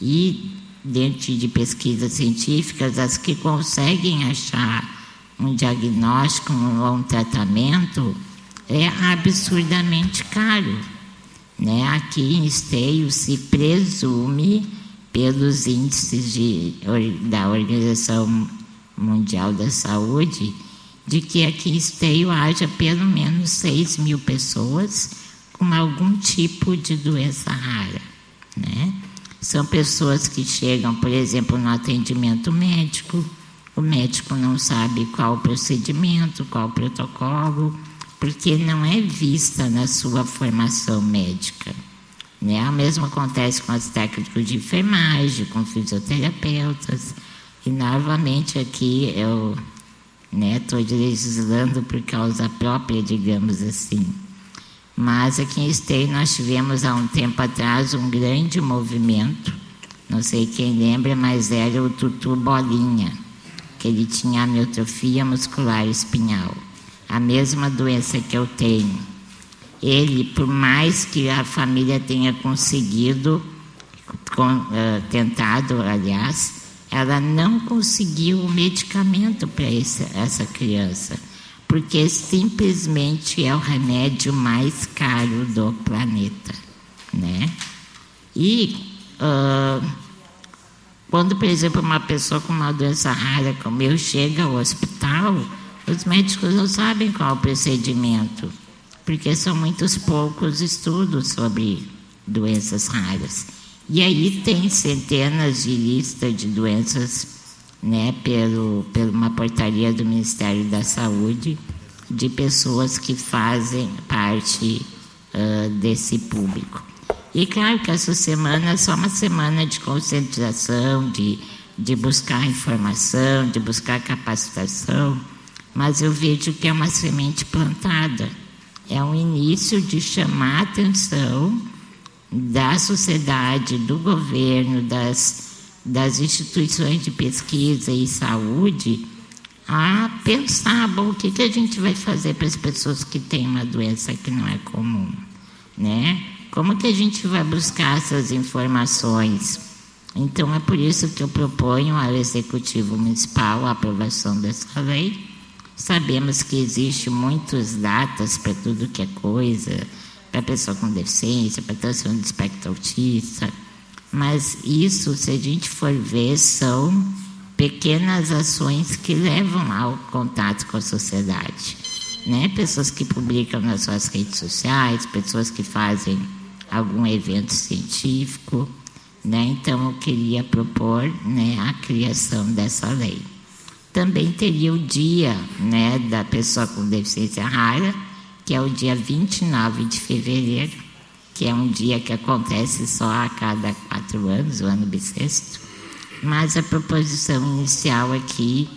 Speaker 2: e, e dentro de pesquisas científicas, as que conseguem achar um diagnóstico ou um tratamento é absurdamente caro. Né? Aqui em Esteio se presume, pelos índices de, da Organização Mundial da Saúde, de que aqui em Esteio haja pelo menos 6 mil pessoas com algum tipo de doença rara. Né? São pessoas que chegam, por exemplo, no atendimento médico, o médico não sabe qual o procedimento, qual o protocolo, porque não é vista na sua formação médica. Né? O mesmo acontece com os técnicos de enfermagem, com fisioterapeutas. E novamente aqui eu estou né, legislando por causa própria, digamos assim. Mas aqui em Esteio nós tivemos há um tempo atrás um grande movimento, não sei quem lembra, mas era o Tutu Bolinha, que ele tinha amiotrofia muscular espinhal a mesma doença que eu tenho. Ele, por mais que a família tenha conseguido, com, uh, tentado, aliás, ela não conseguiu o medicamento para essa criança, porque simplesmente é o remédio mais caro do planeta, né? E uh, quando, por exemplo, uma pessoa com uma doença rara como eu chega ao hospital, os médicos não sabem qual o procedimento, porque são muitos poucos estudos sobre doenças raras. E aí tem centenas de listas de doenças, né, pelo, pela uma portaria do Ministério da Saúde, de pessoas que fazem parte uh, desse público. E claro que essa semana é só uma semana de conscientização, de, de buscar informação, de buscar capacitação mas eu vejo que é uma semente plantada. É um início de chamar a atenção da sociedade, do governo, das, das instituições de pesquisa e saúde a pensar, bom, o que, que a gente vai fazer para as pessoas que têm uma doença que não é comum, né? Como que a gente vai buscar essas informações? Então é por isso que eu proponho ao Executivo Municipal a aprovação dessa lei Sabemos que existe muitas datas para tudo que é coisa, para pessoa com deficiência, para transtorno de espectro autista, mas isso, se a gente for ver, são pequenas ações que levam ao contato com a sociedade. Né? Pessoas que publicam nas suas redes sociais, pessoas que fazem algum evento científico. Né? Então, eu queria propor né, a criação dessa lei também teria o dia né, da pessoa com deficiência rara, que é o dia 29 de fevereiro, que é um dia que acontece só a cada quatro anos, o ano bissexto. Mas a proposição inicial aqui,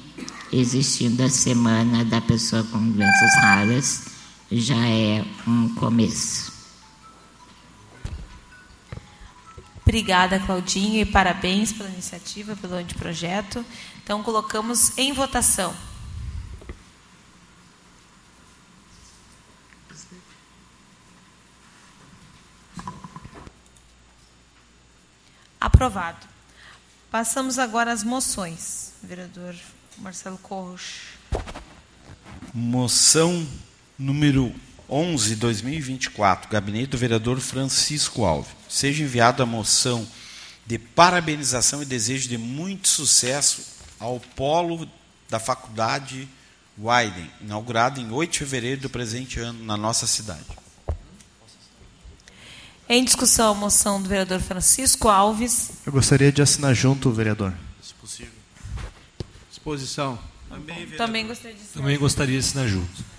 Speaker 2: existindo a semana da pessoa com doenças raras, já é um começo.
Speaker 1: Obrigada, Claudinho, e parabéns pela iniciativa, pelo anteprojeto. Então, colocamos em votação. Aprovado. Passamos agora às moções. Vereador Marcelo Corros.
Speaker 3: Moção número 11, 2024, gabinete do vereador Francisco Alves. Seja enviada a moção de parabenização e desejo de muito sucesso ao polo da faculdade Wyden, inaugurado em 8 de fevereiro do presente ano na nossa cidade.
Speaker 1: Em discussão a moção do vereador Francisco Alves.
Speaker 10: Eu gostaria de assinar junto, vereador. Se possível.
Speaker 8: Exposição.
Speaker 1: Também, Também gostaria de
Speaker 7: assinar. Também gostaria de assinar junto.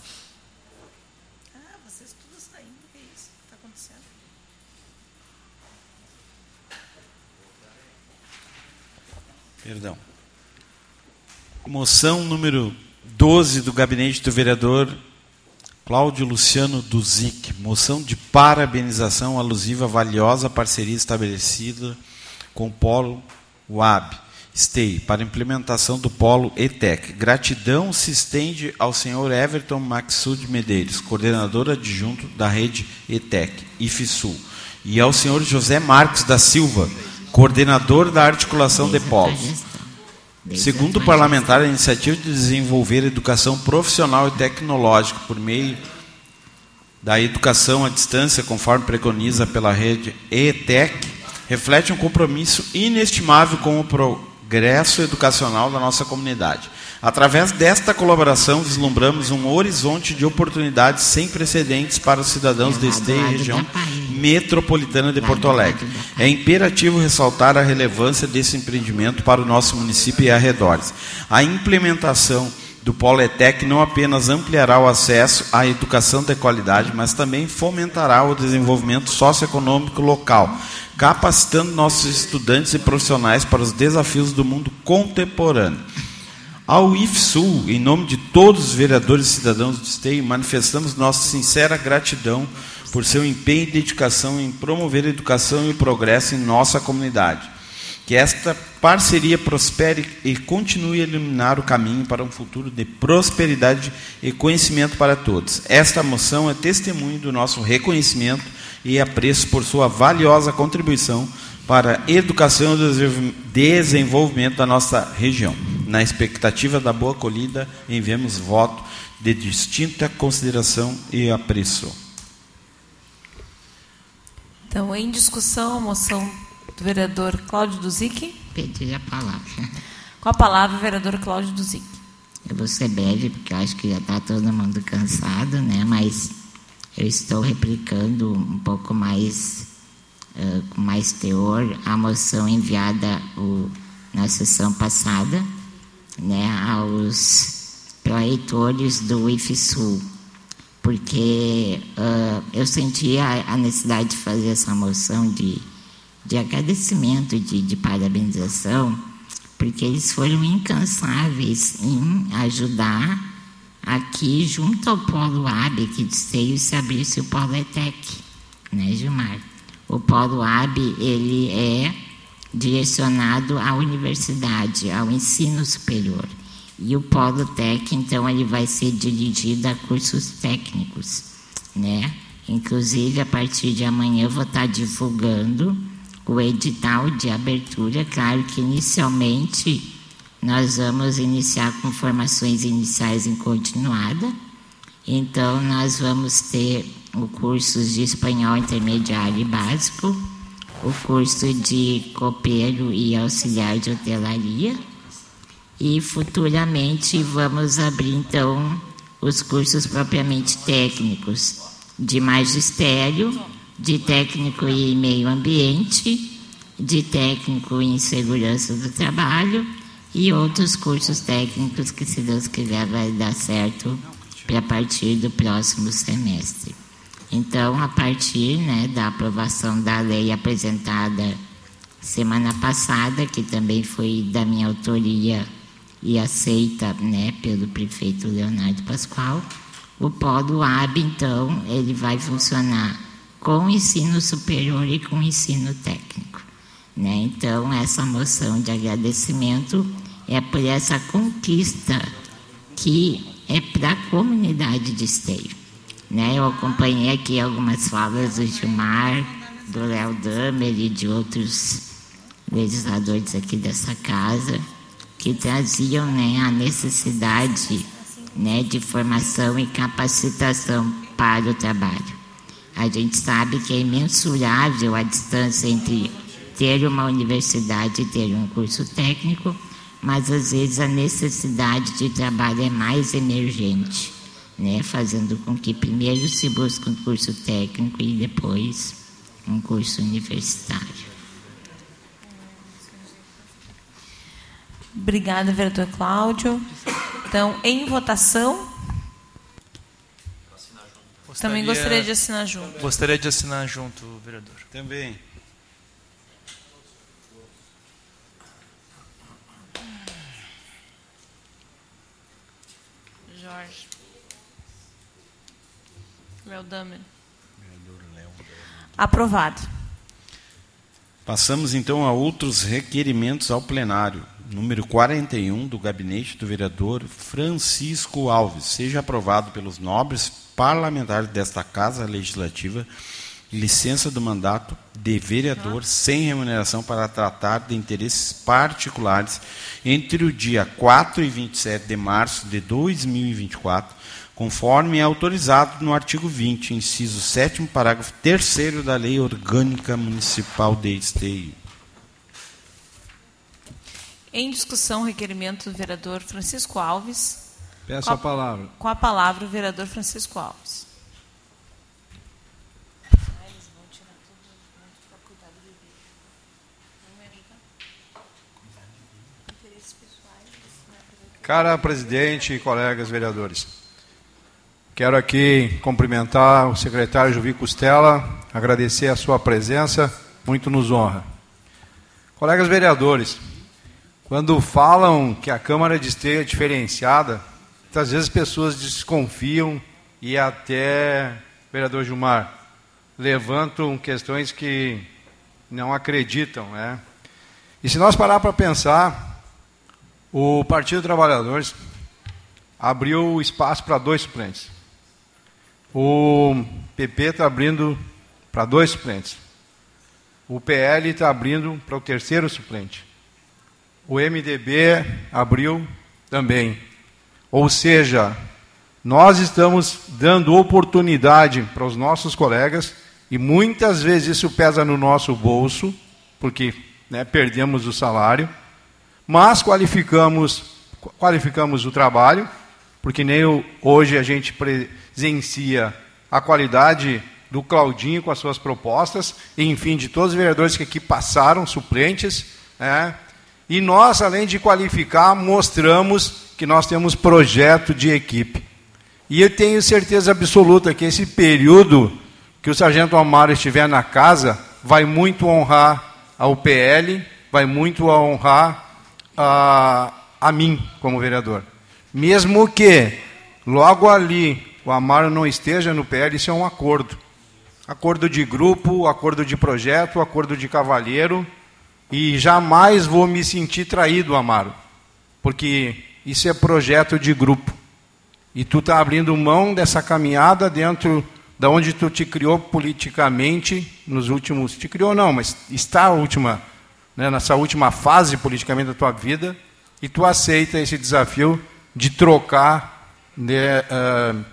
Speaker 3: Perdão. Moção número 12 do gabinete do vereador Cláudio Luciano Duzic. Moção de parabenização alusiva à valiosa parceria estabelecida com o Polo UAB STEI para implementação do Polo ETEC. Gratidão se estende ao senhor Everton Maxud Medeiros, coordenador adjunto da rede ETEC, IFSUL, e ao senhor José Marques da Silva, coordenador da articulação de polos. Segundo o parlamentar, a iniciativa de desenvolver educação profissional e tecnológica por meio da educação à distância, conforme preconiza pela rede ETEC, reflete um compromisso inestimável com o progresso educacional da nossa comunidade. Através desta colaboração, vislumbramos um horizonte de oportunidades sem precedentes para os cidadãos deste e região metropolitana de Porto Alegre. É imperativo ressaltar a relevância desse empreendimento para o nosso município e arredores. A implementação do Poletec não apenas ampliará o acesso à educação de qualidade, mas também fomentará o desenvolvimento socioeconômico local, capacitando nossos estudantes e profissionais para os desafios do mundo contemporâneo. Ao IFSUL, em nome de todos os vereadores e cidadãos do Esteio, manifestamos nossa sincera gratidão por seu empenho e dedicação em promover a educação e o progresso em nossa comunidade. Que esta parceria prospere e continue a iluminar o caminho para um futuro de prosperidade e conhecimento para todos. Esta moção é testemunho do nosso reconhecimento e apreço por sua valiosa contribuição para educação e desenvolvimento da nossa região. Na expectativa da boa acolhida, enviamos voto de distinta consideração e apreço.
Speaker 1: Então, em discussão, a moção do vereador Cláudio Duzic.
Speaker 2: Pedir a palavra.
Speaker 1: Com a palavra, o vereador Cláudio Duzic.
Speaker 2: Eu vou ser breve, porque eu acho que já está todo mundo cansado, né? mas eu estou replicando um pouco mais, uh, com mais teor, a moção enviada o, na sessão passada né, aos proeitores do IFSUL porque uh, eu senti a, a, necessidade de fazer essa moção de, de agradecimento, de, de parabenização, porque eles foram incansáveis em ajudar aqui, junto ao Polo AB, que de seio se abrisse o Polo ETEC, né, Gilmar? O Polo AB, ele é direcionado à universidade, ao ensino superior. E o Polo Tec, então, ele vai ser dirigido a cursos técnicos, né? Inclusive, a partir de amanhã vou estar divulgando o edital de abertura. Claro que inicialmente nós vamos iniciar com formações iniciais em continuada. Então, nós vamos ter o curso de espanhol intermediário e básico, o curso de copeiro e auxiliar de hotelaria e futuramente vamos abrir então os cursos propriamente técnicos de magistério, de técnico em meio ambiente, de técnico em segurança do trabalho e outros cursos técnicos que, se Deus quiser, vai dar certo para partir do próximo semestre. Então, a partir né, da aprovação da lei apresentada semana passada, que também foi da minha autoria e aceita né, pelo prefeito Leonardo Pascoal. O polo AB, então, ele vai funcionar com ensino superior e com ensino técnico. Né? Então, essa moção de agradecimento é por essa conquista que é para a comunidade de Esteio. Né? Eu acompanhei aqui algumas falas do Gilmar, do Léo Damer e de outros legisladores aqui dessa casa que traziam né, a necessidade né, de formação e capacitação para o trabalho. A gente sabe que é imensurável a distância entre ter uma universidade e ter um curso técnico, mas às vezes a necessidade de trabalho é mais emergente, né, fazendo com que primeiro se busque um curso técnico e depois um curso universitário.
Speaker 1: Obrigada, vereador Cláudio. Então, em votação. Gostaria, Também gostaria de assinar junto.
Speaker 4: Gostaria de assinar junto, vereador.
Speaker 3: Também.
Speaker 1: Léo Damer. Aprovado.
Speaker 3: Passamos então a outros requerimentos ao plenário. Número 41 do gabinete do vereador Francisco Alves. Seja aprovado pelos nobres parlamentares desta Casa Legislativa licença do mandato de vereador sem remuneração para tratar de interesses particulares entre o dia 4 e 27 de março de 2024, conforme é autorizado no artigo 20, inciso 7 parágrafo 3 da Lei Orgânica Municipal de Esteio.
Speaker 1: Em discussão, requerimento do vereador Francisco Alves.
Speaker 8: Peço
Speaker 1: Com
Speaker 8: a palavra.
Speaker 1: Com a palavra, o vereador Francisco Alves.
Speaker 8: Cara presidente e colegas vereadores, quero aqui cumprimentar o secretário Juvi Costela, agradecer a sua presença, muito nos honra. Colegas vereadores, quando falam que a Câmara de Esteio é diferenciada, muitas vezes pessoas desconfiam e até, vereador Gilmar, levantam questões que não acreditam. Né? E se nós parar para pensar, o Partido Trabalhadores abriu espaço para dois suplentes. O PP está abrindo para dois suplentes. O PL está abrindo para o terceiro suplente. O MDB abriu também. Ou seja, nós estamos dando oportunidade para os nossos colegas e muitas vezes isso pesa no nosso bolso, porque né, perdemos o salário mas qualificamos, qualificamos o trabalho, porque nem hoje a gente presencia a qualidade do Claudinho com as suas propostas, enfim, de todos os vereadores que aqui passaram, suplentes, né? e nós, além de qualificar, mostramos que nós temos projeto de equipe. E eu tenho certeza absoluta que esse período que o Sargento Amaro estiver na casa vai muito honrar ao PL, vai muito honrar a, a mim como vereador. Mesmo que logo ali o Amaro não esteja no PL, isso é um acordo. Acordo de grupo, acordo de projeto, acordo de cavalheiro. E jamais vou me sentir traído, Amaro. Porque isso é projeto de grupo. E tu está abrindo mão dessa caminhada dentro da onde tu te criou politicamente nos últimos. Te criou não, mas está a última né, nessa última fase politicamente da tua vida, e tu aceita esse desafio de trocar uh,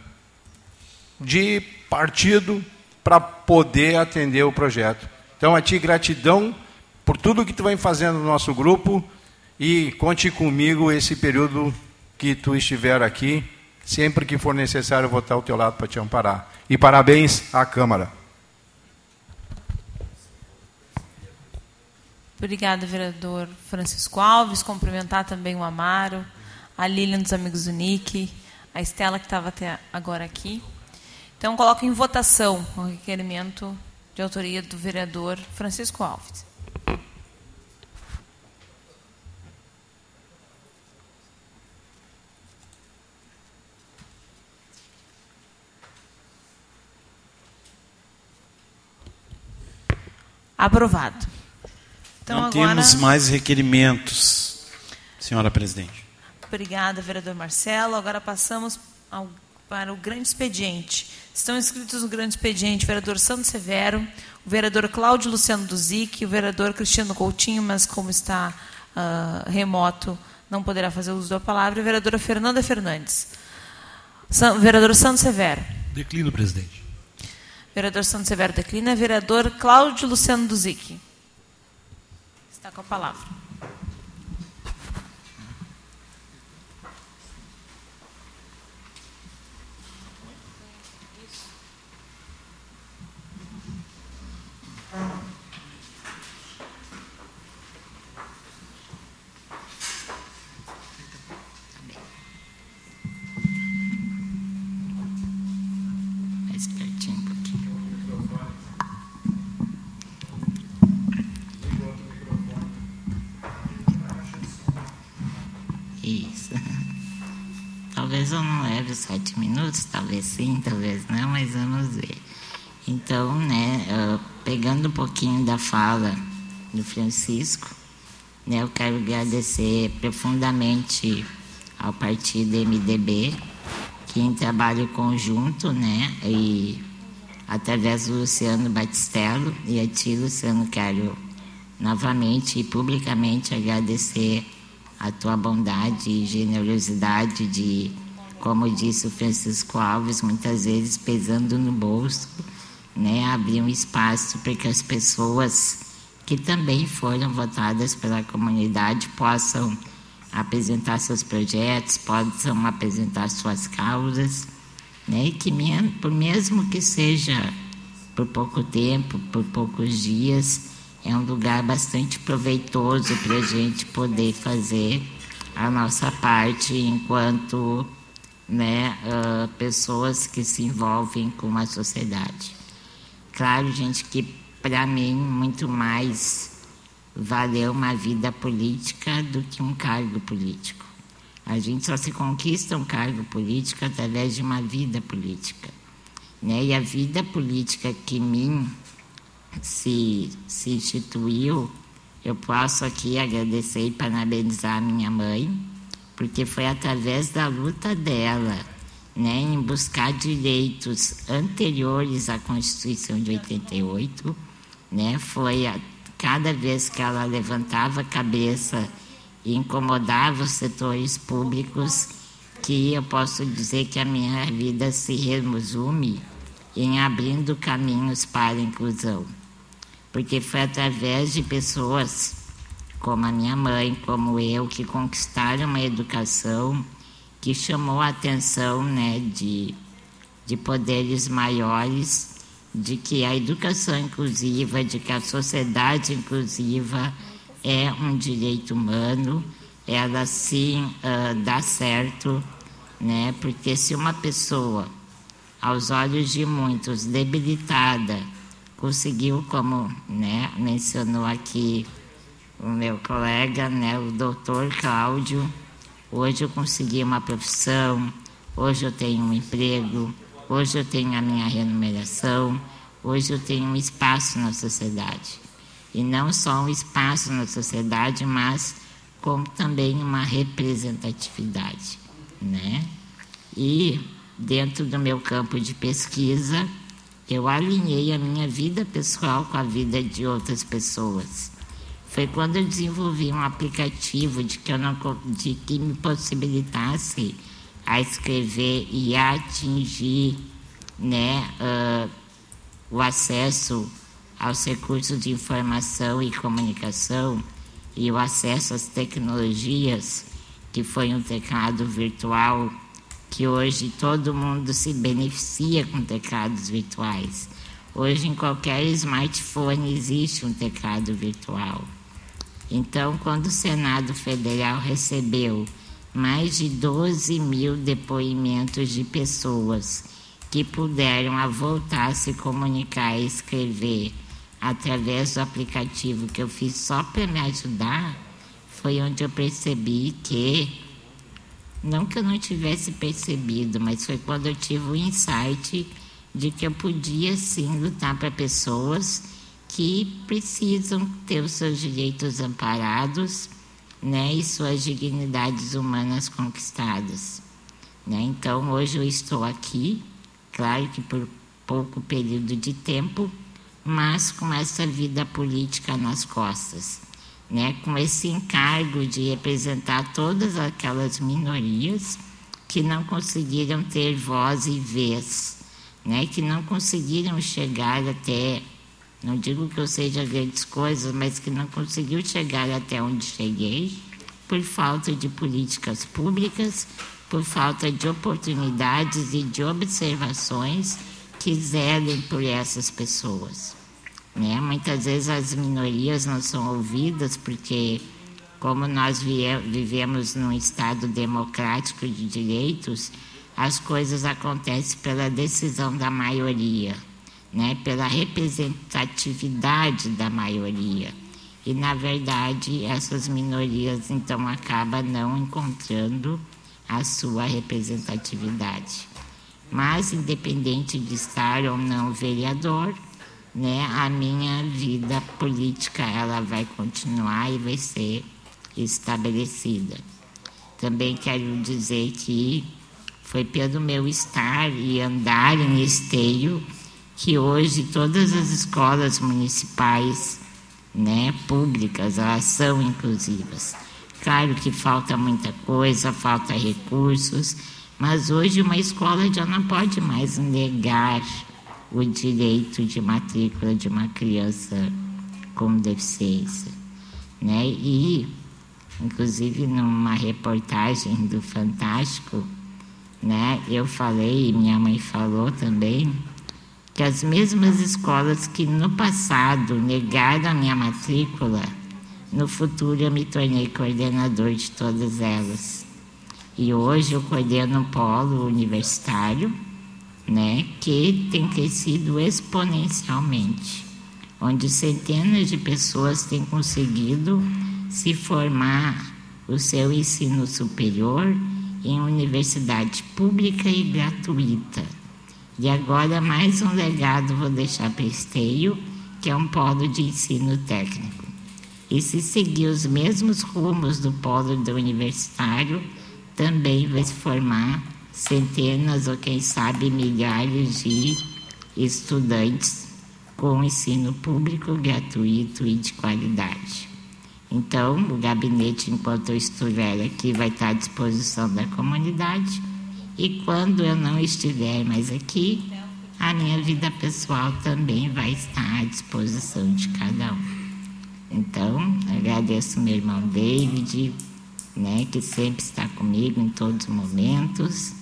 Speaker 8: de partido para poder atender o projeto. Então, a ti gratidão por tudo que tu vem fazendo no nosso grupo e conte comigo esse período que tu estiver aqui. Sempre que for necessário, eu vou estar ao teu lado para te amparar. E parabéns à Câmara.
Speaker 1: Obrigada, vereador Francisco Alves. Cumprimentar também o Amaro, a Lilian dos Amigos do NIC, a Estela, que estava até agora aqui. Então, coloco em votação o requerimento de autoria do vereador Francisco Alves. Aprovado.
Speaker 3: Então, Não agora... temos mais requerimentos, senhora presidente.
Speaker 1: Obrigada, vereador Marcelo. Agora passamos ao, para o grande expediente. Estão inscritos no grande expediente o vereador Santo Severo, o vereador Cláudio Luciano Duzic, o vereador Cristiano Coutinho, mas como está uh, remoto, não poderá fazer uso da palavra, e a vereadora Fernanda Fernandes. San, vereador Santo Severo.
Speaker 7: Declino, presidente.
Speaker 1: Vereador Santo Severo declina. Vereador Cláudio Luciano Duzic. Está com a palavra. [LAUGHS]
Speaker 2: talvez eu não leve sete minutos, talvez sim, talvez não, mas vamos ver. Então, né, uh, pegando um pouquinho da fala do Francisco, né, eu quero agradecer profundamente ao partido MDB, que em trabalho conjunto, né, e através do Luciano Batistello e a ti, Luciano, quero novamente e publicamente agradecer a tua bondade e generosidade de, como disse o Francisco Alves, muitas vezes pesando no bolso, né, abrir um espaço para que as pessoas que também foram votadas pela comunidade possam apresentar seus projetos, possam apresentar suas causas, né, e que mesmo que seja por pouco tempo, por poucos dias, é um lugar bastante proveitoso para a gente poder fazer a nossa parte enquanto né, uh, pessoas que se envolvem com a sociedade. Claro, gente, que para mim muito mais valeu uma vida política do que um cargo político. A gente só se conquista um cargo político através de uma vida política. Né? E a vida política que mim se, se instituiu, eu posso aqui agradecer e parabenizar a minha mãe, porque foi através da luta dela, né, em buscar direitos anteriores à Constituição de 88, né, foi a, cada vez que ela levantava a cabeça e incomodava os setores públicos que eu posso dizer que a minha vida se resume em abrindo caminhos para a inclusão. Porque foi através de pessoas como a minha mãe, como eu, que conquistaram uma educação que chamou a atenção né, de, de poderes maiores, de que a educação inclusiva, de que a sociedade inclusiva é um direito humano, ela sim uh, dá certo, né? porque se uma pessoa, aos olhos de muitos, debilitada, conseguiu, como né, mencionou aqui o meu colega, né, o doutor Cláudio, hoje eu consegui uma profissão, hoje eu tenho um emprego, hoje eu tenho a minha remuneração, hoje eu tenho um espaço na sociedade. E não só um espaço na sociedade, mas como também uma representatividade, né? E dentro do meu campo de pesquisa, eu alinhei a minha vida pessoal com a vida de outras pessoas. Foi quando eu desenvolvi um aplicativo de que, eu não, de que me possibilitasse a escrever e a atingir né, uh, o acesso aos recursos de informação e comunicação e o acesso às tecnologias, que foi um teclado virtual que hoje todo mundo se beneficia com teclados virtuais. Hoje, em qualquer smartphone, existe um teclado virtual. Então, quando o Senado Federal recebeu mais de 12 mil depoimentos de pessoas que puderam a voltar a se comunicar e escrever através do aplicativo que eu fiz só para me ajudar, foi onde eu percebi que não que eu não tivesse percebido, mas foi quando eu tive o insight de que eu podia sim lutar para pessoas que precisam ter os seus direitos amparados né, e suas dignidades humanas conquistadas. Né? Então, hoje eu estou aqui, claro que por pouco período de tempo, mas com essa vida política nas costas né, com esse encargo de representar todas aquelas minorias que não conseguiram ter voz e vez, né, que não conseguiram chegar até, não digo que eu seja grandes coisas, mas que não conseguiu chegar até onde cheguei por falta de políticas públicas, por falta de oportunidades e de observações que zelem por essas pessoas. Né? Muitas vezes as minorias não são ouvidas porque, como nós vivemos num Estado democrático de direitos, as coisas acontecem pela decisão da maioria, né? pela representatividade da maioria. e, na verdade, essas minorias, então, acabam não encontrando a sua representatividade. Mas, independente de estar ou não vereador, né, a minha vida política ela vai continuar e vai ser estabelecida. Também quero dizer que foi pelo meu estar e andar em esteio que hoje todas as escolas municipais, né, públicas, elas são inclusivas. Claro que falta muita coisa, falta recursos, mas hoje uma escola já não pode mais negar o direito de matrícula de uma criança com deficiência, né? E inclusive numa reportagem do Fantástico, né, eu falei e minha mãe falou também que as mesmas escolas que no passado negaram a minha matrícula, no futuro eu me tornei coordenador de todas elas. E hoje eu coordeno um polo universitário, né, que tem crescido exponencialmente, onde centenas de pessoas têm conseguido se formar o seu ensino superior em universidade pública e gratuita. E agora mais um legado vou deixar para Esteio, que é um polo de ensino técnico. E se seguir os mesmos rumos do polo do universitário, também vai se formar centenas ou quem sabe milhares de estudantes com ensino público gratuito e de qualidade. Então, o gabinete, enquanto eu estiver aqui, vai estar à disposição da comunidade. E quando eu não estiver mais aqui, a minha vida pessoal também vai estar à disposição de cada um. Então, agradeço meu irmão David, né, que sempre está comigo em todos os momentos.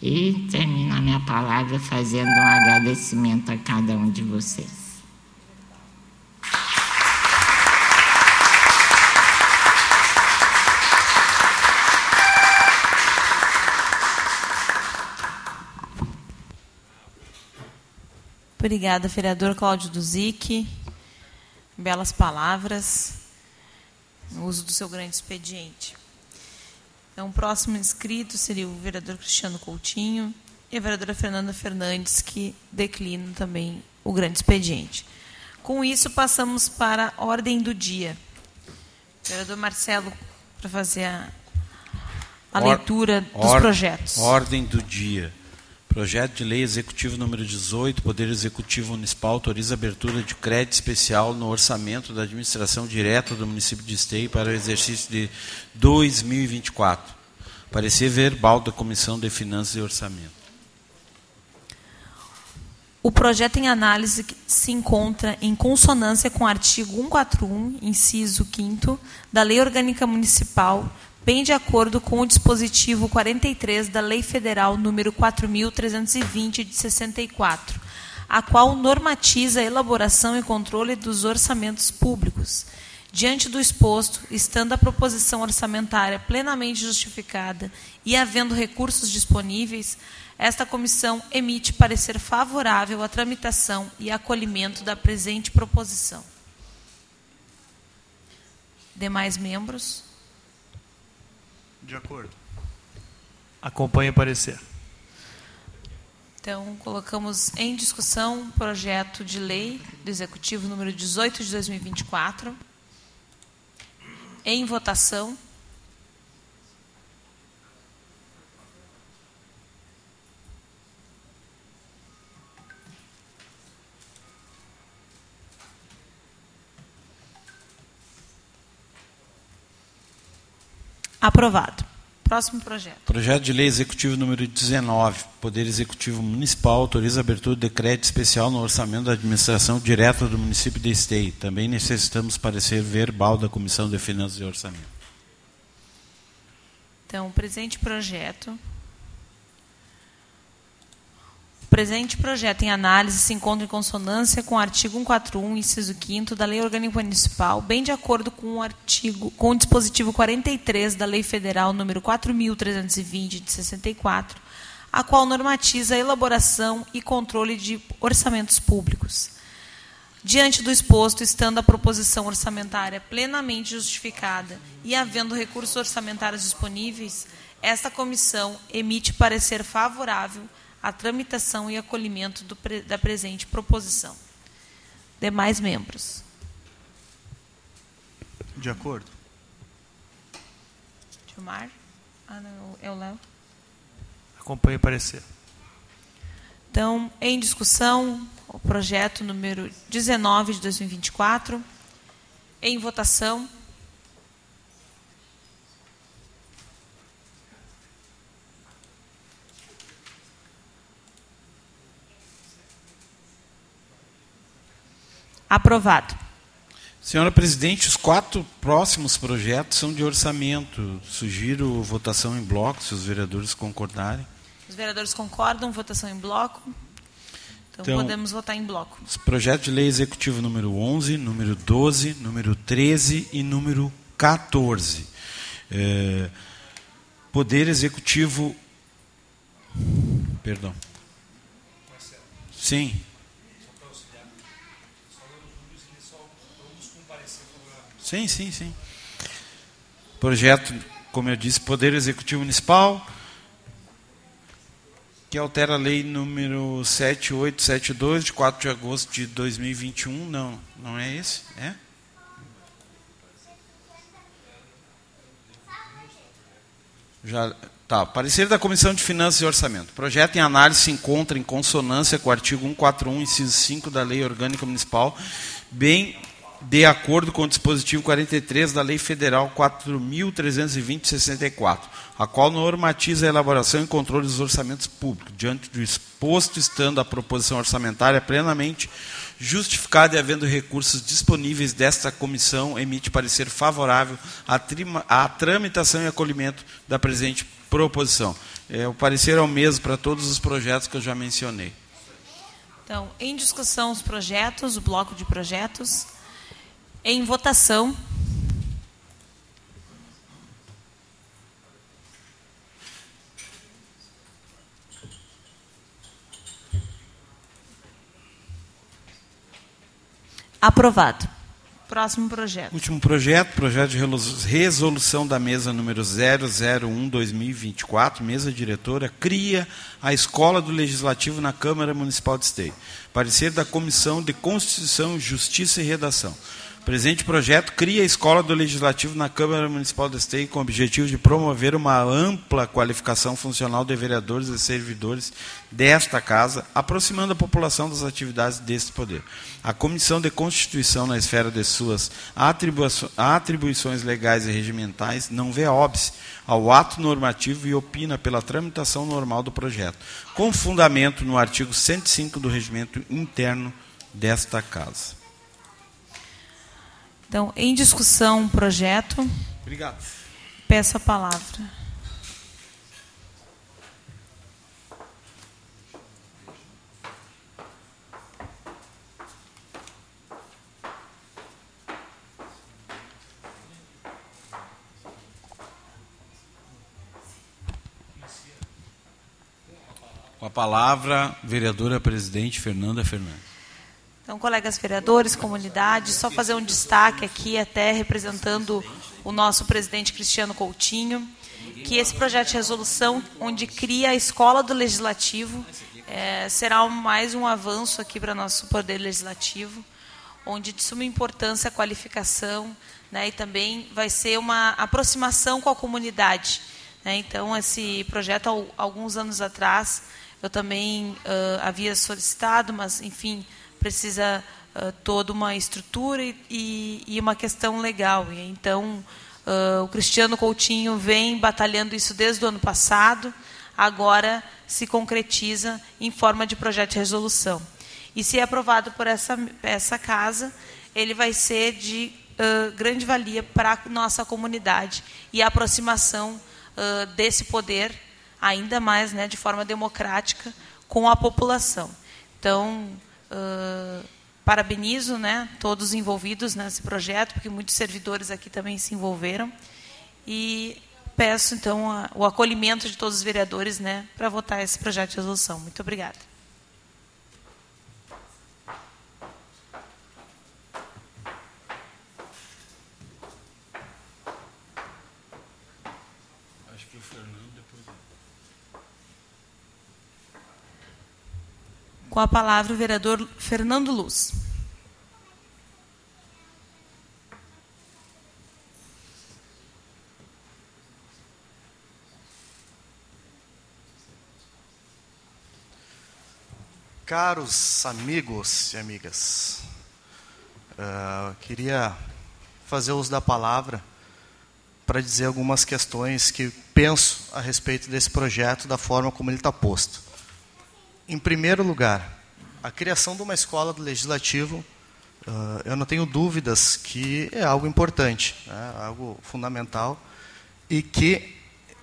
Speaker 2: E termino a minha palavra fazendo um agradecimento a cada um de vocês.
Speaker 1: Obrigada, vereador Cláudio Duzic. Belas palavras. No uso do seu grande expediente. Então, o próximo inscrito seria o vereador Cristiano Coutinho e a vereadora Fernanda Fernandes, que declinam também o grande expediente. Com isso, passamos para a ordem do dia. Vereador Marcelo, para fazer a, a leitura dos
Speaker 3: or,
Speaker 1: projetos.
Speaker 3: Ordem do dia. Projeto de Lei Executivo número 18, Poder Executivo Municipal autoriza abertura de crédito especial no orçamento da administração direta do município de Esteio para o exercício de 2024. Parecer verbal da Comissão de Finanças e Orçamento.
Speaker 1: O projeto em análise se encontra em consonância com o artigo 141, inciso 5 da Lei Orgânica Municipal bem de acordo com o dispositivo 43 da Lei Federal número 4320 de 64, a qual normatiza a elaboração e controle dos orçamentos públicos. Diante do exposto, estando a proposição orçamentária plenamente justificada e havendo recursos disponíveis, esta comissão emite parecer favorável à tramitação e acolhimento da presente proposição. Demais membros?
Speaker 10: De acordo.
Speaker 4: Acompanhe o parecer.
Speaker 1: Então, colocamos em discussão o projeto de lei do Executivo número 18 de 2024. Em votação. Aprovado. Próximo projeto.
Speaker 3: Projeto de Lei Executivo número 19. Poder Executivo Municipal autoriza a abertura de crédito especial no orçamento da administração direta do município de Esteio. Também necessitamos parecer verbal da Comissão de Finanças e Orçamento.
Speaker 1: Então, o presente projeto O presente projeto em análise se encontra em consonância com o artigo 141, inciso 5 da Lei Orgânica Municipal, bem de acordo com o artigo com o dispositivo 43 da Lei Federal número 4320 de 64, a qual normatiza a elaboração e controle de orçamentos públicos. Diante do exposto, estando a proposição orçamentária plenamente justificada e havendo recursos orçamentários disponíveis, esta comissão emite parecer favorável à tramitação e acolhimento do, da presente proposição. Demais membros.
Speaker 10: De acordo.
Speaker 1: Gilmar? Ah, não, é o Léo.
Speaker 4: Acompanhe o parecer.
Speaker 1: Então, em discussão, o projeto número 19 de 2024. Em votação. Aprovado.
Speaker 3: Senhora Presidente, os quatro próximos projetos são de orçamento. Sugiro votação em bloco, se os vereadores concordarem.
Speaker 1: Os vereadores concordam, votação em bloco. Então, então podemos votar em bloco.
Speaker 3: Os projetos de lei executivo número 11, número 12, número 13 e número 14. É, poder executivo. Perdão. Sim. Sim, sim, sim. Projeto, como eu disse, Poder Executivo Municipal, que altera a lei número 7872, de 4 de agosto de 2021. Não, não é esse? É? Já, tá, parecer da Comissão de Finanças e Orçamento. Projeto em análise se encontra em consonância com o artigo 141, inciso 5 da Lei Orgânica Municipal, bem de acordo com o dispositivo 43 da Lei Federal 4.320-64, a qual normatiza a elaboração e controle dos orçamentos públicos, diante do exposto, estando a proposição orçamentária plenamente justificada e havendo recursos disponíveis desta comissão, emite parecer favorável à, trima, à tramitação e acolhimento da presente proposição. É, o parecer é o mesmo para todos os projetos que eu já mencionei.
Speaker 1: Então, em discussão os projetos, o bloco de projetos. Em votação. Aprovado. Próximo projeto.
Speaker 3: Último projeto, projeto de resolução da mesa número 001-2024, mesa diretora, cria a Escola do Legislativo na Câmara Municipal de Esteio. Parecer da Comissão de Constituição, Justiça e Redação presente projeto cria a Escola do Legislativo na Câmara Municipal do Esteio com o objetivo de promover uma ampla qualificação funcional de vereadores e servidores desta casa, aproximando a população das atividades deste poder. A Comissão de Constituição, na esfera de suas atribuições legais e regimentais, não vê óbice ao ato normativo e opina pela tramitação normal do projeto, com fundamento no artigo 105 do regimento interno desta casa.
Speaker 1: Então, em discussão, um projeto.
Speaker 3: Obrigado.
Speaker 1: Peço a palavra.
Speaker 3: Com a palavra, vereadora presidente Fernanda Fernandes.
Speaker 1: Então, colegas vereadores, comunidade, só fazer um destaque aqui, até representando o nosso presidente Cristiano Coutinho, que esse projeto de resolução, onde cria a escola do legislativo, é, será mais um avanço aqui para nosso poder legislativo, onde de suma importância a qualificação, né, e também vai ser uma aproximação com a comunidade. Né, então, esse projeto, alguns anos atrás, eu também uh, havia solicitado, mas, enfim, precisa uh, toda uma estrutura e, e, uma questão legal. E, então, uh, o Cristiano Coutinho vem batalhando isso desde o ano passado, agora se concretiza em forma de projeto de resolução. E se é aprovado por essa, essa casa, ele vai ser de uh, grande valia para a nossa comunidade e a aproximação desse poder, ainda mais né, de forma democrática, com a população. Então, Uh, parabenizo né, todos os envolvidos nesse projeto, porque muitos servidores aqui também se envolveram. E peço, então, a, o acolhimento de todos os vereadores né, para votar esse projeto de resolução. Muito obrigada. Com a palavra o vereador Fernando Luz.
Speaker 10: Caros amigos e amigas, uh, queria fazer uso da palavra para dizer algumas questões que penso a respeito desse projeto, da forma como ele está posto. Em primeiro lugar, a criação de uma escola do legislativo, uh, eu não tenho dúvidas que é algo importante, né, algo fundamental, e que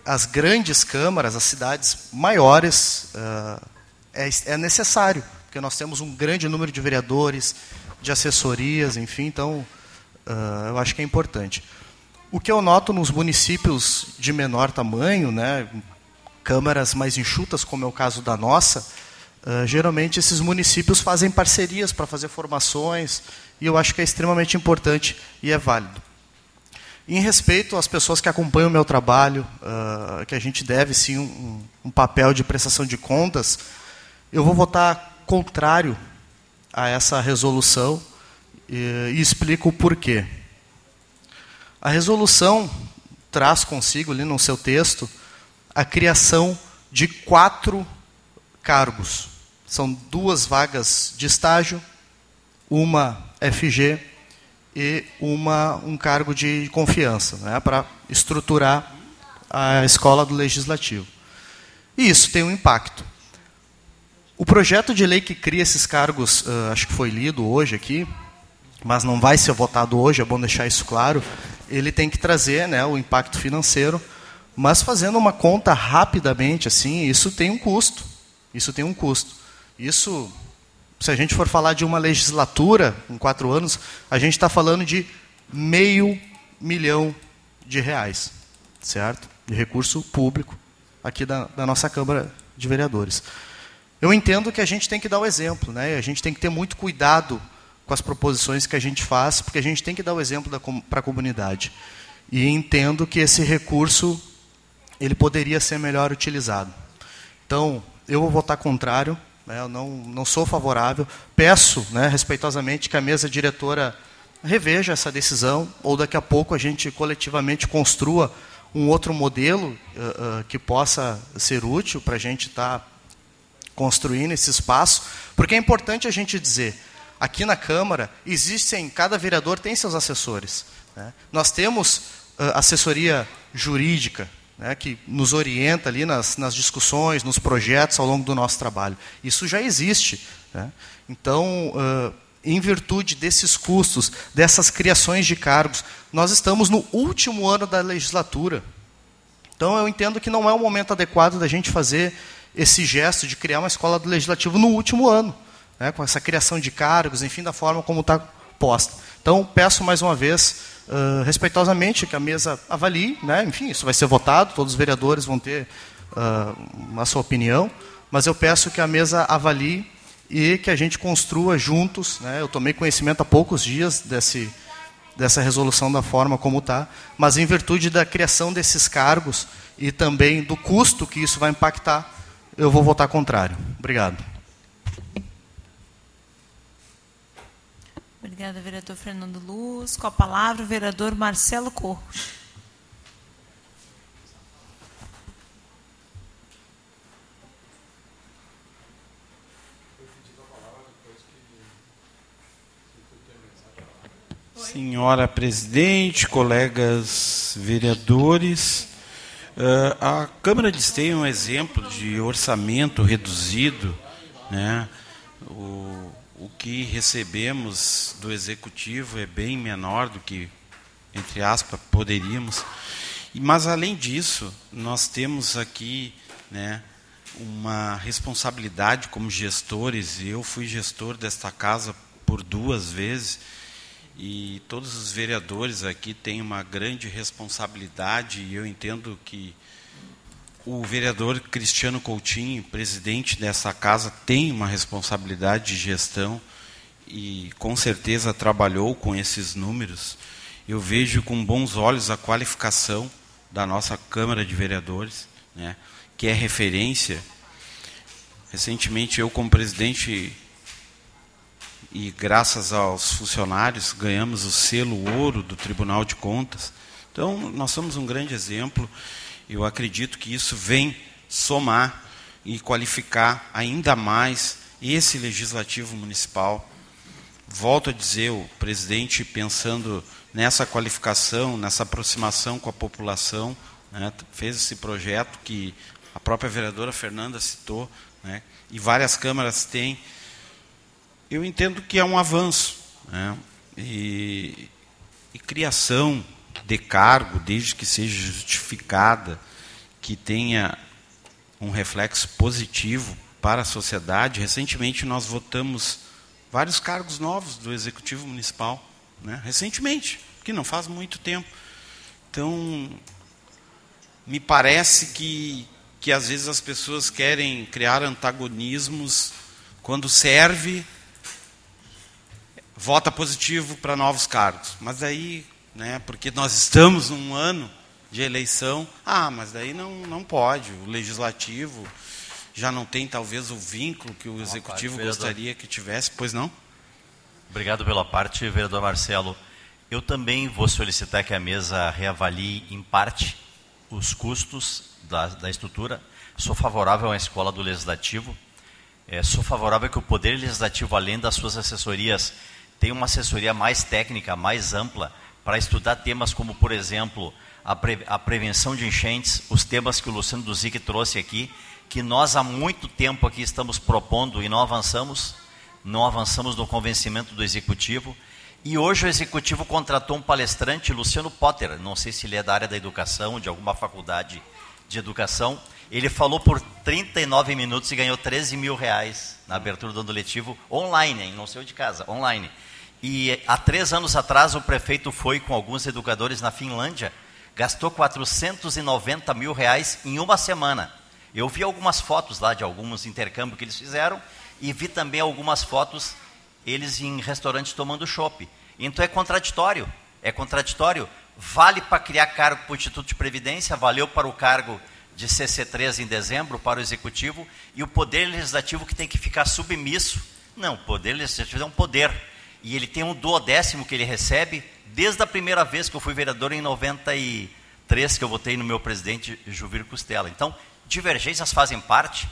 Speaker 10: as grandes câmaras, as cidades maiores, uh, é, é necessário, porque nós temos um grande número de vereadores, de assessorias, enfim, então uh, eu acho que é importante. O que eu noto nos municípios de menor tamanho, né, câmaras mais enxutas, como é o caso da nossa, uh, geralmente esses municípios fazem parcerias para fazer formações, e eu acho que é extremamente importante e é válido. Em respeito às pessoas que acompanham o meu trabalho, uh, que a gente deve sim um, um papel de prestação de contas, eu vou votar contrário a essa resolução e, e explico o porquê. A resolução traz consigo, ali no seu texto, a criação de quatro cargos. São duas vagas de estágio, uma FG e uma, um cargo de confiança, né, para estruturar a escola do legislativo. E isso tem um impacto. O projeto de lei que cria esses cargos, uh, acho que foi lido hoje aqui, mas não vai ser votado hoje, é bom deixar isso claro. Ele tem que trazer né, o impacto financeiro, mas fazendo uma conta rapidamente, assim, isso tem um custo. Isso tem um custo. Isso, se a gente for falar de uma legislatura em quatro anos, a gente está falando de meio milhão de reais, certo? De recurso público aqui da, da nossa Câmara de Vereadores. Eu entendo que a gente tem que dar o exemplo, né? a gente tem que ter muito cuidado com as proposições que a gente faz, porque a gente tem que dar o exemplo para a comunidade. E entendo que esse recurso ele poderia ser melhor utilizado. Então, eu vou votar contrário? Eu não, não sou favorável. Peço, né, respeitosamente, que a mesa diretora reveja essa decisão, ou daqui a pouco a gente coletivamente construa um outro modelo uh, uh, que possa ser útil para a gente estar tá construindo esse espaço, porque é importante a gente dizer, aqui na Câmara, existem, cada vereador tem seus assessores. Né? Nós temos uh, assessoria jurídica, né, que nos orienta ali nas, nas, discussões, nos projetos ao longo do nosso trabalho. Isso já existe. Né? Então, uh, em virtude desses custos, dessas criações de cargos, nós estamos no último ano da legislatura. Então, eu entendo que não é o momento adequado da gente fazer esse gesto de criar uma escola do legislativo no último ano, né, com essa criação de cargos, enfim, da forma como está posta. Então, peço mais uma vez, uh, respeitosamente, que a mesa avalie, né, enfim, isso vai ser votado, todos os vereadores vão ter uh, a sua opinião, mas eu peço que a mesa avalie e que a gente construa juntos. Né, eu tomei conhecimento há poucos dias desse, dessa resolução da forma como está, mas em virtude da criação desses cargos e também do custo que isso vai impactar, eu vou votar contrário. Obrigado.
Speaker 1: Obrigada, vereador Fernando Luz. Com a palavra, o vereador Marcelo Corro.
Speaker 3: Senhora presidente, colegas vereadores, Uh, a Câmara de Esteio é um exemplo de orçamento reduzido, né? O, o que recebemos do executivo é bem menor do que, entre aspas, poderíamos. Mas além disso, nós temos aqui, né, uma responsabilidade como gestores. Eu fui gestor desta casa por duas vezes e todos os vereadores aqui têm uma grande responsabilidade e eu entendo que o vereador Cristiano Coutinho, presidente dessa casa, tem uma responsabilidade de gestão e com certeza trabalhou com esses números. Eu vejo com bons olhos a qualificação da nossa Câmara de Vereadores, né, que é referência. Recentemente, eu, como presidente, e graças aos funcionários, ganhamos o selo ouro do Tribunal de Contas. Então, nós somos um grande exemplo. Eu acredito que isso vem somar e qualificar ainda mais esse legislativo municipal. Volto a dizer, o presidente pensando nessa qualificação, nessa aproximação com a população, né, fez esse projeto que a própria vereadora Fernanda citou, né, e várias câmaras têm, eu entendo que é um avanço. Né, e, e criação de cargo, desde que seja justificada, que tenha um reflexo positivo para a sociedade. Recentemente nós votamos vários cargos novos do Executivo Municipal, né? recentemente, que não faz muito tempo. Então, me parece que que às vezes as pessoas querem criar antagonismos quando serve vota positivo para novos cargos. Mas aí, né, porque nós estamos num ano de eleição, ah, mas daí não, não pode. O legislativo já não tem talvez o vínculo que o executivo parte, gostaria que tivesse, pois não?
Speaker 5: Obrigado pela parte, vereador Marcelo. Eu também vou solicitar que a mesa reavalie em parte os custos da, da estrutura. Sou favorável à escola do Legislativo. É, sou favorável que o Poder Legislativo, além das suas assessorias, tenha uma assessoria mais técnica, mais ampla, para estudar temas como, por exemplo, a, pre, a prevenção de enchentes, os temas que o Luciano Duzic trouxe aqui, que nós há muito tempo aqui estamos propondo e não avançamos, não avançamos no convencimento do Executivo. E hoje o Executivo contratou um palestrante, Luciano Potter, não sei se ele é da área da educação, de alguma faculdade de educação. Ele falou por 39 minutos e ganhou 13 mil reais na abertura do ano letivo, online, hein? não saiu de casa, online. E há três anos atrás o prefeito foi com alguns educadores na Finlândia, gastou 490 mil reais em uma semana. Eu vi algumas fotos lá de alguns intercâmbios que eles fizeram e vi também algumas fotos eles em restaurantes tomando chopp. Então é contraditório, é contraditório vale para criar cargo para o Instituto de Previdência, valeu para o cargo de CC3 em dezembro, para o Executivo, e o Poder Legislativo que tem que ficar submisso. Não, o Poder Legislativo é um poder. E ele tem um duodécimo que ele recebe desde a primeira vez que eu fui vereador em 93, que eu votei no meu presidente Juvir Costela. Então, divergências fazem parte,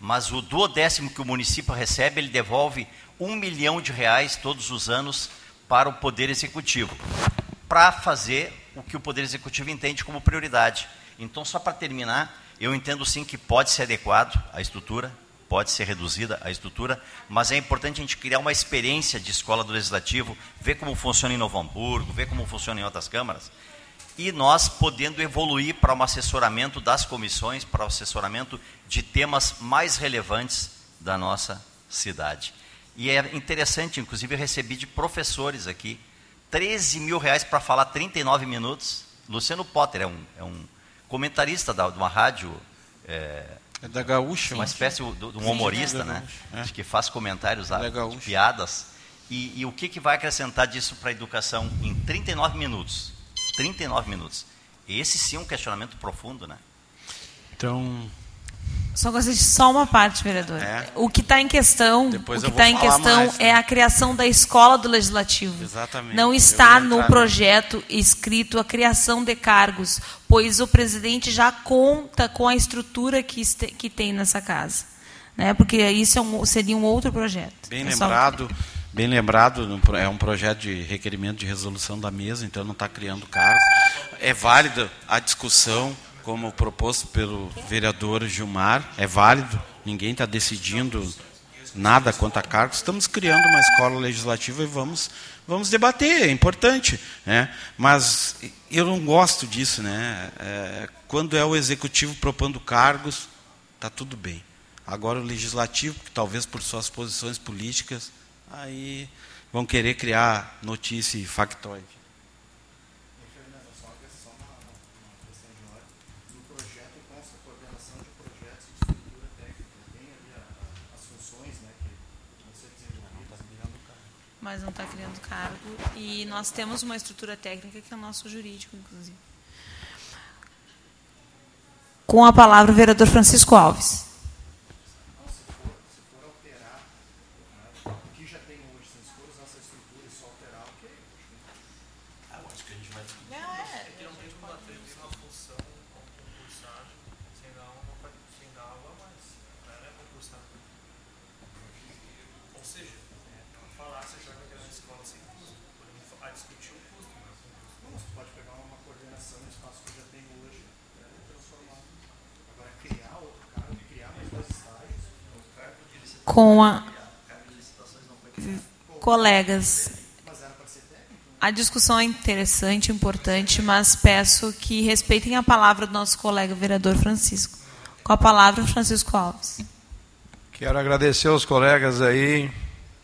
Speaker 5: mas o duodécimo que o município recebe, ele devolve um milhão de reais todos os anos para o Poder Executivo para fazer o que o Poder Executivo entende como prioridade. Então, só para terminar, eu entendo sim que pode ser adequado a estrutura, pode ser reduzida a estrutura, mas é importante a gente criar uma experiência de escola do Legislativo, ver como funciona em Novo Hamburgo, ver como funciona em outras câmaras, e nós podendo evoluir para um assessoramento das comissões, para o assessoramento de temas mais relevantes da nossa cidade. E é interessante, inclusive, eu recebi de professores aqui, 13 mil reais para falar 39 minutos. Luciano Potter é um, é um comentarista da, de uma rádio.
Speaker 3: É, é da Gaúcha.
Speaker 5: Uma espécie de, um humorista, é né? É. Que faz comentários, é piadas. E, e, o que, que vai acrescentar disso para a educação em 39 minutos? 39 minutos. Esse sim é um questionamento profundo, né?
Speaker 3: Então,
Speaker 1: só gostaria de só uma parte, vereador. É. O que está em questão, Depois o que está em questão mais, né? é a criação da escola do legislativo.
Speaker 3: Exatamente.
Speaker 1: Não está no projeto escrito a criação de cargos, pois o presidente já conta com a estrutura que, este, que tem nessa casa, né? Porque isso é um, seria um outro projeto.
Speaker 3: Bem é lembrado. Bem lembrado, é um projeto de requerimento de resolução da mesa, então não está criando cargos. É válida a discussão, como proposto pelo vereador Gilmar, é válido, ninguém está decidindo nada quanto a cargos, estamos criando uma escola legislativa e vamos, vamos debater, é importante. Né? Mas eu não gosto disso. Né? É, quando é o executivo propondo cargos, está tudo bem. Agora o legislativo, que talvez por suas posições políticas, aí vão querer criar notícia e factoide.
Speaker 1: Mas não está criando cargo. E nós temos uma estrutura técnica que é o nosso jurídico, inclusive. Com a palavra o vereador Francisco Alves. Com a colegas. A discussão é interessante, importante, mas peço que respeitem a palavra do nosso colega vereador Francisco. Com a palavra, Francisco Alves.
Speaker 8: Quero agradecer aos colegas aí,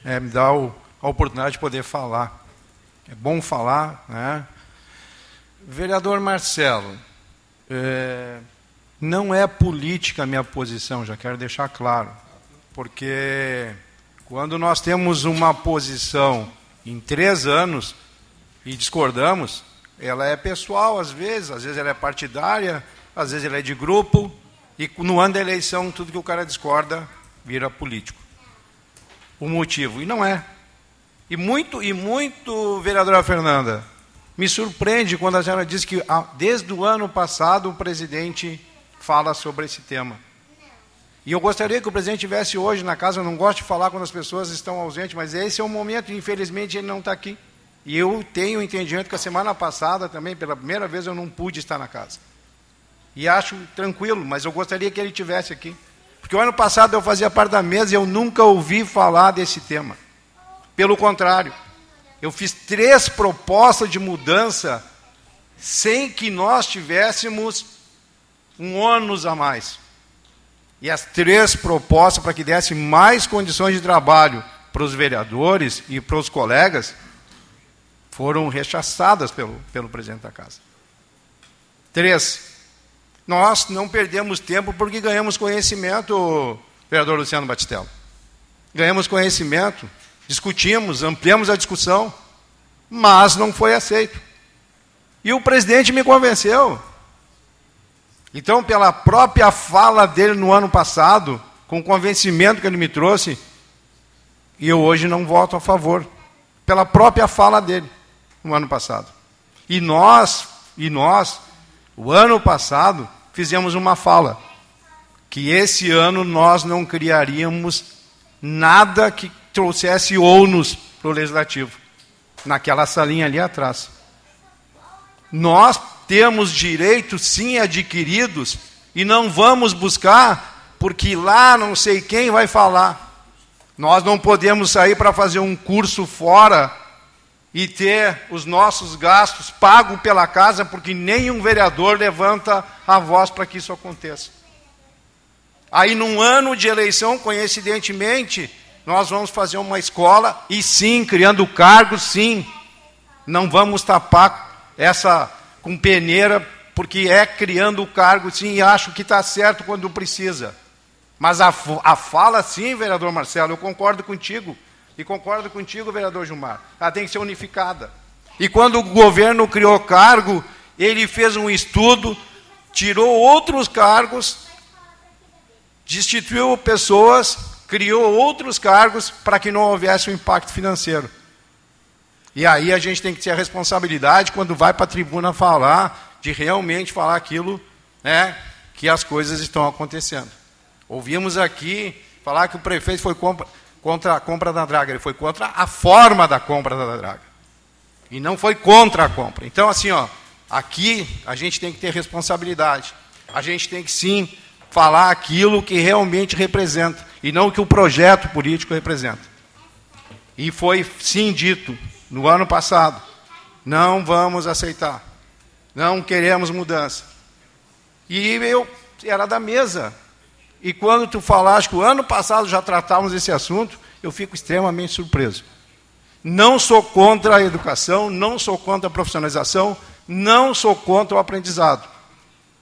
Speaker 8: é, me dar o, a oportunidade de poder falar. É bom falar, né? Vereador Marcelo, é, não é política a minha posição, já quero deixar claro. Porque quando nós temos uma posição em três anos e discordamos, ela é pessoal às vezes, às vezes ela é partidária, às vezes ela é de grupo, e no ano da eleição tudo que o cara discorda vira político. O motivo, e não é. E muito, e muito, vereadora Fernanda, me surpreende quando a senhora diz que ah, desde o ano passado o presidente fala sobre esse tema. E eu gostaria que o presidente estivesse hoje na casa, eu não gosto de falar quando as pessoas estão ausentes, mas esse é o momento, infelizmente ele não está aqui. E eu tenho entendimento que a semana passada também, pela primeira vez, eu não pude estar na casa. E acho tranquilo, mas eu gostaria que ele tivesse aqui. Porque o ano passado eu fazia parte da mesa e eu nunca ouvi falar desse tema. Pelo contrário, eu fiz três propostas de mudança sem que nós tivéssemos um ônus a mais. E as três propostas para que desse mais condições de trabalho para os vereadores e para os colegas foram rechaçadas pelo, pelo presidente da casa. Três. Nós não perdemos tempo porque ganhamos conhecimento, vereador Luciano Batistello. Ganhamos conhecimento, discutimos, ampliamos a discussão, mas não foi aceito. E o presidente me convenceu. Então, pela própria fala dele no ano passado, com o convencimento que ele me trouxe, e eu hoje não voto a favor, pela própria fala dele no ano passado. E nós, e nós, o ano passado, fizemos uma fala que esse ano nós não criaríamos nada que trouxesse ônus para o legislativo, naquela salinha ali atrás. Nós temos direitos sim adquiridos e não vamos buscar porque lá não sei quem vai falar. Nós não podemos sair para fazer um curso fora e ter os nossos gastos pagos pela casa porque nenhum vereador levanta a voz para que isso aconteça. Aí, num ano de eleição, coincidentemente, nós vamos fazer uma escola e sim, criando cargos, sim. Não vamos tapar essa com peneira, porque é criando o cargo, sim, e acho que está certo quando precisa. Mas a, a fala, sim, vereador Marcelo, eu concordo contigo. E concordo contigo, vereador Gilmar. Ela tem que ser unificada. E quando o governo criou cargo, ele fez um estudo, tirou outros cargos, destituiu pessoas, criou outros cargos para que não houvesse um impacto financeiro. E aí a gente tem que ter a responsabilidade quando vai para a tribuna falar, de realmente falar aquilo né, que as coisas estão acontecendo. Ouvimos aqui falar que o prefeito foi contra, contra a compra da draga, ele foi contra a forma da compra da draga. E não foi contra a compra. Então, assim, ó, aqui a gente tem que ter responsabilidade. A gente tem que sim falar aquilo que realmente representa, e não o que o projeto político representa. E foi sim dito no ano passado: não vamos aceitar, não queremos mudança. E eu era da mesa. E quando tu falaste que o ano passado já tratávamos esse assunto, eu fico extremamente surpreso. Não sou contra a educação, não sou contra a profissionalização, não sou contra o aprendizado.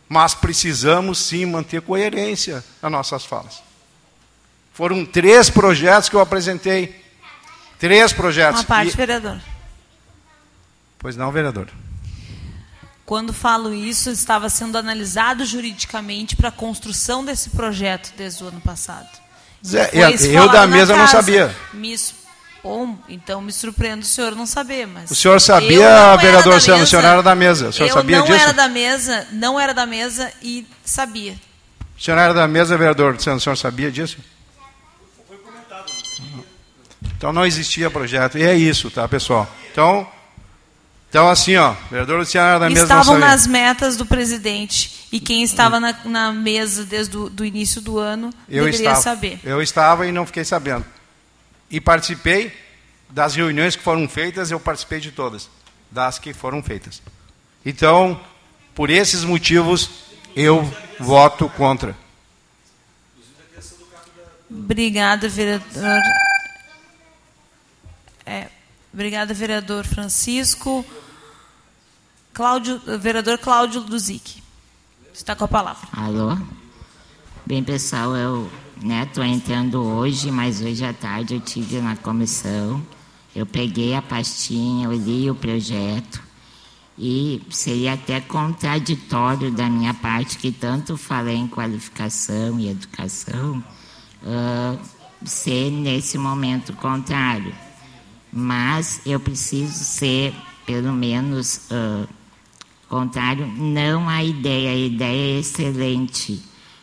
Speaker 8: Mas precisamos sim manter coerência nas nossas falas. Foram três projetos que eu apresentei Três projetos.
Speaker 1: Uma parte,
Speaker 8: e...
Speaker 1: vereador.
Speaker 8: Pois não, vereador.
Speaker 1: Quando falo isso, estava sendo analisado juridicamente para a construção desse projeto desde o ano passado.
Speaker 8: Zé, eu da mesa não sabia.
Speaker 1: Me, bom, então me surpreende o senhor não saber, mas.
Speaker 8: O senhor sabia, vereador Luciano, o senhor era da mesa. O senhor
Speaker 1: eu
Speaker 8: sabia
Speaker 1: não
Speaker 8: disso?
Speaker 1: Era da mesa, não era da mesa e sabia.
Speaker 8: O senhor era da mesa, vereador Luciano, o senhor sabia disso? Então não existia projeto. E é isso, tá, pessoal? Então, então assim, ó, vereador Luciano da mesa
Speaker 1: Estavam nas metas do presidente E quem estava na, na mesa desde o do início do ano
Speaker 8: Eu
Speaker 1: deveria
Speaker 8: estava,
Speaker 1: saber.
Speaker 8: Eu estava e não fiquei sabendo. E participei das reuniões que foram feitas, eu participei de todas, das que foram feitas. Então, por esses motivos, eu voto contra.
Speaker 1: Obrigada, vereador. É, obrigada, vereador Francisco. Cláudio, vereador Cláudio Luzic. Está com a palavra.
Speaker 2: Alô? Bem, pessoal, eu estou né, entrando hoje, mas hoje à tarde eu tive na comissão. Eu peguei a pastinha, eu li o projeto e seria até contraditório da minha parte, que tanto falei em qualificação e educação, uh, ser nesse momento contrário. Mas eu preciso ser, pelo menos, uh, contrário, não a ideia, a ideia é excelente,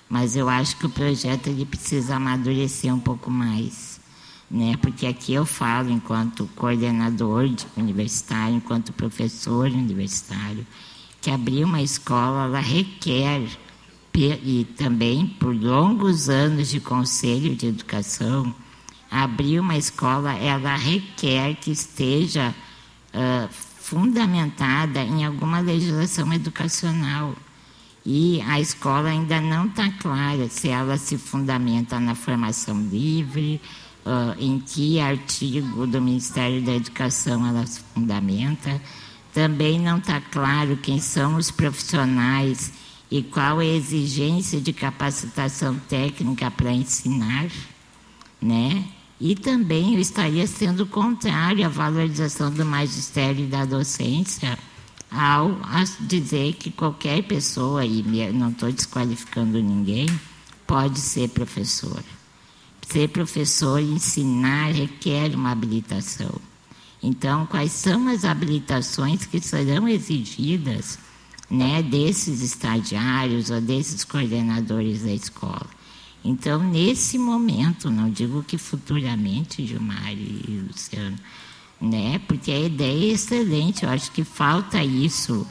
Speaker 2: mas eu acho que o projeto ele precisa amadurecer um pouco mais, né? Porque aqui eu falo enquanto coordenador universitário, enquanto professor universitário, que abrir uma escola ela requer e também por longos anos de conselho de educação, abrir uma escola ela requer que esteja uh, fundamentada em alguma legislação educacional. E a escola ainda não está clara se ela se fundamenta na formação livre, uh, em que artigo do Ministério da Educação ela se fundamenta. Também não está claro quem são os profissionais e qual é a exigência de capacitação técnica para ensinar, né? E também eu estaria sendo contrário à valorização do magistério e da docência ao dizer que qualquer pessoa, e não estou desqualificando ninguém, pode ser professor. Ser professor e ensinar requer uma habilitação. Então, quais são as habilitações que serão exigidas né, desses estagiários ou desses coordenadores da escola? Então, nesse momento, não digo que futuramente, Gilmar e Luciano, né? Porque a ideia é excelente, eu acho que falta isso,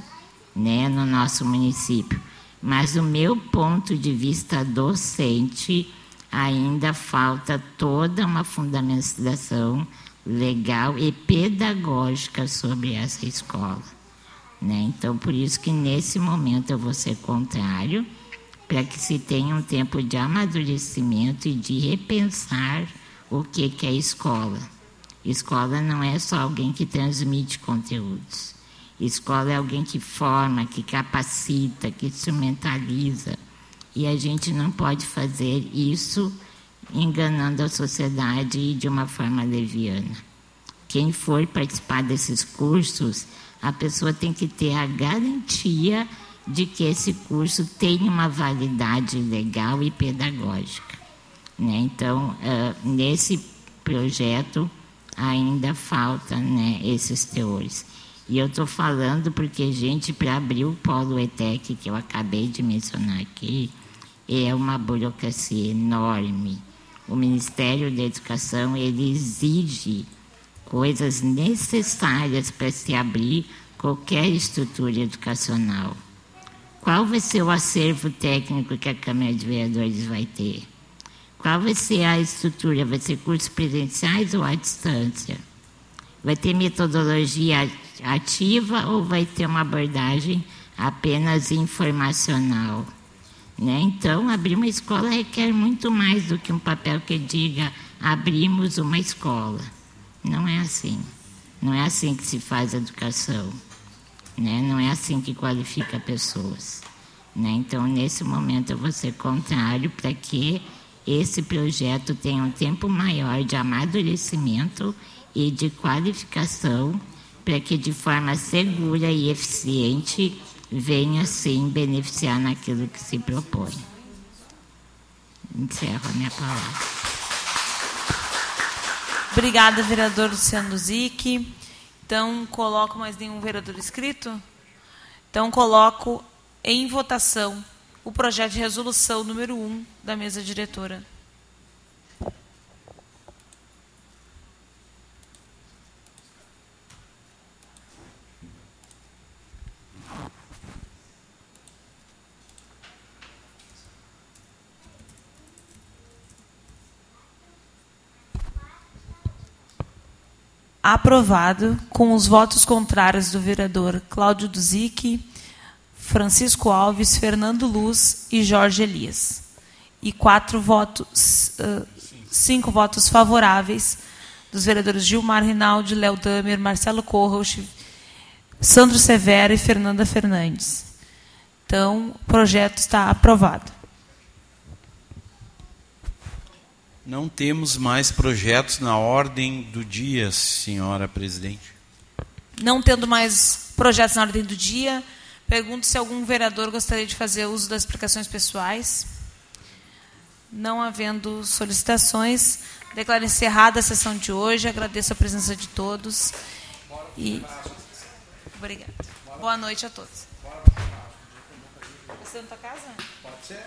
Speaker 2: né, no nosso município. Mas do meu ponto de vista docente, ainda falta toda uma fundamentação legal e pedagógica sobre essa escola. Né? Então, por isso que nesse momento eu vou ser contrário para que se tenha um tempo de amadurecimento e de repensar o que, que é escola. Escola não é só alguém que transmite conteúdos. Escola é alguém que forma, que capacita, que instrumentaliza. E a gente não pode fazer isso enganando a sociedade de uma forma leviana. Quem for participar desses cursos, a pessoa tem que ter a garantia de que esse curso tem uma validade legal e pedagógica. Né? Então, uh, nesse projeto ainda falta né, esses teores. E eu estou falando porque, gente, para abrir o polo ETEC, que eu acabei de mencionar aqui, é uma burocracia enorme. O Ministério da Educação ele exige coisas necessárias para se abrir qualquer estrutura educacional. Qual vai ser o acervo técnico que a Câmara de Vereadores vai ter? Qual vai ser a estrutura? Vai ser cursos presenciais ou à distância? Vai ter metodologia ativa ou vai ter uma abordagem apenas informacional? Né? Então, abrir uma escola requer muito mais do que um papel que diga abrimos uma escola. Não é assim. Não é assim que se faz educação. Né? Não é assim que qualifica pessoas. Né? Então, nesse momento, eu vou ser contrário para que esse projeto tenha um tempo maior de amadurecimento e de qualificação para que, de forma segura e eficiente, venha, sim, beneficiar naquilo que se propõe. Encerro a minha palavra.
Speaker 1: Obrigada, vereador Luciano Zic. Então, coloco mais nenhum vereador inscrito? Então, coloco em votação o projeto de resolução número 1 da mesa diretora. Aprovado com os votos contrários do vereador Cláudio Duzic, Francisco Alves, Fernando Luz e Jorge Elias. E quatro votos, uh, cinco votos favoráveis dos vereadores Gilmar Rinaldi, Léo Damer, Marcelo Corros, Sandro Severo e Fernanda Fernandes. Então, o projeto está aprovado.
Speaker 3: Não temos mais projetos na ordem do dia, senhora presidente.
Speaker 1: Não tendo mais projetos na ordem do dia, pergunto se algum vereador gostaria de fazer uso das explicações pessoais. Não havendo solicitações, declaro encerrada a sessão de hoje. Agradeço a presença de todos. E... Obrigada. Boa noite a todos. Você não está casa?
Speaker 8: Pode ser.